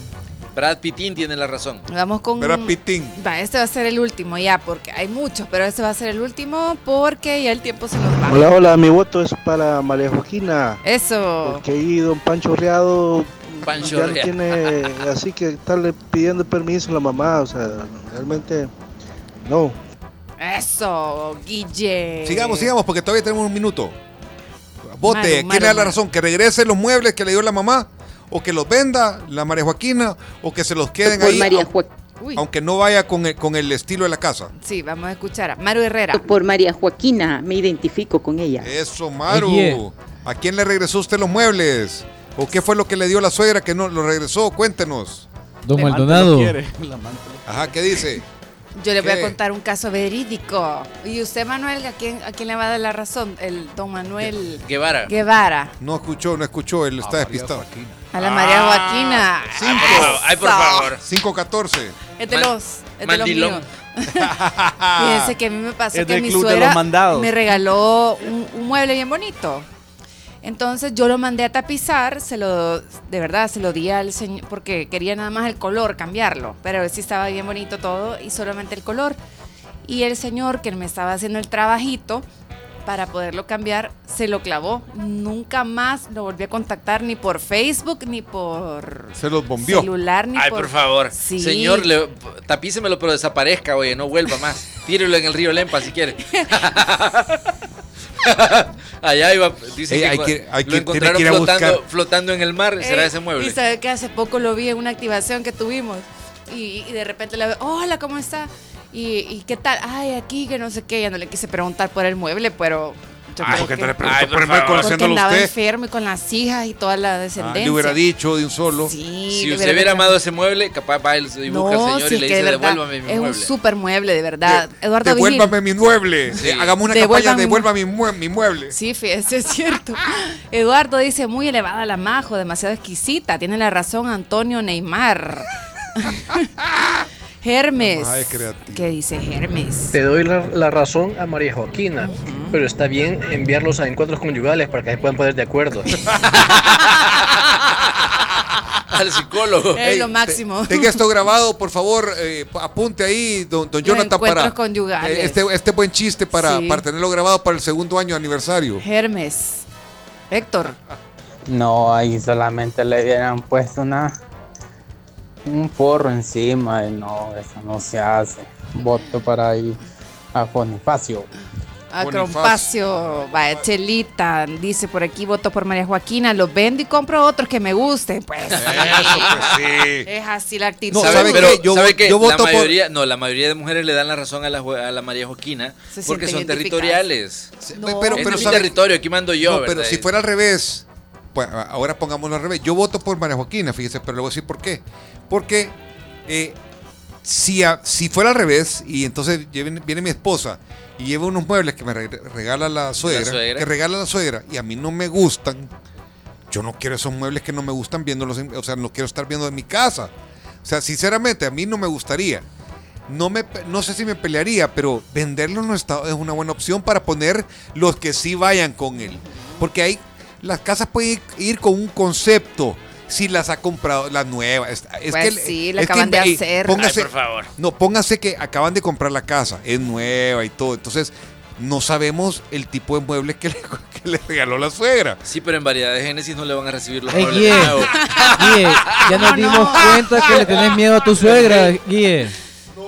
Brad Pittin tiene la razón. Vamos con. Brad Pittin. Va, este va a ser el último ya, porque hay muchos, pero este va a ser el último porque ya el tiempo se nos va. Hola, hola, mi voto es para María Joaquina. Eso. Porque ahí don Pancho Riado Pancho ya tiene así que estarle pidiendo permiso a la mamá, o sea, realmente no. Eso, Guille. Sigamos, sigamos, porque todavía tenemos un minuto. Vote, ¿quién le da la razón? ¿Que regrese los muebles que le dio la mamá? ¿O que los venda la María Joaquina? ¿O que se los queden Por ahí? María Uy. Aunque no vaya con el, con el estilo de la casa. Sí, vamos a escuchar a Maru Herrera. Por María Joaquina, me identifico con ella. Eso, Maru. Oye. ¿A quién le regresó usted los muebles? ¿O qué fue lo que le dio la suegra que no lo regresó? Cuéntenos. Don Maldonado. Ajá, ¿qué dice? Yo le voy a contar un caso verídico. ¿Y usted, Manuel, a quién, a quién le va a dar la razón? El don Manuel Guevara. Guevara. No escuchó, no escuchó, él está despistado. A la María Joaquina. Ay, por favor. 514. Es de los, es de los míos. Fíjense que a mí me pasó Es que del mi club de suegra los mandados. me regaló un, un mueble bien bonito. Entonces yo lo mandé a tapizar, se lo, de verdad, se lo di al señor, porque quería nada más el color, cambiarlo, pero sí estaba bien bonito todo y solamente el color. Y el señor que me estaba haciendo el trabajito para poderlo cambiar, se lo clavó. Nunca más lo volví a contactar ni por Facebook, ni por Se los bombió. celular, ni Ay, por... por favor. Sí. Señor, le, tapícemelo, pero desaparezca, oye, no vuelva más. Tírelo en el río Lempa si quiere. Allá iba, dice Ey, que, hay que- hay lo que- encontraron tiene que ir a flotando, buscar. flotando en el mar, será Eh, ese mueble. Y sabe que hace poco lo vi en una activación que tuvimos. Y, y de repente le veo, hola, ¿cómo está? Y, y qué tal? Ay, aquí, que no sé qué. Ya no le quise preguntar por el mueble, pero. Yo Ay, creo ¿por qué que- le Ay, por porque usted? enfermo y con las hijas y toda la Ah, descendencia. le hubiera dicho de un solo. Sí, si usted hubiera amado ese mueble, capaz va él se dibuja No, al señor sí, y le dice, verdad, devuélvame mi es mueble. un super mueble, de verdad. Eduardo Devuélvame Vigil. mi mueble. Sí. Eh, Hagamos una Devuélvame campaña, mi- devuelva mi, mue- mi mueble. Sí, fíjese, es cierto. Eduardo dice, muy elevada la majo, demasiado exquisita. Tiene la razón Antonio Neymar. Hermes. ¿Qué dice Hermes? Te doy la, la razón a María Joaquina, pero está bien enviarlos a encuentros conyugales para que se puedan poner de acuerdo. Al psicólogo. Es lo máximo. Tenga esto grabado, por favor, eh, apunte ahí, don, don Jonathan, encuentros para conyugales. eh, este, este buen chiste para, Sí. para tenerlo grabado para el segundo año aniversario. Hermes. Héctor. No, ahí solamente le hubieran puesto una un forro encima y no, eso no se hace. Voto para ahí a Bonifacio. A Crompacio, vaya, Chelita, dice por aquí, voto por María Joaquina, los vendo y compro otros que me gusten. Pues, Eso, pues sí. es así la actitud. No, ¿Sabe, ¿sabe pero, voto la por- mayoría, no, la mayoría de mujeres le dan la razón a la, jue- a la María Joaquina Se porque son territoriales. pero, pero es mi ¿sabe? territorio, aquí mando yo, No, pero si fuera al revés, ahora pongámoslo al revés. Yo voto por María Joaquina, fíjese, pero le voy a decir por qué. Porque eh, si, a- si fuera al revés, y entonces viene, viene mi esposa y lleva unos muebles que me re- regala la suegra, suegra. que regala la suegra, y a mí no me gustan, yo no quiero esos muebles que no me gustan viéndolos, o sea, no quiero estar viendo en mi casa. O sea, sinceramente, a mí no me gustaría. No, me, no sé si me pelearía, pero venderlo no está, es una buena opción para poner los que sí vayan con él. Porque hay, las casas pueden ir, con un concepto. Si las ha comprado, las nuevas. Es, es Pues que, sí, la es que acaban de hacer. Póngase, Ay, por favor. No, póngase que acaban de comprar la casa, es nueva y todo. Entonces, no sabemos el tipo de muebles que le, que le regaló la suegra. Sí, pero en variedad de Génesis no le van a recibir los Ey, muebles Guille, nuevos. Guille, ya nos dimos cuenta que le tenés miedo a tu suegra, Guille.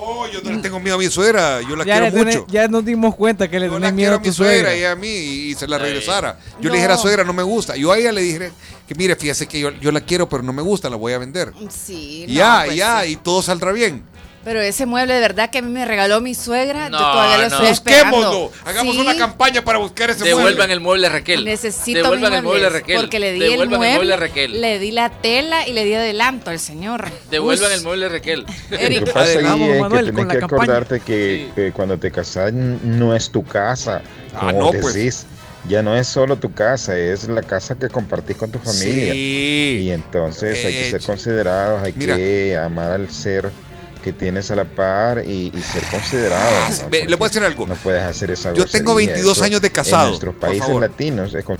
No, yo no le tengo miedo a mi suegra, yo la Ya, quiero tenés- mucho. ya nos dimos cuenta que le Yo tenés miedo quiero a mi suegra suegra. y a mí y, y se la Ay. regresara. Yo No. le dijera, suegra, no me gusta. Yo a ella le dije que mire, fíjese que yo, yo la quiero, pero no me gusta, la voy a vender. Sí, no, ya, pues ya, sí. y todo saldrá bien. Pero ese mueble de verdad que a mí me regaló mi suegra, No, yo todavía lo no. estoy esperando. Busquémoslo, hagamos Sí, una campaña para buscar ese Devuelvan mueble. el mueble a Raquel. Necesito Devuelvan el mueble Raquel. Porque le di el Devuelvan mueble, el mueble a Raquel. le di la tela y le di adelanto al señor. Devuelvan el mueble a Raquel. Lo que pasa ahí Vamos, es Manuel, que tenés que acordarte que, que cuando te casas no es tu casa. Ah, Como no, decís, pues. ya no es solo tu casa, es la casa que compartís con tu familia. Sí. Y entonces hay que Eh, ser considerados, hay mira. que amar al ser que tienes a la par y, y ser considerado. Ah, ¿no? ve, le voy a decir algo. No puedes hacer esa Yo tengo grosería, 22 eso años de casado, En nuestros por países favor. latinos es con-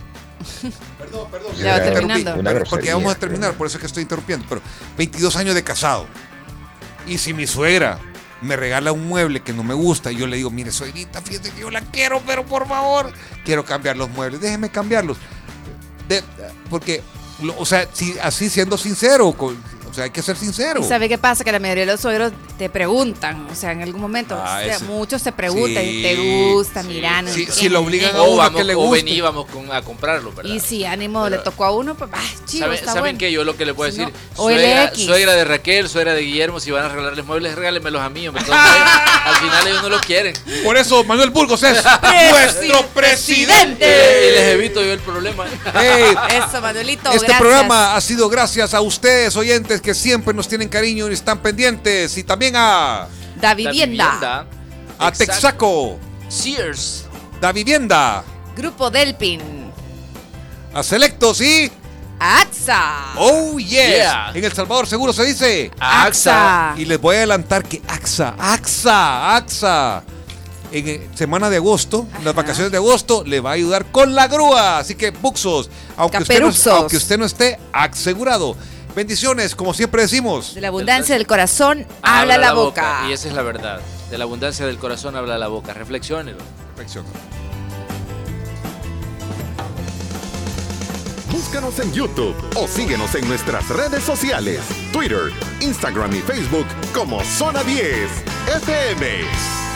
Perdón, perdón. Ya terminando. Una Porque- vamos a terminar, por eso es que estoy interrumpiendo. Pero 22 años de casado. Y si mi suegra me regala un mueble que no me gusta, y yo le digo, mire, suegrita, fíjate que yo la quiero, pero por favor, quiero cambiar los muebles, déjeme cambiarlos. De- porque, lo- o sea, si, así siendo sincero, con- o sea, hay que ser sincero. ¿Y sabe qué pasa? Que la mayoría de los suegros te preguntan, o sea, en algún momento, Ah, o sea, ese- muchos te preguntan, Sí, ¿te gusta? No Sí, sé si lo obligan a O, uno vamos, que le o veníamos con, a comprarlo, ¿verdad? Y si ánimo le tocó a uno, pues, ah, chido, ¿Saben, está ¿saben bueno. qué? Yo lo que le puedo Si no, decir, suegra, de Raquel, suegra de Guillermo, si van a regalarles muebles, regálenmelos a mí, al final ellos no lo quieren. Por eso Manuel Burgos es nuestro presidente. Y les evito yo el problema. Ey, Eso, Manuelito, Este gracias. programa ha sido gracias a ustedes, oyentes, que siempre nos tienen cariño y están pendientes. Y también a, Da Vivienda, a Texaco, Sears, Da Vivienda, Grupo Delpin, a Selectos y. AXA. ¡Oh, yes! Yeah. En El Salvador seguro se dice. AXA. Y les voy a adelantar que AXA, AXA, AXA. En eh, semana de agosto, en las vacaciones de agosto, le va a ayudar con la grúa. Así que, Buxos, aunque usted, no, aunque usted no esté asegurado. Bendiciones, como siempre decimos. De la abundancia del corazón, habla, la boca. Y esa es la verdad. De la abundancia del corazón habla la boca. Reflexionelo. Reflexiona. Búscanos en YouTube o síguenos en nuestras redes sociales, Twitter, Instagram y Facebook como Zona 10 FM.